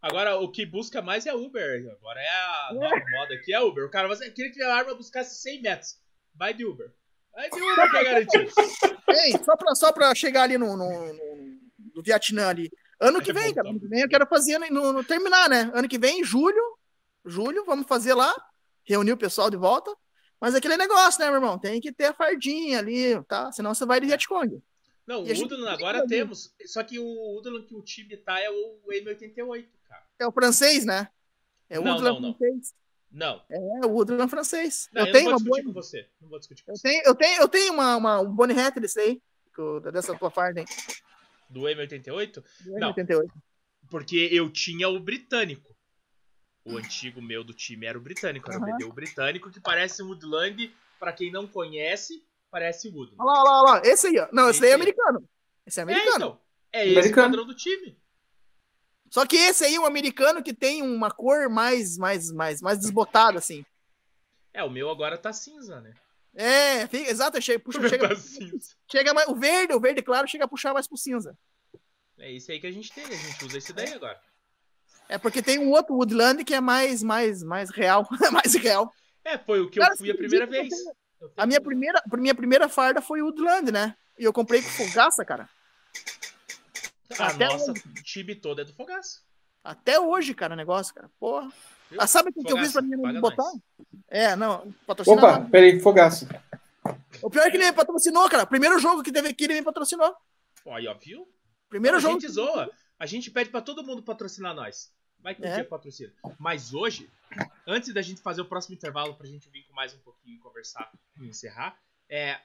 Agora, o que busca mais é Uber. Agora é a nova moda aqui, é Uber. O cara vai dizer, queria que a arma buscasse 100 metros. Vai de Uber. Vai de Uber que é garantido. Ei, só pra, só pra chegar ali no, no, no- no Vietnã ali. Ano que vem, cara. Ano que vem eu quero fazer no, no- terminar, né? Ano que vem, julho. Julho, vamos fazer lá. Reunir o pessoal de volta. Mas aquele negócio, né, meu irmão? Tem que ter a fardinha ali, tá? Senão você vai de Vietcong. Não, o E gente Udon tem agora que- temos. Só que o Udon que o time tá é o M88, cara. É o francês, né? É o Não, Udlan não, não. francês. Não, É o Udlan francês. não eu, eu tenho não uma vou boa. discutir com você. Não vou discutir com Eu você. tenho, eu tenho, eu tenho uma, uma, um Bonnie Hat desse aí. Dessa tua farda aí. Do M88, do Não. 88. porque eu tinha o britânico. O antigo meu do time era o britânico. Era o Aham. BD o britânico, que parece Woodland. Pra quem não conhece, parece o Woodland. Olha lá, olha lá, olha lá. Esse aí, ó. Não, esse daí é Esse aí. americano. Esse é É, americano. então. É esse o Americano. padrão do time. Só que esse aí é um americano que tem uma cor mais, mais, mais, mais desbotada, assim. É, o meu agora tá cinza, né? É, fica, exato, chega, puxa, chega, tá cinza. chega mais, o verde, o verde claro, chega a puxar mais pro cinza. É esse aí que a gente tem, a gente usa esse daí agora. É porque tem um outro Woodland que é mais, mais, mais real, mais real. É, foi o que Cara, eu fui a primeira vez. tenho- A minha primeira, a minha primeira farda foi o Woodland, né? E eu comprei com fogaça, cara. A até nossa time toda é do Fogaço. Até hoje, cara, o negócio, cara. Porra. Viu? Ah, sabe o que eu fiz Fogaça, pra mim não paga botar? nós. É, não, patrocina Opa, não. peraí, fogaço. O pior é que ele me patrocinou, cara. Primeiro jogo que teve aqui, ele me patrocinou. Ó, aí, ó, viu? Primeiro a jogo. gente zoa. A gente pede pra todo mundo patrocinar nós. Vai que um É. dia patrocina. Mas hoje, antes da gente fazer o próximo intervalo pra gente vir com mais um pouquinho conversar e encerrar, é,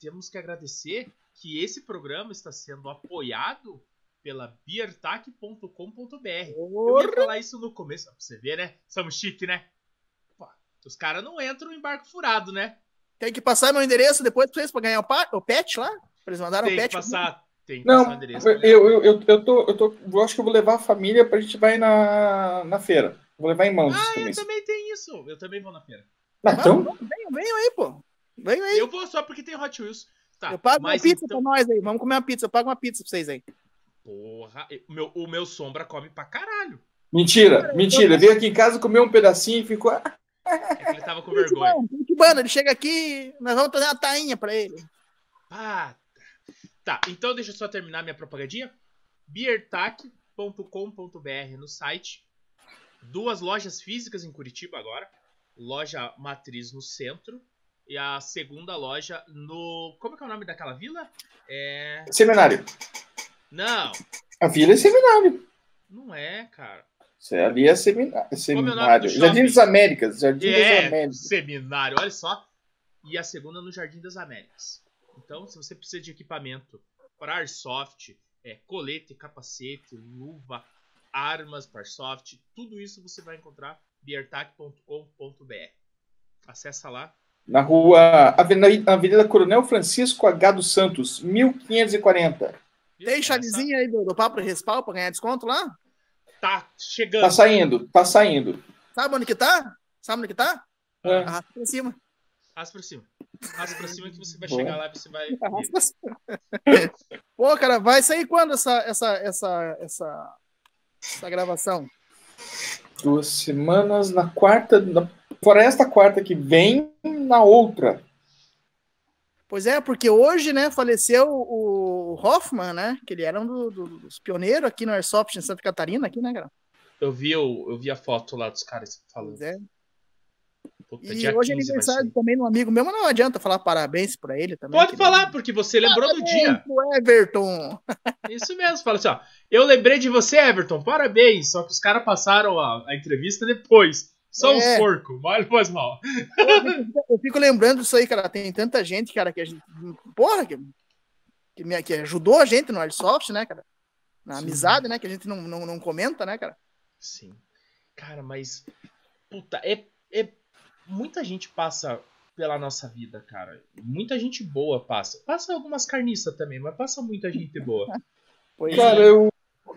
temos que agradecer que esse programa está sendo apoiado pela beertac.com.br. Eu ia falar isso no começo, pra você ver, né? Somos chique, né? Pô, os caras não entram em barco furado, né? Tem que passar meu endereço depois pra vocês pra ganhar o, o pet lá? Eles mandaram Tem o pet. Tem que passar o endereço. eu, eu, eu, eu, tô, eu, tô, eu acho que eu vou levar a família pra gente vai na, na feira. Vou levar em mãos Ah, eu também. também tenho isso. Eu também vou na feira. Ah, então, Venham, venham aí, pô. Venham aí. Eu vou só porque tem Hot Wheels. Tá, eu pago uma pizza então... pra nós aí. Vamos comer uma pizza. Eu pago uma pizza pra vocês aí. Porra, o meu, o meu sombra come pra caralho. mentira, mentira. Veio aqui em casa, comeu um pedacinho e ficou. ah, É que ele tava com vergonha. Curitibano, Curitibano, ele chega aqui, nós vamos trazer uma tainha pra ele. Ah, tá. Então deixa eu só terminar minha propagandinha. beertac.com.br no site. Duas lojas físicas em Curitiba agora. Loja matriz no centro. E a segunda loja no. Como é que é o nome daquela vila? É. Seminário. Não, A vila é seminário. não é, cara. Isso Ali é é o nome seminário. do Jardim das Américas. Jardim das É, Américas. seminário, olha só. E a segunda no Jardim das Américas. Então, se você precisa de equipamento para airsoft, é, colete, capacete, luva, armas para airsoft, tudo isso você vai encontrar beertac.com.br. Acessa lá. Na rua Avenida, Avenida Coronel Francisco H. dos Santos, 1540. Tem Essa chavezinha aí do, do papo e respaldo pra ganhar desconto lá? Tá chegando. Tá saindo, tá saindo. Sabe onde que tá? Sabe onde que tá? É. Arrasta pra cima. Arrasta pra cima. Arrasta pra cima que você vai Boa. chegar lá e você vai. Pô, cara, vai sair quando essa, essa, essa, essa, essa gravação? Duas semanas na quarta. Na, fora esta quarta que vem, na outra. Pois é, porque hoje, né, faleceu o Hoffman, né? Que ele era um do- do- dos pioneiros aqui no Airsoft em Santa Catarina, aqui, né, cara? Eu vi, o- eu vi a foto lá dos caras falando. Pois é. Puta, E hoje é 15 vai aniversário também de um amigo meu, mas não adianta falar parabéns pra ele também. Pode falar, ele- porque você lembrou do dia. Parabéns pro Everton. Isso mesmo, fala assim, ó. Eu lembrei de você, Everton, parabéns. Só que os caras passaram a, a entrevista depois. Só É. um porco, mal faz mal. Eu fico lembrando disso aí, cara. Tem tanta gente, cara, que a gente. Porra, que, que, me- que ajudou a gente no Airsoft, né, cara? Na Sim. amizade, né? Que a gente não, não, não comenta, né, cara? Sim. Cara, mas. Puta, é, é. Muita gente passa pela nossa vida, cara. Muita gente boa passa. Passa algumas carniças também, mas passa muita gente boa. Pois Cara, é. eu,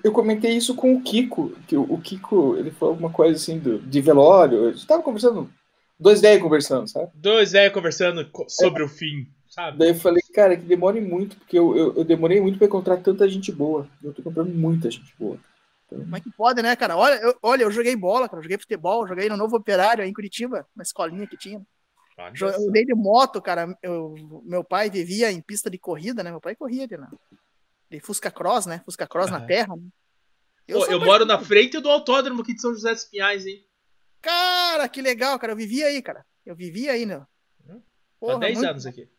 eu comentei isso com o Kiko. Que o, o Kiko, ele falou alguma coisa assim do, de velório. A gente tava conversando, dois velhos conversando, sabe? Dois velhos conversando co- sobre o fim, sabe? Daí eu falei, cara, que demore muito, porque eu, eu, eu demorei muito pra encontrar tanta gente boa. Eu tô encontrando muita gente boa. Como é que pode, né, cara? Olha, eu, olha, eu joguei bola, cara. eu Joguei futebol, joguei no Novo Operário aí em Curitiba, uma escolinha que tinha. Só. Eu andei de moto, cara. Eu, meu pai vivia em pista de corrida, né? Meu pai corria de, na, de Fusca Cross, né? Fusca Cross na Aham. terra. Né? Pô, eu pai- moro na frente do autódromo aqui de São José dos Pinhais, hein? Cara, que legal, cara. Eu vivia aí, cara. Eu vivia aí, né? Porra, Há 10 muito- anos aqui.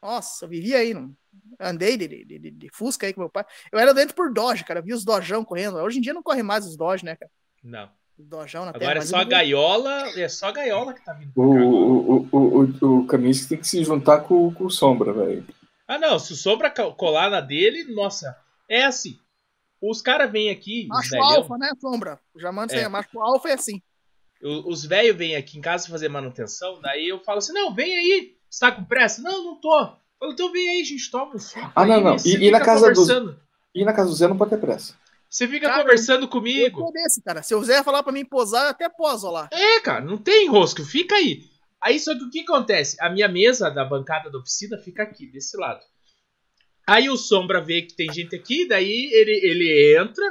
Nossa, eu vivia aí. Não. Andei de, de, de, de Fusca aí com meu pai. Eu era dentro por Dodge, cara. Eu vi os Dojão correndo. Hoje em dia não corre mais os Dodge, né, cara? Não. Dojão na terra. Agora é mas só a gaiola. É só a gaiola que tá vindo O, o, o, o, o tem que se juntar com, com o Sombra, velho. Ah, não. Se o Sombra colar na dele, nossa. É assim. Os caras vêm aqui, Macho velhão, alfa, né, Sombra? Já manda É. é. macho alfa é assim. o- os velhos vêm aqui em casa fazer manutenção, daí eu falo assim, não, vem aí. Você tá com pressa? Não, não tô. Eu falo, então vem aí, a gente toma um suco. Ah, não, aí, não. você E- e na casa conversando. E na casa do Zé não pode ter pressa. Você fica Cara, conversando Eu comigo. sou desse, cara. Se o Zé falar pra mim posar, eu até poso lá. É, cara, não tem rosco, fica aí. Aí só que o que acontece? A minha mesa da bancada da oficina fica aqui, desse lado. Aí o Sombra vê que tem gente aqui, daí ele, ele entra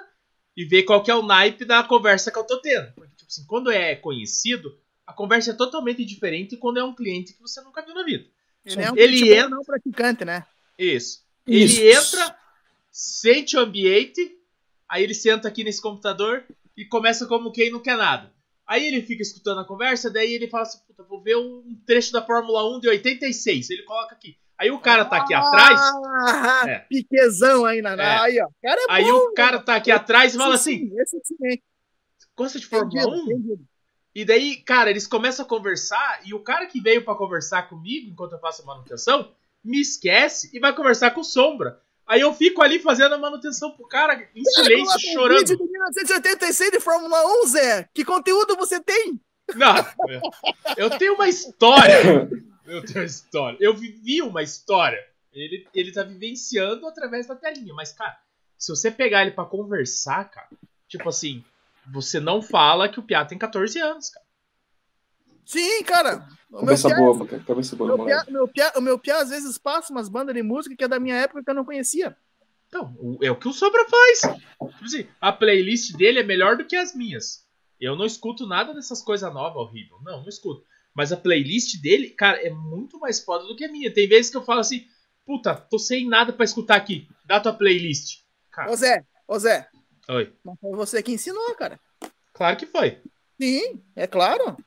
e vê qual que é o naipe da conversa que eu tô tendo. Porque, tipo assim, quando é conhecido, a conversa é totalmente diferente quando é um cliente que você nunca viu na vida. Ele é um Ele pitbull entra- não praticante, né? Isso. Isso. Ele entra, sente o ambiente, aí ele senta aqui nesse computador e começa como quem não quer nada. Aí ele fica escutando a conversa, daí ele fala assim, puta, vou ver um trecho da Fórmula 1 de 86. Ele coloca aqui. Aí o cara tá aqui atrás, Ah, É. piquezão aí, na, É. aí, ó. Cara é aí bom, o cara tá aqui atrás e fala esse assim, sim, esse sim, hein? gosta de Fórmula Entendido, 1? entendido. E daí, cara, eles começam a conversar e o cara que veio pra conversar comigo enquanto eu faço a manutenção me esquece e vai conversar com o Sombra. Aí eu fico ali fazendo a manutenção pro cara em silêncio, um chorando. vídeo de 1986 de Fórmula 1, Zé. Que conteúdo você tem? Não, eu tenho uma história. Eu tenho uma história. Eu vivi uma história. Ele, ele tá vivenciando através da telinha. Mas, cara, se você pegar ele pra conversar, cara, tipo assim, você não fala que o Piá tem 14 anos, cara. Sim, cara. O meu Cabeça piá, boa, cara. Cabeça boa, meu piá, meu piá, o meu piá às vezes passa umas bandas de música que é da minha época que eu não conhecia. Então, é o que o Sombra faz. Tipo assim, a playlist dele é melhor do que as minhas. Eu não escuto nada dessas coisas novas horrível. Não, não escuto. Mas a playlist dele, cara, é muito mais foda do que a minha. Tem vezes que eu falo assim, puta, tô sem nada pra escutar aqui. Dá tua playlist. Cara, Ô Zé, ô Zé, oi. mas foi você que ensinou, cara. Claro que foi. Sim, é claro.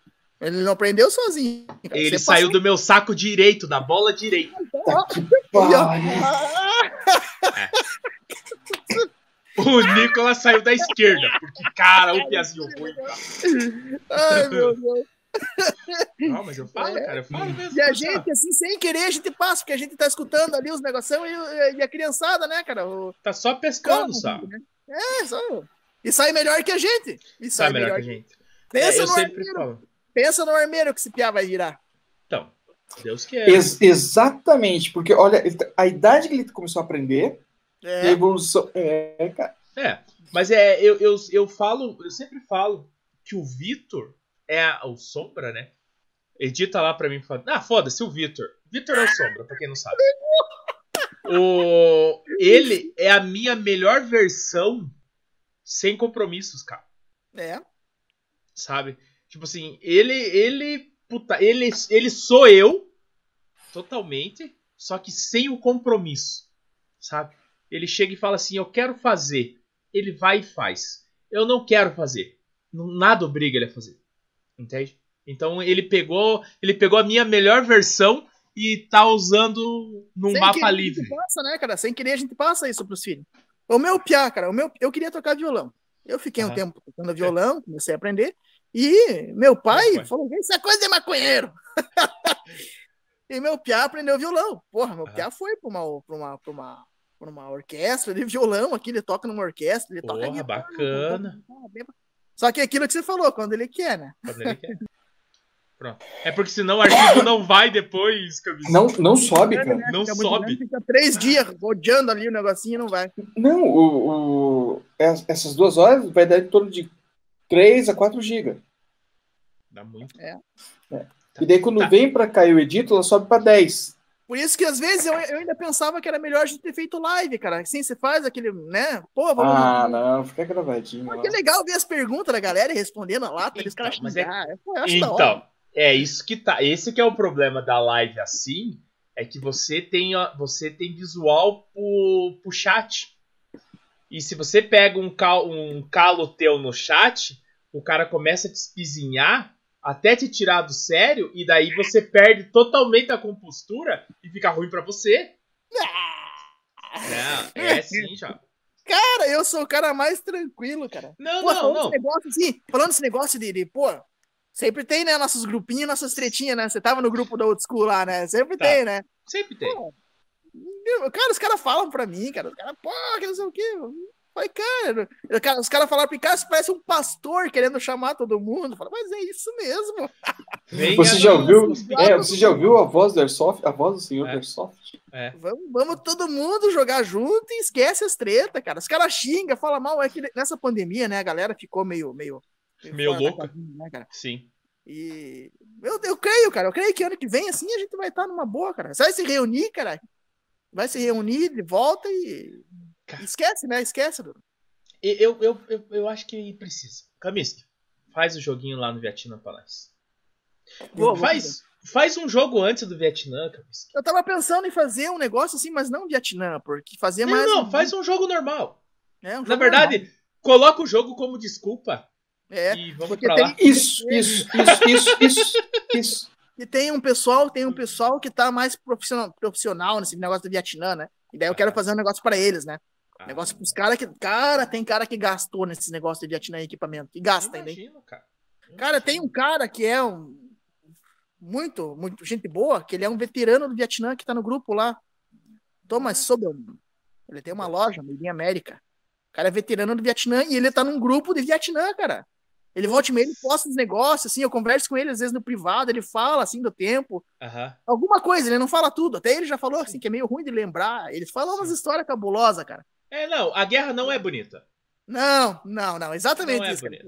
Ele não aprendeu sozinho. cara. Ele Você saiu do meu saco direito, da bola direita. passou- Pariu. Ah, O Nicolas saiu da esquerda. Porque, cara, o Piazinho ruim. cara. Ai, meu Deus. Não, mas eu falo, É. cara. Eu falo mesmo. E a cara. gente, assim, sem querer, a gente passa, porque a gente tá escutando ali os negocinhos e, e a criançada, né, cara? O... Tá só pescando, só. né? É, só. E sai melhor que a gente. E sai, Sai melhor que a gente. É, Pensa, eu no armeiro, falo. pensa no armeiro que esse piá vai virar. Então, Deus quer. Ex- exatamente, porque olha, tá- a idade que ele começou a aprender, a É, evolução. É, cara. É, mas é, eu, eu, eu falo, eu sempre falo que o Vitor é a- o Sombra, né? Edita lá pra mim e fala, ah, foda-se o Vitor. Vitor é o Sombra, pra quem não sabe. O, ele é a minha melhor versão sem compromissos, cara. é. Sabe? Tipo assim, ele, ele, puta, ele, ele sou eu, totalmente, só que sem o compromisso, sabe? Ele chega e fala assim, eu quero fazer. Ele vai e faz. Eu não quero fazer. Nada obriga ele a fazer. Entende? Então ele pegou, ele pegou a minha melhor versão e tá usando num Sem mapa livre. passa, né, cara? Sem querer, a gente passa isso pros filhos. O meu piá, cara, o meu, eu queria tocar violão. Eu fiquei um Aham. tempo tocando violão, comecei a aprender. E meu pai foi? falou: Isso é coisa de maconheiro. e meu piá aprendeu violão. Porra, meu Aham. piá foi pra uma, pra, uma, pra, uma, pra uma orquestra de violão aqui. Ele toca numa orquestra, ele toca Porra, bacana. guitarra. Só que é aquilo que você falou, quando ele quer, né? Quando ele quer. Pronto. É porque senão o arquivo não vai depois, Camisinha. Não, não sobe, cara. Não Fica muito sobe. Fica três dias rodeando ali o negocinho e não vai. Não, o, o- es- essas duas horas vai dar em torno de 3 a 4 GB. Dá muito. E daí quando Tá. vem pra cá e o edito, ela sobe pra 10. Por isso que às vezes eu, eu ainda pensava que era melhor a gente ter feito live, cara. Assim você faz aquele, né? Pô, vamos. Ah, não, fica gravadinho. Pô, lá. que legal ver as perguntas da galera e respondendo lá, tá, eles Então, caras mas é-. Pô, eu acho da hora. Então, é isso que tá. Esse que é o problema da live assim, é que você tem, você tem visual pro, pro chat. E se você pega um, cal, um calo teu no chat, o cara começa a te espizinhar até te tirar do sério, e daí você perde totalmente a compostura e fica ruim pra você. Não, é sim, já. Cara, eu sou o cara mais tranquilo, cara. Não, Pô, não, falando não. esse negócio assim, falando esse negócio de, de, pô, sempre tem, né, nossos grupinhos, nossas tretinhas, né? Você tava no grupo da Old School lá, né? Sempre Tá. tem, né? Sempre tem. Meu, Cara, os caras falam pra mim, cara. Os caras, pô, que não sei o quê. Falei, cara, os caras falaram pra mim, cara, você parece um pastor querendo chamar todo mundo. Falei, mas é isso mesmo. Vem Você já ouviu? É, você já ouviu a voz do Airsoft? A voz do senhor É. Airsoft? É. Vamos, vamos todo mundo jogar junto e esquece as tretas, cara. Os caras xingam, falam mal. É que nessa pandemia, né, a galera ficou meio. meio, Meio casinha, né, cara? Sim. E eu, eu creio, cara. Eu creio que ano que vem, assim, a gente vai estar numa boa, cara. Você vai se reunir, cara. Vai se reunir de volta e. Cara. Esquece, né? Esquece, Bruno. Eu, eu, eu, eu acho que precisa. Kamiski, faz o joguinho lá no Vietnã pra nós. Vou, vou faz, faz um jogo antes do Vietnã, Kamiski. Eu tava pensando em fazer um negócio assim, mas não Vietnã, porque fazer Não, mais. não, faz um jogo normal. É, um Na jogo verdade, normal. coloca o jogo como desculpa é. e vamos porque pra tem- lá. Isso, isso, isso, isso, isso, isso. E tem um pessoal, tem um pessoal que tá mais profissional, profissional nesse negócio do Vietnã, né? E daí eu quero fazer um negócio pra eles, né? Ah, Negócio pros caras que. Cara, tem cara que gastou nesses negócios de Vietnã em equipamento. E gasta ainda, imagino, cara. Cara, tem um cara que é um. Muito, muito gente boa, que ele é um veterano do Vietnã que tá no grupo lá. Thomas Sobel. Ele tem uma loja, Made in América. O cara é veterano do Vietnã e ele tá num grupo de Vietnã, cara. Ele volta e meia, ele posta os negócios, assim, eu converso com ele, às vezes no privado, ele fala, assim, do tempo. Aham. Alguma coisa, ele não fala tudo. Até ele já falou, assim, que é meio ruim de lembrar. Ele fala umas histórias cabulosas, cara. É, não, a guerra não é bonita. Não, não, não, exatamente Não é isso. bonita.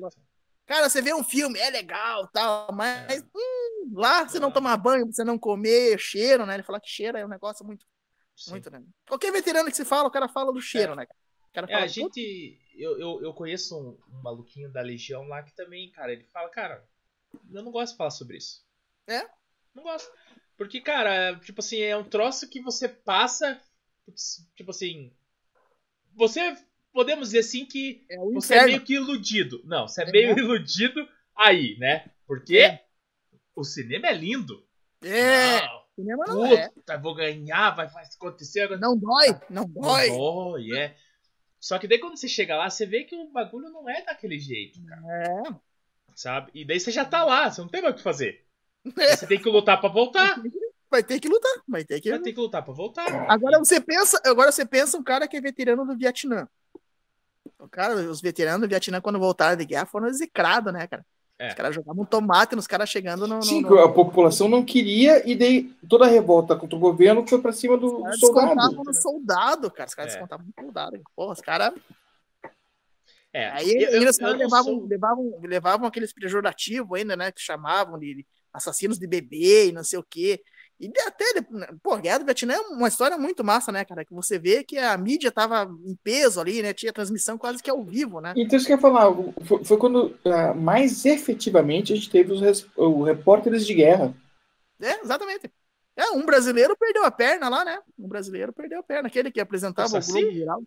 Cara, você vê um filme, é legal tal, mas É. hum, lá você não Ah. tomar banho, você não comer, cheiro, né? Ele fala que cheiro é um negócio muito, Sim. muito, né? Qualquer veterano que se fala, o cara fala do cheiro, né? O cara É, fala, a gente. Eu, eu, eu conheço um, um maluquinho da Legião lá que também, cara, ele fala, cara, eu não gosto de falar sobre isso. É? Não gosto. Porque, cara, é, tipo assim, é um troço que você passa. Tipo assim. Você. Podemos dizer assim que é você é meio que iludido. Não, você é É. meio iludido aí, né? Porque É. o cinema é lindo. É, Não, cinema não é. puta, vou ganhar, vai, vai acontecer. Não dói, não dói. Dói, é. Só que daí quando você chega lá, você vê que o bagulho não é daquele jeito, cara. É. Sabe? E daí você já tá lá, você não tem mais o que fazer. Você tem que lutar pra voltar. Vai ter que lutar, vai ter que Vai ter que lutar pra voltar. Agora você pensa, agora você pensa um cara que é veterano do Vietnã. O cara, os veteranos do Vietnã, quando voltaram de guerra, foram execrados, né, cara? É. Os caras jogavam tomate nos caras chegando no. Sim, no... a população não queria, e daí toda a revolta contra o governo foi pra cima do, Os soldado. descontavam no soldado, cara. Os caras É. descontavam no soldado. Porra, os caras. É. Aí eu, eu, ainda os eu caras não levavam, sou- levavam, levavam aqueles pejorativos ainda, né? Que chamavam de assassinos de bebê e não sei o quê. E até, pô, a Guerra do Vietnã é uma história muito massa, né, cara? Que você vê que a mídia tava em peso ali, né? Tinha transmissão quase que ao vivo, né? Então, isso que eu ia falar, o- foi, foi quando ah, mais efetivamente a gente teve os res- o repórteres de guerra. É, exatamente. É, um brasileiro perdeu a perna lá, né? Um brasileiro perdeu a perna. Aquele que apresentava o Saci? Globo Rural.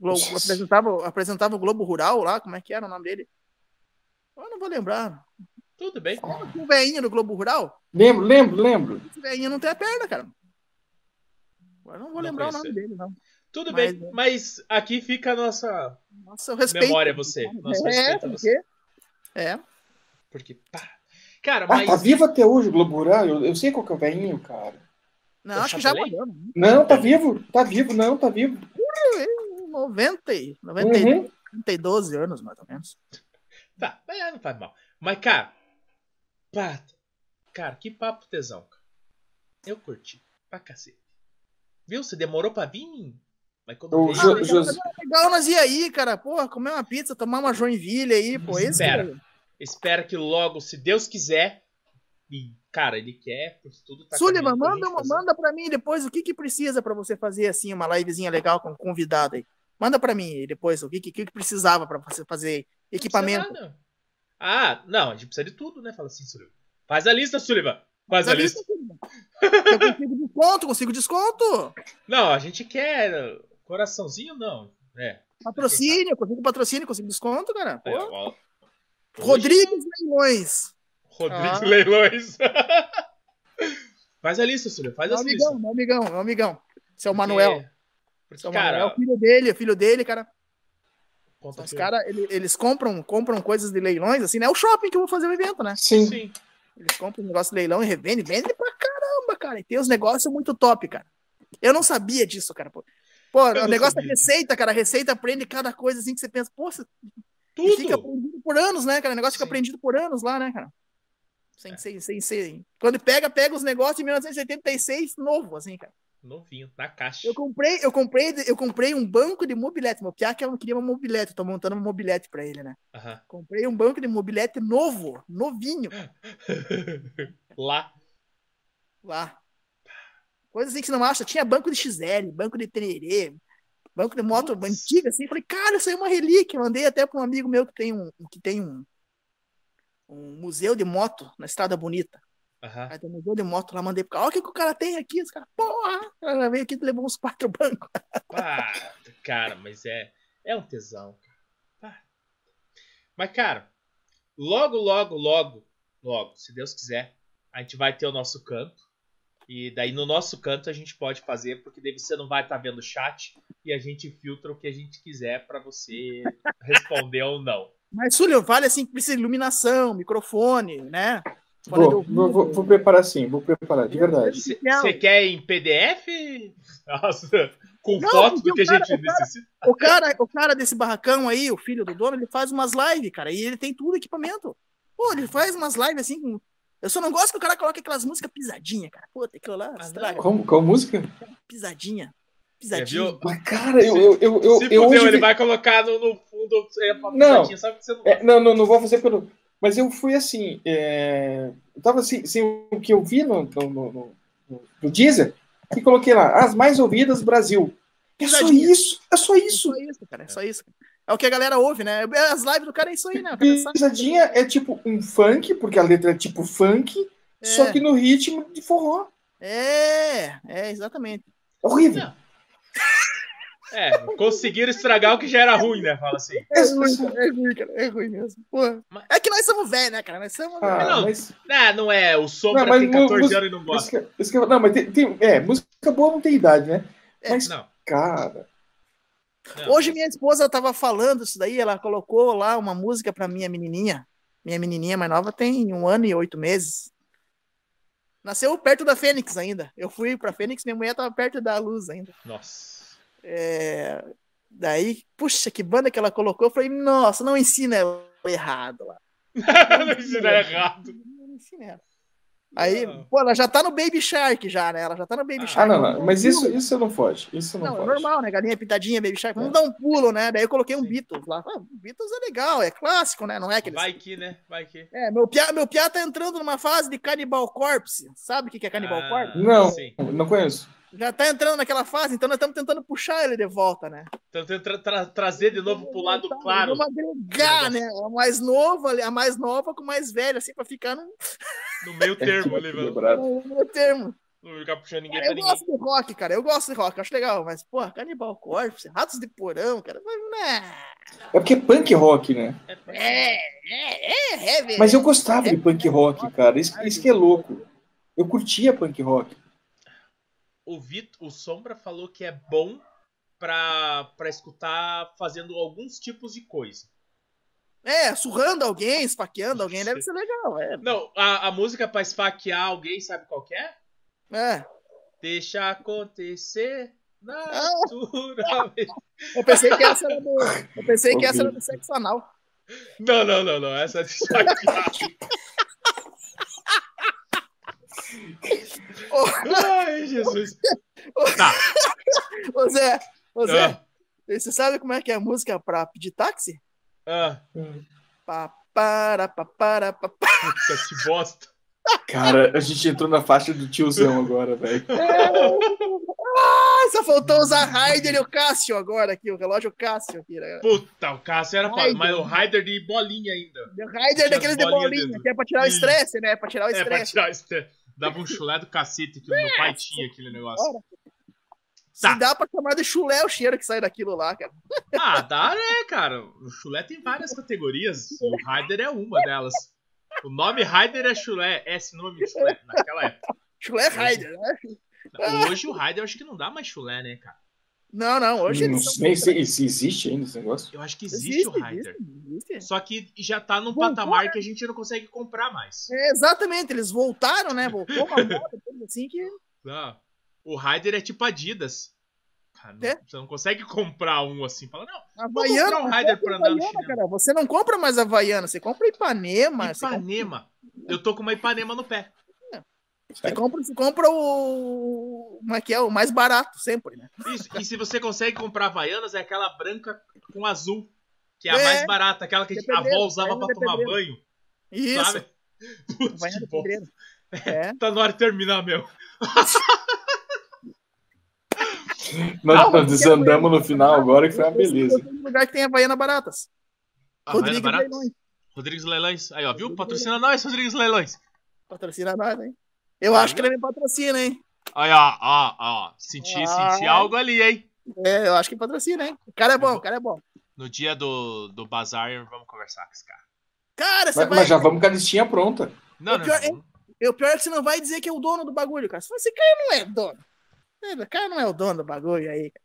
Globo, Nossa. apresentava, apresentava o Globo Rural lá, como é que era o nome dele? Eu não vou lembrar. Tudo bem. O velhinho do Globo Rural? Lembro, lembro, lembro. Esse velhinho não tem a perna, cara. Agora não vou Não lembrar o conheço. nome dele, não. Tudo Mas- bem. Mas aqui fica a nossa. Nossa, eu respeito. Memória a você. Nosso é, respeito a porque... É. Porque, pá. Cara, Ah, mas. tá vivo até hoje o Globo Rural? Eu, eu sei qual que é o velhinho, cara. Não, O acho que já morreu. né? Não, tá vivo, tá vivo, não, tá vivo. 90, e- 90, e- Uhum. 92 anos, mais ou menos. Tá, mas não faz mal. Mas, cara. Pá. Cara, que papo tesão, cara. Eu curti. Pra cacete. Viu? Você demorou pra vir? Mas quando O veio, Jo- veio. Jos- Legal, nós ia aí, cara. Porra, comer uma pizza, tomar uma Joinville aí, pô. Esse Espera. Espera que logo, se Deus quiser. E, cara, ele quer, porque tudo tá Sullivan, manda, fazer. manda pra mim depois o que que precisa pra você fazer assim uma livezinha legal com um convidado aí. Manda pra mim depois o que que, que precisava pra você fazer Não equipamento. nada. Ah, não, a gente precisa de tudo, né? Fala assim, Sullivan. Faz a lista, Sullivan. Faz a Faz a lista. Sullivan. Eu consigo desconto, consigo desconto. Não, a gente quer coraçãozinho, não. É. Patrocínio, consigo patrocínio, consigo desconto, cara. Pô. é ó. Rodrigues Leilões. Rodrigues Ah. Leilões. faz a lista, Sullivan. Faz Meu essa amigão, lista. meu amigão, meu amigão. Seu Porque- Manuel. Porque, cara, Manuel, filho dele, o filho dele, cara. Os caras, ele- eles compram, compram coisas de leilões, assim, né? É o shopping que eu vou fazer o evento, né? Sim. Sim. Eles compram um negócio de leilão e revendem, vendem pra caramba, cara. E tem uns negócios muito top, cara. Eu não sabia disso, cara. Pô, pô Eu o negócio da sabia disso. receita, cara. A receita aprende cada coisa assim que você pensa, poxa, e Tudo. fica aprendido por anos, né, cara? O negócio fica Sim. aprendido por anos lá, né, cara? Sem, É. sem, sem, sem. Quando pega, pega os negócios de 1976 novo, assim, cara. Novinho, na caixa. Eu comprei, eu comprei, eu comprei um banco de mobilete. Meu piá que não queria uma mobilete, tô montando uma mobilete pra ele, né? Comprei um banco de mobilete novo, novinho, Lá. lá. Coisa assim que você não acha. Tinha banco de XL, banco de tererê, banco de moto Nossa. antiga, assim. Falei, cara, isso aí é uma relíquia. Mandei até para um amigo meu que tem um, que tem um, um museu de moto na Estrada Bonita. Aí tem um de moto lá, mandei pro cara, olha o que, que o cara tem aqui. Os caras, porra! O cara veio aqui e levou uns quatro bancos. Ah, cara, mas é, é um tesão. cara. Ah. Mas, cara, logo, logo, logo, logo, se Deus quiser, a gente vai ter o nosso canto. E daí no nosso canto a gente pode fazer, porque daí você não vai estar vendo o chat e a gente filtra o que a gente quiser pra você responder ou não. Mas, Súlio, vale assim que precisa de iluminação, microfone, né? Vou, vou, vou- vou preparar sim, vou preparar, de verdade. Você quer em PDF? Nossa, com Não, fotos do porque que a o cara- gente o cara- necessita. O cara, o cara desse barracão aí, o filho do dono, ele faz umas lives, cara, e ele tem tudo equipamento. Pô, ele faz umas lives assim com. Eu só não gosto que o cara coloque aquelas músicas pisadinha, cara. Puta, aquilo lá, estraga. Qual, qual música? Pisadinha. É, Pisadinha. Mas, cara, eu, eu, eu, eu, Se eu fudeu, hoje ele vi- vai colocar no, no fundo é, Não. pisadinha, sabe que você não É, não, não, não vou fazer pelo. Mas eu fui assim. é, Eu tava assim, assim, o que eu vi no, no, no, no- no Deezer e coloquei lá, as mais ouvidas Brasil. É só isso, é só É isso. só isso, cara. É só isso. É o que a galera ouve, né? As lives do cara é isso aí, né? Pisadinha é tipo um funk, porque a letra é tipo funk, É. só que no ritmo de forró. É, é, exatamente. Horrível. Não. É, conseguiram estragar o que já era ruim, né? Fala assim. É ruim, cara. É ruim, cara. É ruim mesmo. Porra. É que nós somos velhos, né, cara? Nós somos. Ah, Não. mas, Ah, não é, o Sombra Não, mas tem mu- 14 música- anos e não gosta. que eu- não, mas tem, tem- é, música boa não tem idade, né? Mas, Não, cara, não. Hoje minha esposa tava falando isso daí, ela colocou lá uma música pra minha menininha. Minha menininha mais nova tem um ano e oito meses. Nasceu perto da Fênix ainda. Eu fui pra Fênix, minha mulher tava perto da luz ainda. Nossa. É, Daí, puxa, que banda que ela colocou. Eu falei, nossa, não ensina ela errado lá. não ensina errado. Não ensina ela. Aí, Não. pô, ela já tá no Baby Shark já, né? Ela já tá no Baby Ah, ah, Shark. não, Vamos não, dar mas isso, isso não pode. Isso não, Não, é pode. normal, né? Galinha pintadinha, Baby Shark. Vamos É. dar um pulo, né? Daí eu coloquei um Sim. Beatles lá. Ah, Beatles é legal, é clássico, né? Não é aquele. Vai que, né? Vai que. É, meu piá, meu piá tá entrando numa fase de Cannibal Corpse. Sabe o que que é Cannibal Ah, Corpse? Não, Sim. não conheço. Já tá entrando naquela fase, então nós estamos tentando puxar ele de volta, né? Tem que tra- tra- trazer de novo pro lado Tá, claro. Vamos agregar, né? A mais nova, a mais nova com o mais velha, assim, pra ficar no, No meio termo ali, mano. Lembrado. no meio termo. Não ficar puxando ninguém Cara, pra eu ninguém. gosto de rock, cara. Eu gosto de rock, acho legal, mas, porra, Cannibal Corpse, Ratos de Porão, cara. mas, né? É porque é punk rock, né? É, é, é, heavy. Mas eu gostava de punk rock, cara. Isso, isso que é louco. Eu curtia punk rock. O Vitor, o Sombra falou que é bom pra, pra escutar fazendo alguns tipos de coisa. É, surrando alguém, esfaqueando alguém, deve ser legal. É, Não, a, a música pra esfaquear alguém, sabe qual que é? é. Deixa acontecer Ah. naturalmente. Eu pensei que essa era do. Eu pensei que essa era do sexo anal. Não, não, não, não. Essa é de esfaquear. Ai, Jesus. Tá. Ô Zé, ô Zé, Ah, você sabe como é que é a música pra pedir táxi? ah, Pa, para, pa, para, pa, pa. puta que bosta. Cara, a gente entrou na faixa do tiozão agora, velho. Ah, só faltou usar Raider e o Cássio agora aqui, o relógio Cássio aqui, né? Puta, o Cássio era foda, Raider. mas o Raider de bolinha ainda. O Raider Tinha daqueles de bolinha, dentro. que é pra tirar o estresse, né? Pra tirar o É, pra estresse. tirar esse... Dava um chulé do cacete que meu pai tinha aquele negócio. Tá. Se dá pra chamar de chulé o cheiro que sai daquilo lá, cara. Ah, dá, né, cara? O chulé tem várias categorias. O Raider é uma delas. O nome Raider é chulé, é sinônimo de chulé naquela época. Chulé Raider, né? Hoje o Raider eu acho que não dá mais chulé, né, cara? Não, não, hoje Não sei se existe ainda esse negócio. Eu acho que existe, Existe, o Raider. existe, existe. Só que já tá num Voltou, patamar que a gente não consegue comprar mais. É, exatamente, eles voltaram, né? Voltou uma moda, coisa assim que. Ah, o Raider é tipo Adidas. Cara, não- É. Você não consegue comprar um assim. Fala, não, Havaiana, comprar um compra pra andar no Havaiana, chinelo. cara. Você não compra mais Havaiana, você compra Ipanema. Você compra, Ipanema. Eu tô com uma Ipanema no pé. Você compra, você compra o. Como é que é? O mais barato, sempre, né? Isso, e se você consegue comprar Havaianas, é aquela branca com azul. Que é a É. mais barata, aquela que De a avó usava pra de tomar pedreiro. banho. Isso. Sabe? Putz, Havaiana pedreiro. É. Tá na hora de terminar, meu. Nós, nós desandamos no final agora, que foi uma beleza. Lugar que tem Havaiana baratas. Rodrigues barata? Leilões. Rodrigues Leilões. Aí, ó, viu? Patrocina nós, Rodrigues Leilões. Patrocina nós, hein? Eu acho que ele me patrocina, hein? Aí, ó, ó, ó. Senti, Ah. senti algo ali, hein? É, eu acho que patrocina, hein? O cara é bom, o cara é bom. No dia do, do bazar, vamos conversar com esse cara. Cara, você Mas, vai. mas já vamos com a listinha pronta. Não, O não, pior não. E o pior é que você não vai dizer que é o dono do bagulho, cara. Você fala, esse cara não é dono. É, O cara não é o dono do bagulho aí. cara.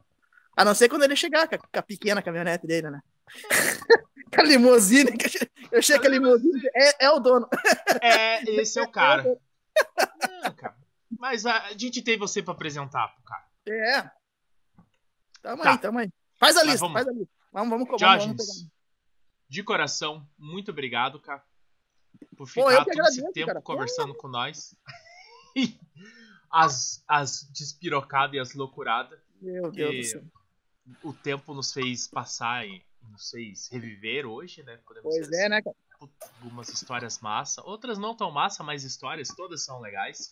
A não ser quando ele chegar com a, com a pequena caminhonete dele, né? Com a limusine, eu achei- eu achei que a limusine é, é o dono. É, esse é o cara. Não, cara. Mas a, gente tem você pra apresentar cara. É. Tamo Tá. aí, tamo aí. Faz a Mas lista, vamos. faz a lista. Vamos, vamos, vamos, vamos. Diógenes, de coração, muito obrigado, cara. Por Pô, ficar que todo esse tempo cara. conversando com nós. as, as despirocadas e as loucuradas. Meu Deus do céu. o tempo nos fez passar e nos fez reviver hoje, né? Podemos Pois é, né, cara? Algumas histórias massa, outras não tão massa, mas histórias todas são legais.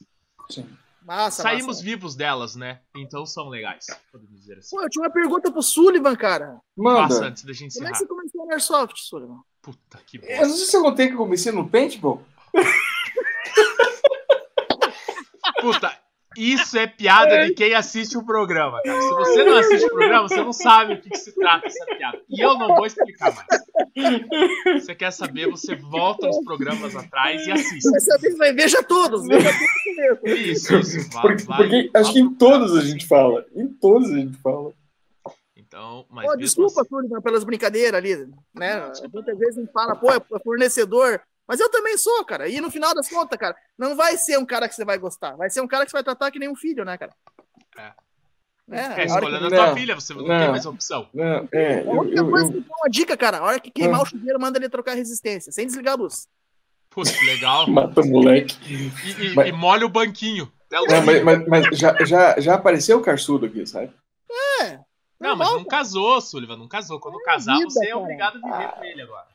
Sim. Massa, Saímos massa. vivos delas, né? Então são legais, podemos dizer assim. Pô, eu tinha uma pergunta pro Sullivan, cara. Passa Manda. antes da gente Como é que você começou no Airsoft, Sullivan? Puta que Eu não bosta. sei se eu contei que eu comecei no paintball. Puta, isso é piada de quem assiste o programa, cara. Se você não assiste o programa, você não sabe o que, que se trata essa piada. E eu não vou explicar mais. Você quer saber, você volta nos programas atrás e assiste. Vai veja todos. Veja todos primeiro. Isso, isso. Vai, Porque, vai, porque acho que em todos a gente fala. Em todos a gente fala. Então, Pô, desculpa, assim, pelas brincadeiras ali, né? Muitas vezes a gente fala, pô, é fornecedor. Mas eu também sou, cara. E no final das contas, cara, não vai ser um cara que você vai gostar. Vai ser um cara que você vai tratar que nem um filho, né, cara? É. É A hora escolhendo a Não, tua filha, você não, tem não. mais opção. Não, é, a eu, única eu, coisa eu- que dá uma dica, cara, a hora que queimar Ah. o chuveiro, manda ele trocar a resistência, sem desligar a luz. Putz, legal. mata o moleque. E, e- Mas- e molha o banquinho. Não, mas mas, mas já, já, já apareceu o Carçudo aqui, sabe? É. Não, mas não casou, Sullivan, não casou. Quando casar, vida, você é obrigado a viver com ele agora.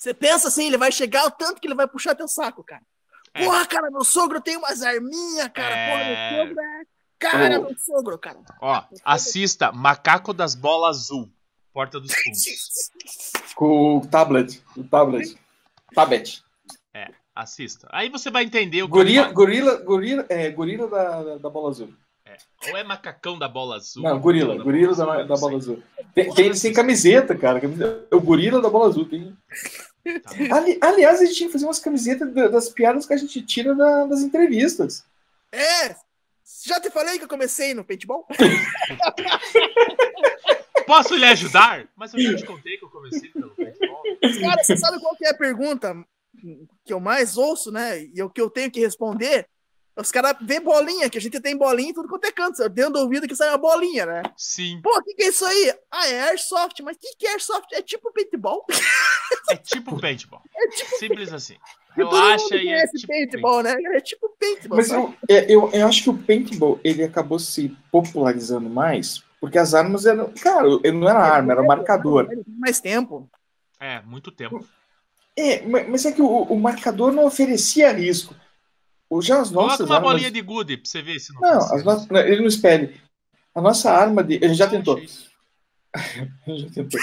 Você pensa assim, ele vai chegar o tanto que ele vai puxar teu saco, cara. É. Porra, cara, meu sogro tem umas arminhas, cara. É. Porra, meu sogro é. Cara, Ô. meu sogro, cara. Ó, assista Macaco das Bolas Azul, Porta dos Fundos. Com o tablet. O tablet. Tablet. Assista. Aí você vai entender o que Gorila, falo. gorila, gorila, é, gorila da, da, da bola azul. Ou é macacão da bola azul. Não, gorila, macacão gorila bola da, azul, da bola azul. Tem, tem, têm camiseta, cara. Camiseta- O gorila da bola azul. Tem... Tá. Ali- aliás, a gente tinha que fazer umas camisetas da- das piadas que a gente tira da- das entrevistas. É. Já te falei que eu comecei no paintball? Posso lhe ajudar? Mas eu já te contei que eu comecei pelo futebol. Cara, você sabe qual que é a pergunta que eu mais ouço, né? E o que eu tenho que responder? Os caras vê bolinha, que a gente tem bolinha em tudo quanto é canto. Dentro do ouvido que sai uma bolinha, né? Sim, Pô, o que, que é isso aí? Ah, é Airsoft. Mas o que, que é Airsoft? É tipo paintball? é tipo paintball. Simples assim. Que todo Relaxa mundo e é tipo paintball, né? É tipo paintball. Mas sabe? eu, é, eu, eu acho que o paintball ele acabou se popularizando mais porque as armas eram. Cara, ele não era arma, era um marcador. Mais tempo. É, muito tempo. É, ma- mas é que o, o marcador não oferecia risco. O- Já as Coloca nossas uma armas. bolinha de gude pra você ver se não Não, funciona. as nossas, não, ele não espelha. A nossa arma de. Ele já Não, tentou. já tentou.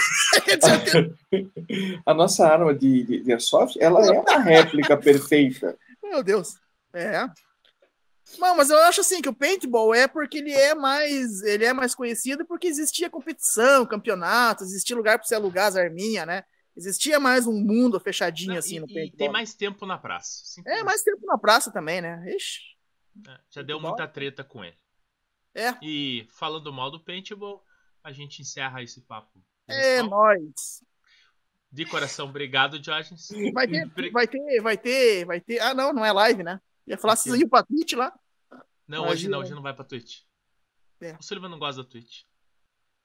A nossa arma de, de, de airsoft, ela é uma réplica perfeita. Meu Deus. É. Não, mas eu acho assim que o paintball é porque ele é mais, ele é mais conhecido porque existia competição, campeonato, existia lugar para você alugar as arminhas, né? Existia mais um mundo fechadinho Não, assim e, no e paintball. tem mais tempo na praça. Simples É, mais tempo na praça também, né? Ixi. É, Já deu muita treta com ele. É. E falando mal do paintball, a gente encerra esse papo. É nóis. De coração, obrigado, Diógenes. Vai ter, vai ter, vai ter, vai ter. Ah, não, não é live, né? Ia falar se iam pra Twitch lá. Não, Mas hoje não, e- hoje não vai pra Twitch. É. O Sullivan não gosta da Twitch.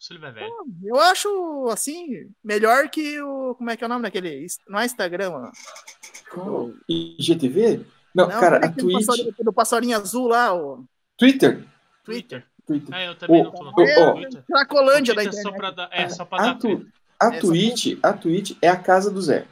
O Sullivan é velho. Eu acho, assim, melhor que o. Como é que é o nome daquele? Não é Instagram, mano. IGTV? Não, Não, cara, aquele a do Twitch. passarinho- Do passarinho azul lá, o Twitter. Twitter. Twitter. É, eu também Ô, não tô Twitter. ô. Cracolândia da Twitter é só internet. pra dar, é, só pra A, dar tu, a, Twitch, a Twitch é a casa do Zé.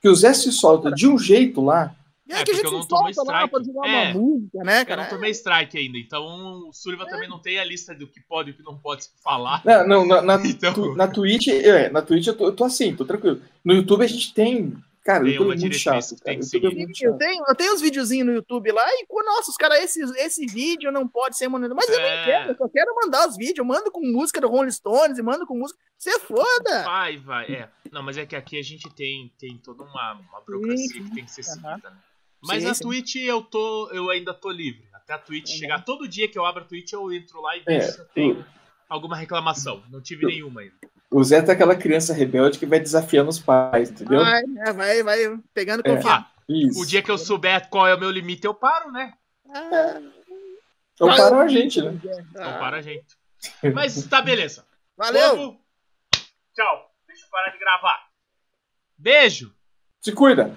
Que o Zé se solta de um jeito lá. E É, aí que a gente eu não tomei solta lá strike. pra jogar É. uma música, né, Eu cara? não tomei strike ainda, então o Sullivan também não tem a lista do que pode e o que não pode falar. Não, não, na, na, Então- tu- na Twitch, é, na Twitch eu tô, eu tô assim, tô tranquilo. No YouTube a gente tem. Cara, o Tem YouTube é muito chato. Cara, YouTube é muito Eu chato. tenho, eu tenho uns videozinhos no YouTube lá e, nossa, os caras, esse, esse vídeo não pode ser monetizado. Mas eu É. não quero, eu só quero mandar os vídeos. Eu mando com música do Rolling Stones e mando com música. Você foda! Vai, vai, é. Não, mas é que aqui a gente tem, tem toda uma, uma burocracia Sim, que tem que ser seguida, né? Mas Sim, na sim. Twitch eu tô. Eu ainda tô livre. Até a Twitch Uhum. chegar. Todo dia que eu abro a Twitch, eu entro lá e É, vejo se eu tenho alguma reclamação. Não tive nenhuma ainda. O Zé tá aquela criança rebelde que vai desafiando os pais, entendeu? Vai, né, vai, vai pegando É. confiança. Isso. O dia que eu souber qual é o meu limite, eu paro, né? Ah, Então para a gente, né? Então ah, para a gente. Mas tá, beleza. Valeu! Povo, Tchau. Deixa eu parar de gravar. Beijo. Se cuida.